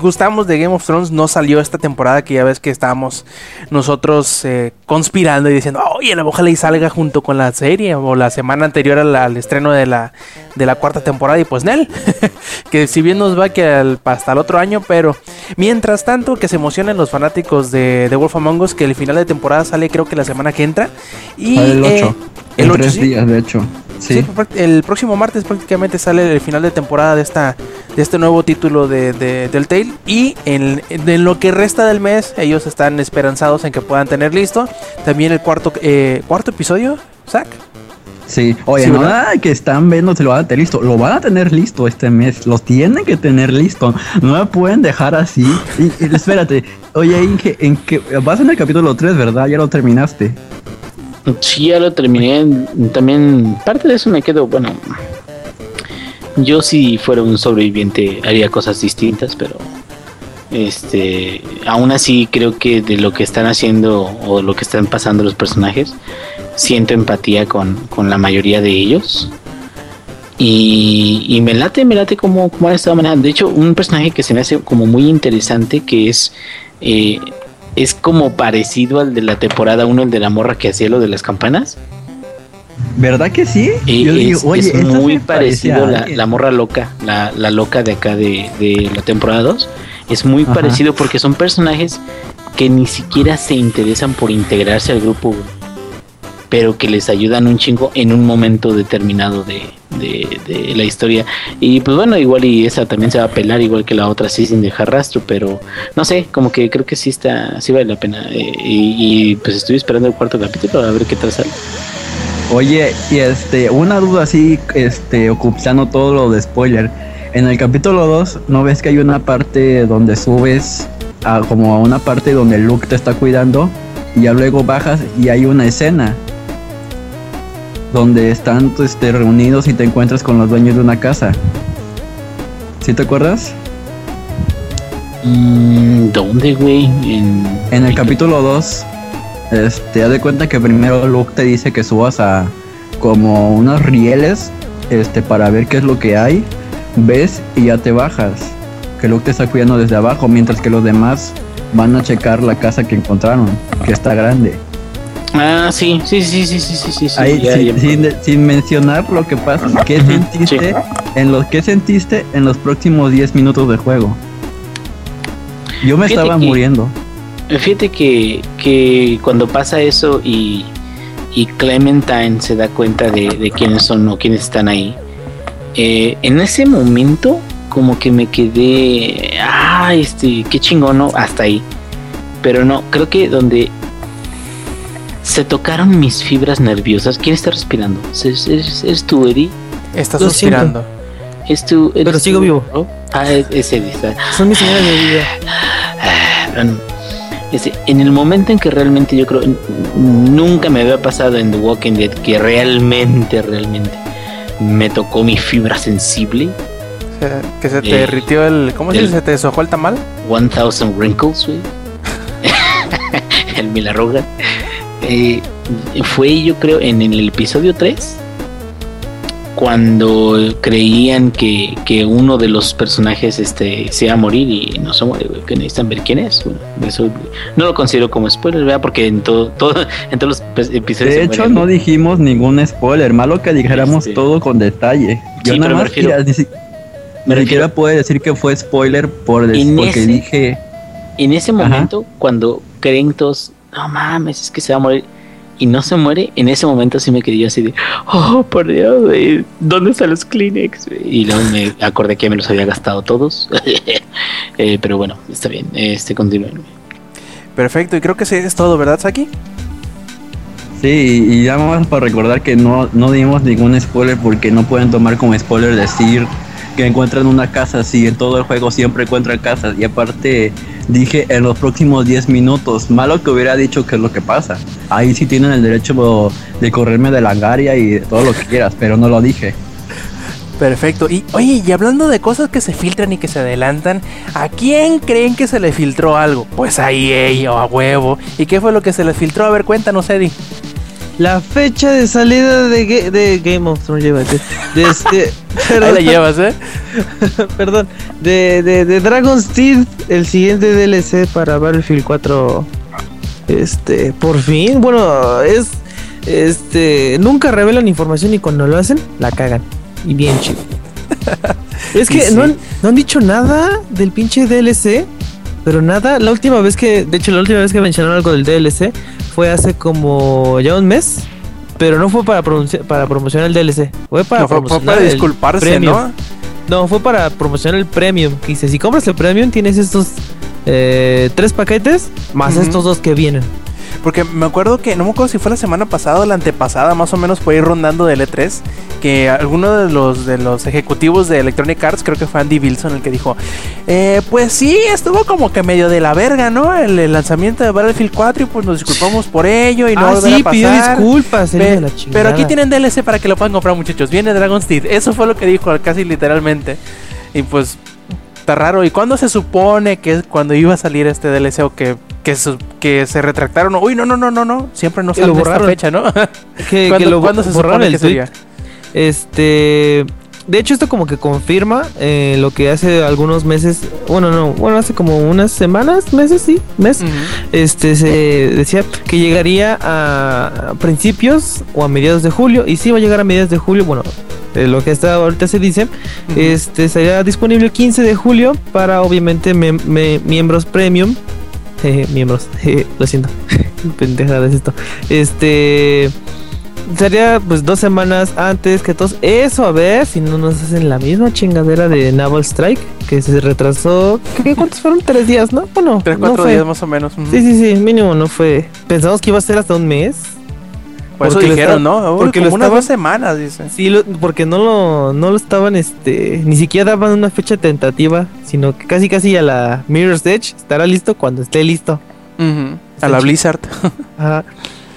gustamos de Game of Thrones no salió esta temporada que ya ves que estábamos nosotros eh, conspirando y diciendo, oye, ojalá y salga junto con la serie o la semana anterior al, al estreno de la, de la cuarta temporada y pues Nel, que si bien nos va que al- hasta el otro año, pero mientras tanto que se emocionen los fanáticos de, de Wolf Among Us que el final de temporada sale creo que la semana que entra y el eh, 8. el en 8, tres sí. días, de hecho. Sí, Sí. práct- el próximo martes prácticamente sale el final de temporada de esta de este nuevo título de, de Telltale y en, en lo que resta del mes ellos están esperanzados en que puedan tener listo también el cuarto eh, cuarto episodio, Zach. Sí. Oye, nada que están viendo se lo van a tener listo. Lo van a tener listo este mes. Lo tienen que tener listo. No me pueden dejar así. Y, y espérate. Oye, Inge, ¿en qué? vas en el capítulo 3, ¿verdad? Ya lo terminaste. Sí, ya lo terminé. También parte de eso me quedo, bueno, yo si fuera un sobreviviente haría cosas distintas, pero Este, aún así creo que de lo que están haciendo o lo que están pasando los personajes, siento empatía con, con la mayoría de ellos. Y, y me late, me late como, como han estado manejando. De hecho, un personaje que se me hace como muy interesante, que es eh, es como parecido al de la temporada 1, el de la morra que hacía lo de las campanas. ¿Verdad que sí? Eh, Yo es, digo, oye, es esta muy parecido la, alguien. la morra loca, la, la loca de acá de, de la temporada 2. Es muy Ajá. parecido porque son personajes que ni siquiera se interesan por integrarse al grupo, pero que les ayudan un chingo en un momento determinado de, de- la historia. Y pues bueno, igual y esa también se va a pelar, igual que la otra, sí, sin dejar rastro, pero no sé, como que creo que sí está, sí vale la pena. Eh, y, pues estoy esperando el cuarto capítulo a ver qué tal sale. Oye, y este, una duda así, este, ocultando todo lo de spoiler. En el capítulo 2, ¿no ves que hay una parte donde subes a como a una parte donde Luke te está cuidando? Y ya luego bajas y hay una escena donde están este, reunidos y te encuentras con los dueños de una casa. ¿Sí te acuerdas? Mm, ¿Dónde, güey? En, En el capítulo 2, este, haz de cuenta que primero Luke te dice que subas a como unos rieles, este, para ver qué es lo que hay, ves y ya te bajas. Que Luke te está cuidando desde abajo, mientras que los demás van a checar la casa que encontraron, que está grande. Ah, sí, sí, sí, sí, sí, sí, sí. Ahí, sin, sin, mencionar lo que pasa, ¿qué sentiste, en los, ¿qué sentiste en los próximos 10 minutos de juego? Yo me fíjate estaba que, muriendo. Fíjate que, que cuando pasa eso y, y Clementine se da cuenta de, de, quiénes son o quiénes están ahí, eh, en ese momento como que me quedé, ah, este, qué chingón, ¿no? Hasta ahí. Pero no, creo que donde se tocaron mis fibras nerviosas, ¿quién está respirando? ¿Es, es, es tú, Eddie? Estás Lo suspirando. ¿Es eres Pero sigo tú, vivo. ¿no? Ah, es, es Eddie. Son mis señales de vida. Ah, bueno, este, en el momento en que realmente yo creo nunca me había pasado en The Walking Dead que realmente, realmente me tocó mi fibra sensible, que se te Eh, derritió el. ¿Cómo se dice? ¿Se te deshojó el tamal? 1000 Wrinkles, güey. el Milarroga. Eh, fue yo creo en el episodio 3 cuando creían que, que uno de los personajes este se iba a morir y no se muere, que necesitan ver quién es. Bueno, eso no lo considero como spoiler, ¿verdad? Porque en todo, todo en todos los episodios De hecho, no dijimos ningún spoiler, malo que dijéramos Este- todo con detalle. Yo Sí, nada más refiero- ni, si- me ni siquiera refiero- puede decir que fue spoiler por des- porque ese- dije, En ese Ajá. momento, cuando creen todos, no mames, es que se va a morir. Y no se muere, en ese momento sí me quedé yo así de, oh, por Dios, güey, ¿dónde están los Kleenex? Y luego me acordé que me los había gastado todos. Eh, pero bueno, está bien, este continúen. Perfecto, y creo que sí es todo, ¿verdad, Saki? sí, y y ya más para recordar que no, no dimos ningún spoiler porque no pueden tomar como spoiler decir que encuentran una casa, si en todo el juego siempre encuentran casas. Y aparte dije en los próximos 10 minutos, malo que hubiera dicho que es lo que pasa. Ahí sí tienen el derecho de correrme de la langaria y de todo lo que quieras, pero no lo dije. Perfecto. Y oye, y hablando de cosas que se filtran y que se adelantan, ¿a quién creen que se le filtró algo? Pues a EA o a huevo. ¿Y qué fue lo que se le filtró? A ver, cuéntanos, Eddie. La fecha de salida de, Ga- de Game of Thrones, llévate. De este. Ahí la perdón, llevas, ¿eh? perdón. De, de, de Dragon's Teeth, el siguiente DLC para Battlefield 4. Este, por fin. Bueno, es. Este. Nunca revelan información y cuando lo hacen, la cagan. Y bien chido. es que sí. no, han, no han dicho nada del pinche DLC. Pero nada, la última vez que, de hecho, la última vez que mencionaron algo del DLC fue hace como ya un mes. Pero no fue para, promocionar el DLC. Fue para No, fue, fue promocionar para el disculparse, premium. ¿no? No, fue para promocionar el premium. Que dice, si compras el premium tienes estos eh, tres paquetes más estos dos que vienen. Porque me acuerdo que, no me acuerdo si fue la semana pasada o la antepasada, más o menos por ir rondando del E3, que alguno de los, de los ejecutivos de Electronic Arts, creo que fue Andy Wilson el que dijo, eh, pues sí, estuvo como que medio de la verga, ¿no? El, el lanzamiento de Battlefield 4 y pues nos disculpamos por ello y no ah, sí, a pidió pasar. disculpas. Pe- de la pero aquí tienen DLC para que lo puedan comprar muchachos. Viene Dragon's Teeth. Eso fue lo que dijo casi literalmente. Y pues Está raro. ¿Y cuándo se supone que es cuando iba a salir este DLC o que, que, su- que se retractaron? Uy, no, no, no, no, no. Siempre no sale esta fecha, ¿no? Que, ¿Cuándo, que lo cuándo se borraron supone el que tweet. sería? Este. De hecho, esto como que confirma eh, lo que hace algunos meses. Bueno, no, bueno, hace como unas semanas, meses, sí, mes. Este se decía que llegaría a principios o a mediados de julio. Y sí va a llegar a mediados de julio. Bueno, eh, lo que está ahorita se dice. Este será disponible el 15 de julio para obviamente mem- me- miembros premium. Jeje, miembros, jeje, lo siento. Pendejada es esto. Este sería pues dos semanas antes que todos. Eso a ver si no nos hacen la misma chingadera de Naval Strike que se retrasó. ¿Qué, ¿Cuántos fueron? Tres días, ¿no? Bueno, Tres, no cuatro fue- días más o menos. Sí, sí, sí, mínimo no fue. Pensamos que iba a ser hasta un mes. Por eso dijeron, ¿no? Uy, porque lo unas estaban- dos semanas, dice. Sí, lo- porque no lo, no lo estaban, este, ni siquiera daban una fecha tentativa, sino que casi casi a la Mirror's Edge estará listo cuando esté listo. Ujú. A la. Blizzard. Ajá.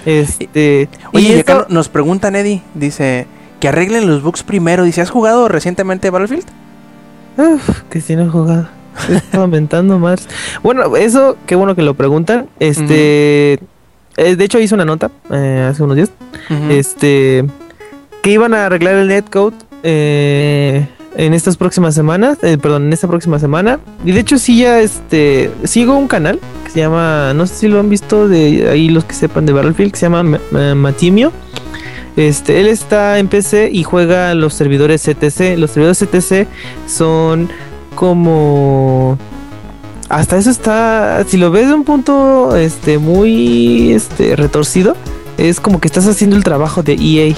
Este, Oye, y y acá esto- nos preguntan, Eddie, dice que arreglen los bugs primero. Dice, ¿has jugado recientemente Battlefield? Uf, que si no he jugado. Estaba mentando más. Bueno, eso, qué bueno que lo preguntan. Este, eh, de hecho hice una nota eh, hace unos días. Este, que iban a arreglar el netcode eh, en estas próximas semanas, eh, perdón, en esta próxima semana. Y de hecho sí ya, este, sigo un canal que se llama, no sé si lo han visto de ahí los que sepan de Battlefield, que se llama Ma- Ma- Matimio. Este, él está en PC y juega los servidores CTC. Los servidores CTC son como hasta eso está, si lo ves de un punto este muy este retorcido, es como que estás haciendo el trabajo de EA.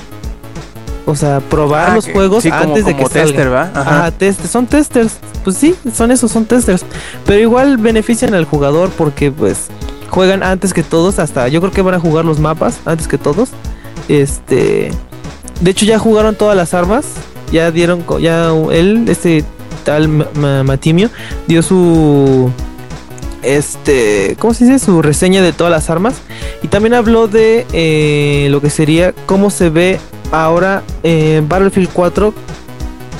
O sea, probar Ah, los que- juegos sí, como- antes de como que tester, salgan. ¿va? Ajá, Ajá. test- son testers. Pues sí, son esos, son testers. Pero igual benefician al jugador porque pues juegan antes que todos, hasta yo creo que van a jugar los mapas antes que todos. Este, de hecho ya jugaron todas las armas, ya dieron, ya él, este tal Ma- Ma- Matimio, dio su, este, ¿cómo se dice? Su reseña de todas las armas y también habló de eh, lo que sería cómo se ve ahora en Battlefield 4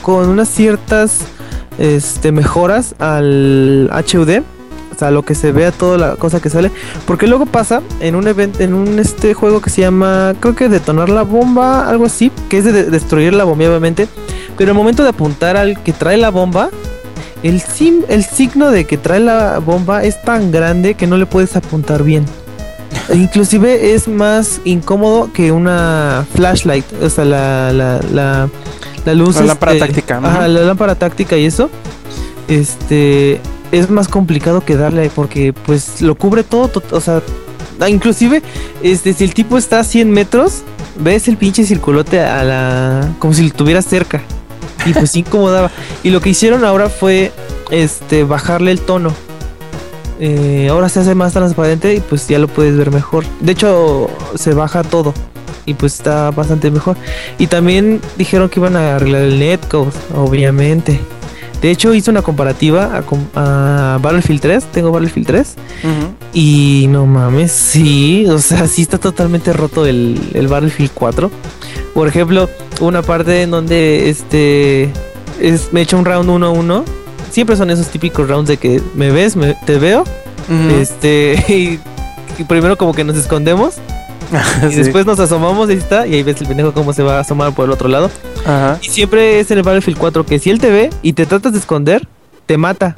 con unas ciertas este, mejoras al HUD. O sea, lo que se vea toda la cosa que sale. Porque luego pasa en un evento, en un este juego que se llama, creo que detonar la bomba, algo así, que es de, de- destruir la bomba, obviamente. Pero el momento de apuntar al que trae la bomba, el, sim, el signo de que trae la bomba es tan grande que no le puedes apuntar bien. E Inclusive es más incómodo que una flashlight, o sea, la, la, la, la luz. La lámpara este, táctica, Ajá, ujú. la lámpara táctica y eso. Este es más complicado que darle porque pues lo cubre todo, to- o sea, ah, inclusive este si el tipo está a 100 metros, ves el pinche circulote a la como si lo tuvieras cerca. Y pues incomodaba. Y lo que hicieron ahora fue este bajarle el tono. Eh, ahora se hace más transparente y pues ya lo puedes ver mejor. De hecho, se baja todo y pues está bastante mejor. Y también dijeron que iban a arreglar el netcode, obviamente. De hecho, hice una comparativa a, Battlefield 3. Tengo Battlefield 3. Ujú. Y no mames, sí. O sea, sí está totalmente roto el, el Battlefield 4. Por ejemplo, una parte en donde este es, me echa un round 1-1. Siempre son esos típicos rounds de que me ves, me, te veo. Este. Y, y primero como que nos escondemos. Y Sí. después nos asomamos y ahí está. Y ahí ves el pendejo cómo se va a asomar por el otro lado. Ajá. Y siempre es en el Battlefield 4 que si él te ve y te tratas de esconder, te mata.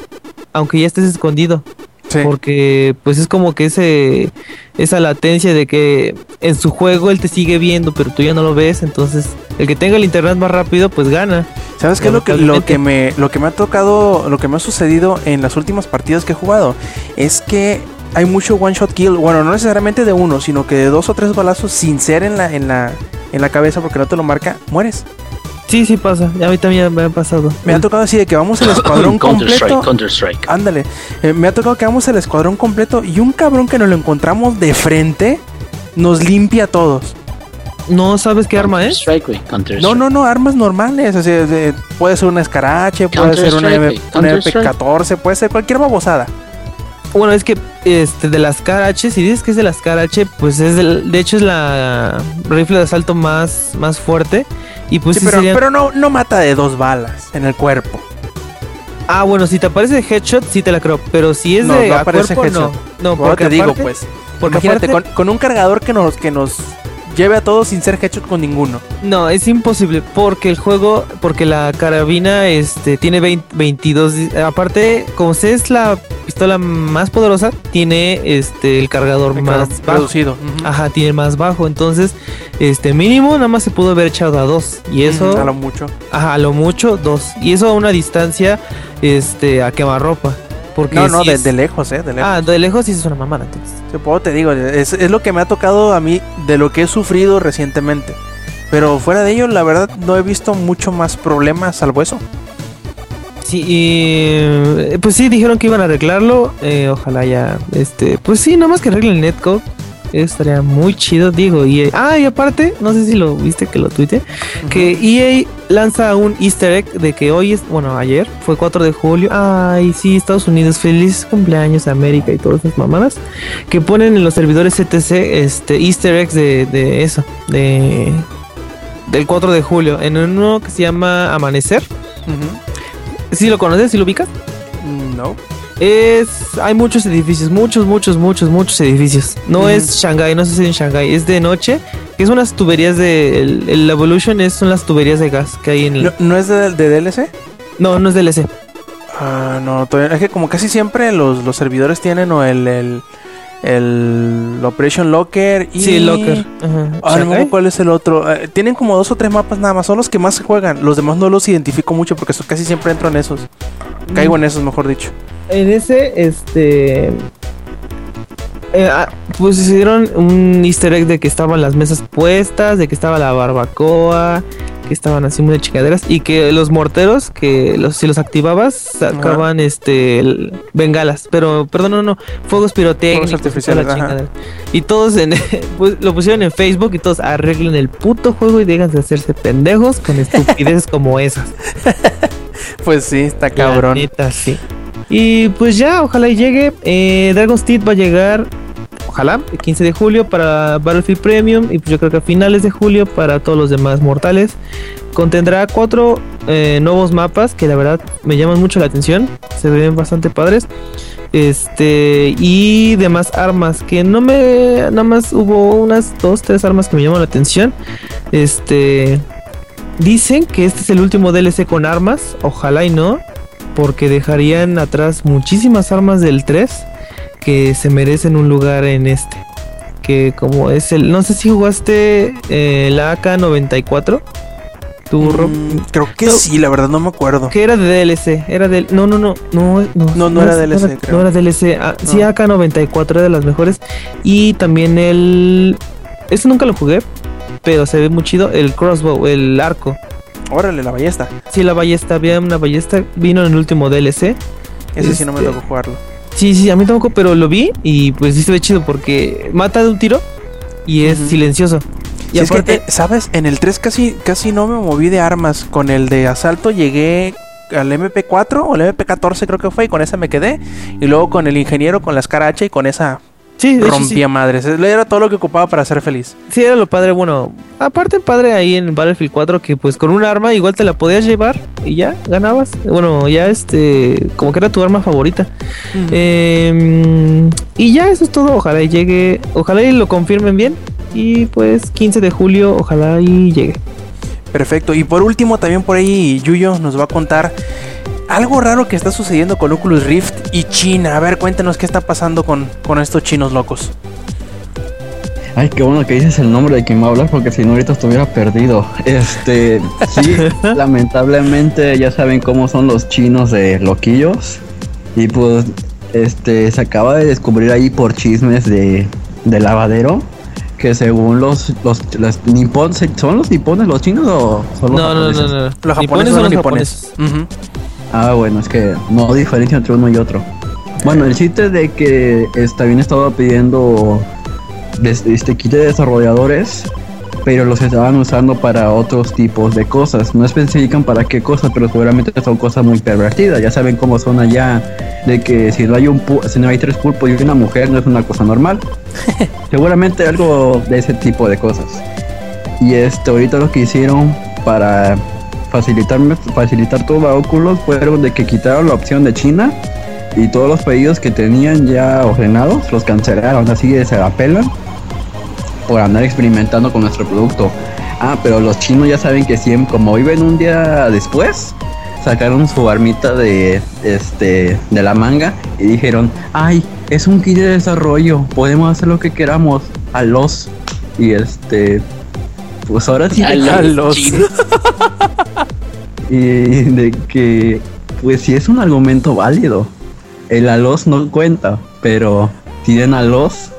Aunque ya estés escondido. Sí. Porque pues es como que ese esa latencia de que en su juego él te sigue viendo, pero tú ya no lo ves. Entonces, el que tenga el internet más rápido, pues gana. ¿Sabes qué es lo que, lo que me lo que me ha tocado, lo que me ha sucedido en las últimas partidas que he jugado? Es que hay mucho one shot kill, bueno, no necesariamente de uno, sino que de dos o tres balazos sin ser en la en la en la cabeza porque no te lo marca, mueres. Sí, sí pasa. A mí también me ha pasado. Me ha tocado así de que vamos al escuadrón Counter Strike, completo. Counter Strike. Ándale, eh, me ha tocado que vamos al escuadrón completo y un cabrón que nos lo encontramos de frente nos limpia a todos. No sabes qué arma es. Strike, güey. Counter No, no, no, armas normales. o sea, de- puede ser un escarache, puede ser una, Counter-Strike, M- güey, una Counter-Strike. MP14, puede ser cualquier babosada. Bueno, es que este de las KH, si dices que es de las KH, pues es del- de hecho es la rifle de asalto más más fuerte y pues Sí, sí pero, sería- pero no, no mata de dos balas en el cuerpo. Ah, bueno, si te aparece headshot, sí te la creo. Pero si es No, de no aparece cuerpo, no. headshot. No, Ahora porque te digo, aparte- pues. Porque Imagínate, aparte- con, con un cargador que nos, que nos lleve a todos sin ser headshot con ninguno. No, es imposible porque el juego, porque la carabina este tiene 20 22 di- aparte, como se es la pistola más poderosa, tiene este el cargador más bajo. reducido. Ujú. Ajá, tiene más bajo, entonces este mínimo nada más se pudo haber echado a dos y eso A lo mucho. ajá, a lo mucho dos y eso a una distancia este a quemarropa, porque No, no, sí de, es- de lejos, eh. De lejos. Ah, de lejos sí es una mamada, entonces. Te puedo, te digo, es, es lo que me ha tocado a mí de lo que he sufrido recientemente. Pero fuera de ello, la verdad, no he visto mucho más problemas salvo eso. Sí, y eh, pues sí, dijeron que iban a arreglarlo. eh, ojalá ya, este, pues sí, nada más que arreglen el netcode. Estaría muy chido, digo. Y, ah, y aparte, no sé si lo viste que lo tuite, que EA lanza un easter egg de que hoy es, bueno, ayer fue 4 de julio. Ay, sí, Estados Unidos, feliz cumpleaños América y todas esas mamadas. Que ponen en los servidores CTC este easter eggs de, de eso, de del 4 de julio, en uno que se llama Amanecer. Ujú. ¿Sí lo conoces? ¿Sí lo ubicas? No. Es. Hay muchos edificios, muchos, muchos, muchos, muchos edificios. No Ujú. es Shanghai, no sé si en Shanghai, es de noche. Que es unas tuberías de. El, el Evolution es, son las tuberías de gas que hay en el. ¿No, no es de, de DLC? No, no es DLC. Ah, no, todavía- es que como casi siempre los, los servidores tienen o el, el, el Operation Locker y... Sí, el Locker. Ajá. Ah, no cuál es el otro. Eh, tienen como dos o tres mapas nada más. Son los que más se juegan. Los demás no los identifico mucho porque so- casi siempre entro en esos. Caigo en esos, mejor dicho. En ese, este. eh, ah, pues hicieron un easter egg de que estaban las mesas puestas, de que estaba la barbacoa, que estaban así muy de chingaderas y que los morteros, que los, si los activabas, sacaban este el- bengalas, pero perdón, no, no, fuegos pirotécnicos, Fuegos artificiales, la. Y todos en, pues, lo pusieron en Facebook y todos arreglen el puto juego y dejan de hacerse pendejos con estupideces como esas. Pues sí, está La cabrón. neta, sí. Y pues ya, ojalá y llegue. Eh, Dragon's Teeth va a llegar, ojalá, el 15 de julio para Battlefield Premium. Y yo creo que a finales de julio para todos los demás mortales. Contendrá cuatro eh, nuevos mapas que la verdad me llaman mucho la atención. Se ven bastante padres. Este, y demás armas que no me. Nada más hubo unas dos, tres armas que me llaman la atención. Este. Dicen que este es el último DLC con armas. Ojalá y no. Porque dejarían atrás muchísimas armas del 3 que se merecen un lugar en este. Que como es el... No sé si jugaste eh, la AK-94. Tu Rob, Mm, creo que No. sí, la verdad no me acuerdo. Que era de DLC. Era del... No, no, no. No, no, No, no era DLC, creo. No era DLC. Ah, Sí, No. AK-94 era de las mejores. Y también el... Este nunca lo jugué. Pero se ve muy chido. El crossbow, el arco. Órale, la ballesta. Sí, la ballesta, había una ballesta, vino en el último DLC. Ese sí no me Este- tocó jugarlo. Sí, sí, a mí tampoco, pero lo vi y pues sí se ve chido porque mata de un tiro y es silencioso. Y Sí, es que, eh, ¿sabes? En el 3 casi, casi no me moví de armas. Con el de asalto llegué al MP4 o el MP14 creo que fue y con esa me quedé. Y luego con el ingeniero con la escara H y con esa sí, de hecho, rompía madres. Era todo lo que ocupaba para ser feliz. sí, era lo padre, bueno, aparte padre ahí en Battlefield 4 que pues con un arma igual te la podías llevar y ya ganabas. Bueno, ya este, como que era tu arma favorita. Eh, y ya eso es todo, ojalá y llegue, ojalá y lo confirmen bien. Y pues 15 de julio, ojalá y llegue. Perfecto. Y por último, también por ahí Yuyo nos va a contar algo raro que está sucediendo con Oculus Rift y China. A ver, cuéntenos qué está pasando con, con estos chinos locos. Ay, qué bueno que dices el nombre de quien va a hablar porque si no ahorita estuviera perdido. Este, sí, lamentablemente ya saben cómo son los chinos de loquillos. Y pues, este, se acaba de descubrir ahí por chismes de, de lavadero que según los, los, los nipón, ¿son los nipones los chinos o son los No, no, no, japoneses? no. Los Nipones japoneses son los japoneses. nipones. Ujú. Ah, bueno, es que no diferencia entre uno y otro. Bueno, el chiste de que está bien estaba pidiendo este kit de desarrolladores, pero los estaban usando para otros tipos de cosas. No especifican para qué cosas, pero seguramente son cosas muy pervertidas. Ya saben cómo son allá, de que si no hay un pu- si no hay tres pulpos y una mujer no es una cosa normal. seguramente algo de ese tipo de cosas. Y este ahorita lo que hicieron para facilitarme, facilitar todo a Oculus fueron de que quitaron la opción de China y todos los pedidos que tenían ya ordenados los cancelaron, así que se la pelan por andar experimentando con nuestro producto. Ah, pero los chinos ya saben que siempre, como viven un día después, sacaron su armita de este de la manga y dijeron, ay, es un kit de desarrollo, podemos hacer lo que queramos a los y este pues ahora sí A los los- chinos. Y de que pues sí es un argumento válido. El alos no cuenta, pero tienen alos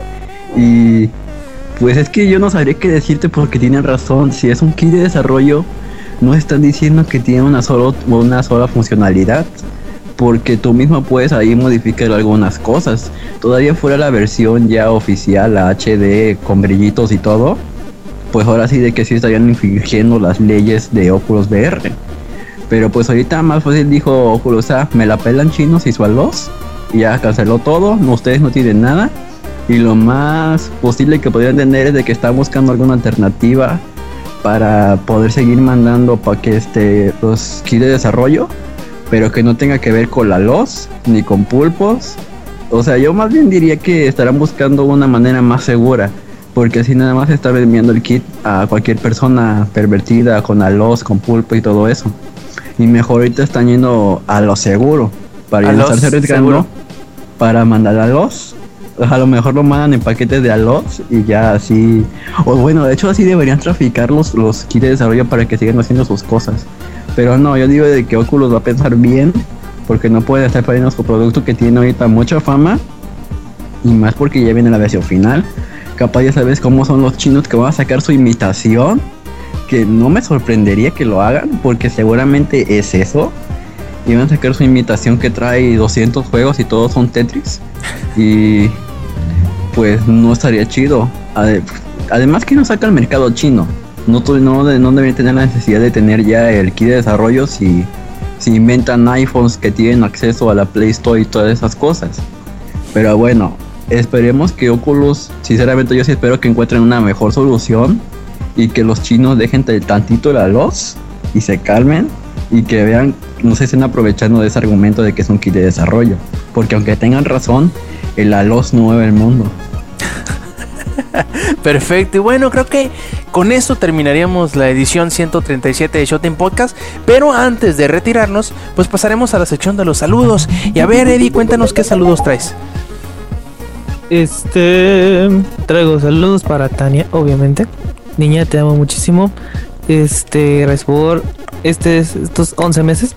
y pues es que yo no sabría qué decirte porque tienen razón. Si es un kit de desarrollo, no están diciendo que tiene una solo una sola funcionalidad. Porque tú mismo puedes ahí modificar algunas cosas. Todavía fuera la versión ya oficial, la HD con brillitos y todo. Pues ahora sí de que sí estarían infringiendo las leyes de Oculus VR. Pero pues ahorita más fácil dijo ah, me la pelan chinos y su alos. Y ya canceló todo, no, ustedes no tienen nada. Y lo más posible que podrían tener es de que están buscando alguna alternativa para poder seguir mandando para que este los kits de desarrollo, pero que no tenga que ver con la los ni con pulpos. O sea, yo más bien diría que estarán buscando una manera más segura, porque así nada más está vendiendo el kit a cualquier persona pervertida con alos, con pulpo y todo eso. Y mejor ahorita están yendo a lo seguro, para A no estarse arriesgando para mandar a los. A lo mejor lo mandan en paquetes de alos y ya así. O bueno, de hecho así deberían traficar los, los kits de desarrollo para que sigan haciendo sus cosas. Pero no, yo digo de que Oculus va a pensar bien, porque no puede estar perdiendo su producto que tiene ahorita mucha fama. Y más porque ya viene la versión final. Capaz ya sabes cómo son los chinos que van a sacar su imitación. No me sorprendería que lo hagan, porque seguramente es eso. Y van a sacar su imitación que trae 200 juegos y todos son Tetris. Y pues no estaría chido. Ade- Además que no saca al mercado chino. No, no, no deberían tener la necesidad de tener ya el kit de desarrollo si, si inventan iPhones que tienen acceso a la Play Store y todas esas cosas. Pero bueno, esperemos que Oculus, sinceramente yo sí espero que encuentren una mejor solución y que los chinos dejen tantito la luz y se calmen y que vean, no se estén aprovechando de ese argumento de que es un kit de desarrollo. Porque aunque tengan razón, el ALOS no mueve el mundo. Perfecto, y bueno, creo que con esto terminaríamos la edición 137 de Showtime Podcast. Pero antes de retirarnos, pues pasaremos a la sección de los saludos. Y a ver, Eddie, cuéntanos qué saludos traes. Este. Traigo saludos para Tania, obviamente. Niña, te amo muchísimo. Este, gracias por este, estos 11 meses.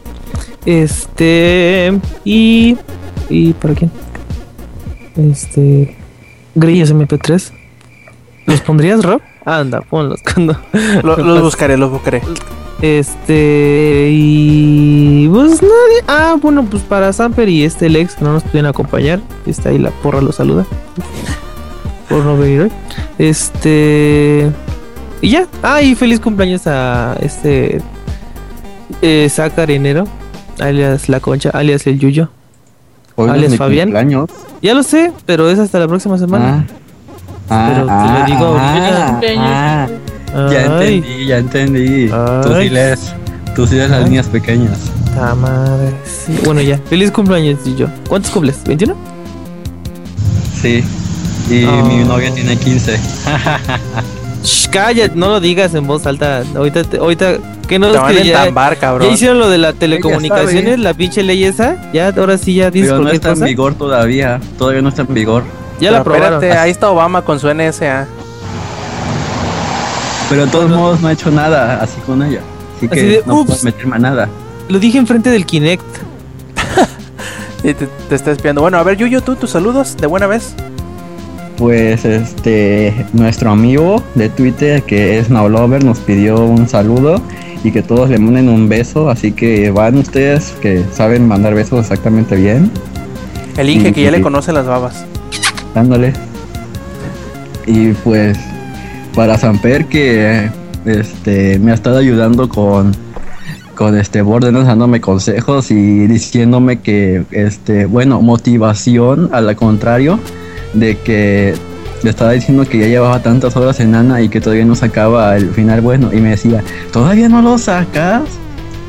Este. Y. ¿Y para quién? Este. Grillos MP3. ¿Los pondrías, Rob? Anda, ponlos cuando. Lo- los buscaré, los buscaré. Este. Y. Pues nadie. Ah, bueno, pues para Samper y este Lex que no nos pudieron acompañar. Está ahí la porra, los saluda. Por no venir hoy. Este. Y ya. Ah, y feliz cumpleaños a este. Eh, Zacar Enero. Alias La Concha, alias el Yuyo. Hoy no Alias mi Fabián. cumpleaños. Ya lo sé, pero es hasta la próxima semana. Ah. Pero te lo digo ahorita. ah, ah. Ya entendí, ya entendí. Tú Ay. sí lees, tú sí lees las líneas pequeñas. ta madre. Sí. Bueno, ya. Feliz cumpleaños, Yuyo. ¿Cuántos cumples? ¿21? Sí. Y Oh. mi novia tiene 15. Calla, no lo digas en voz alta. Ahorita, te- ahorita, ¿qué no van que a ya, entambar, cabrón. ya hicieron lo de las telecomunicaciones, la pinche ley esa? Ya, ahora sí ya dices Pero no está en vigor todavía. Todavía no está en vigor. Ya la Pero aprobaron. espérate, ahí está Obama con su NSA. Pero de todos modos no ha hecho nada así con ella. Así que Así de, no puedo meterme a nada. Lo dije enfrente del Kinect. Y te, te está espiando. Bueno, a ver, Yuyo, tú, tus saludos de buena vez. Pues este, nuestro amigo de Twitter que es Nowlover nos pidió un saludo y que todos le manden un beso, así que van ustedes que saben mandar besos exactamente bien, El Inge que ya le conoce las babas. dándole. Y pues para Samper que este me ha estado ayudando con con este Borderlands dándome consejos y diciéndome que este bueno motivación a la contrario de que le estaba diciendo que ya llevaba tantas horas en Ana y que todavía no sacaba el final bueno y me decía todavía no lo sacas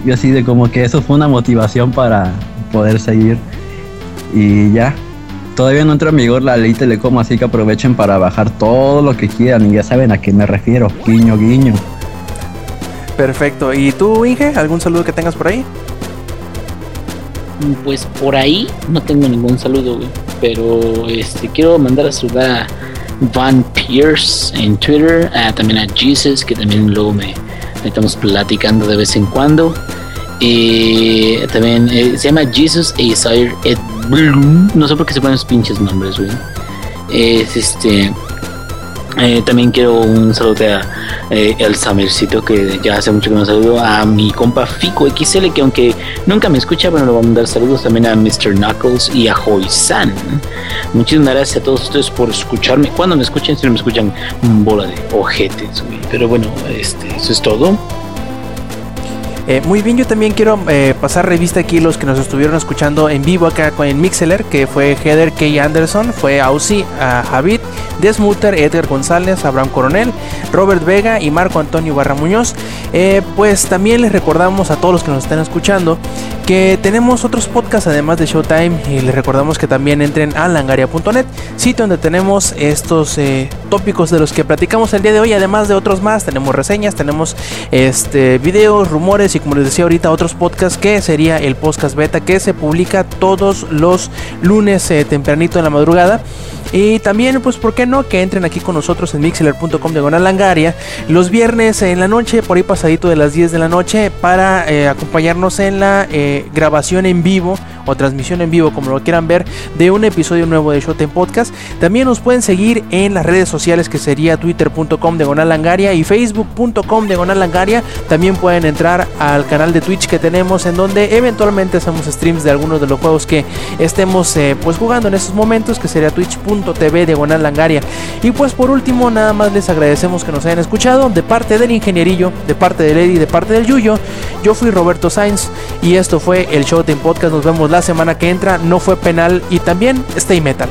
yo así de como que eso fue una motivación para poder seguir. Y ya, todavía no entra en vigor la ley Telecom, así que aprovechen para bajar todo lo que quieran y ya saben a qué me refiero. Guiño, guiño. Perfecto. ¿Y tú, Inge? ¿Algún saludo que tengas por ahí? Pues por ahí no tengo ningún saludo, güey. Pero este quiero mandar a saludar a Van Pierce en Twitter, también a Jesus, que también luego me, estamos platicando de vez en cuando. Eh, también eh, se llama Jesus Isaiah Ed Bloom. No sé por qué se ponen esos pinches nombres, güey. Es este. eh, también quiero un saludo a eh, el Samercito, que ya hace mucho que no saludo. A mi compa Fico XL, que aunque nunca me escucha, bueno, le voy a mandar saludos también a Mr. Knuckles y a Hoy San. Muchísimas gracias a todos ustedes por escucharme. Cuando me escuchen, si no me escuchan, bola de ojetes. Pero bueno, este, eso es todo. Eh, muy bien, yo también quiero eh, pasar revista aquí los que nos estuvieron escuchando en vivo acá con el Mixeler, que fue Heather K. Anderson, fue Ausi, a Javid, Desmuter, Edgar González, Abraham Coronel, Robert Vega y Marco Antonio Barra Muñoz. Eh, pues también les recordamos a todos los que nos están escuchando que tenemos otros podcasts además de Showtime y les recordamos que también entren a langaria.net, sitio donde tenemos estos eh, tópicos de los que platicamos el día de hoy, además de otros más, tenemos reseñas, tenemos este videos, rumores y como les decía ahorita otros podcasts que sería el podcast beta que se publica todos los lunes eh, tempranito en la madrugada. Y también, pues, ¿por qué no? Que entren aquí con nosotros en mixler.com de Langaria los viernes en la noche, por ahí pasadito de las 10 de la noche, para eh, acompañarnos en la eh, grabación en vivo o transmisión en vivo, como lo quieran ver, de un episodio nuevo de Showtime Podcast. También nos pueden seguir en las redes sociales que sería twitter.com de Langaria y facebook.com de Langaria. También pueden entrar al canal de Twitch que tenemos en donde eventualmente hacemos streams de algunos de los juegos que estemos eh, pues jugando en estos momentos, que sería Y pues por último, nada más les agradecemos que nos hayan escuchado de parte del ingenierillo, de parte del Eddie, de parte del Yuyo. Yo fui Roberto Sainz y esto fue el Showtime Podcast. Nos vemos la semana que entra. No fue penal y también Stay Metal.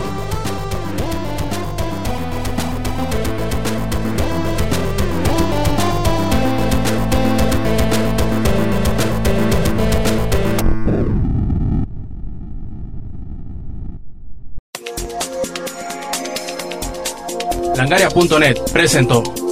Langaria.net presentó.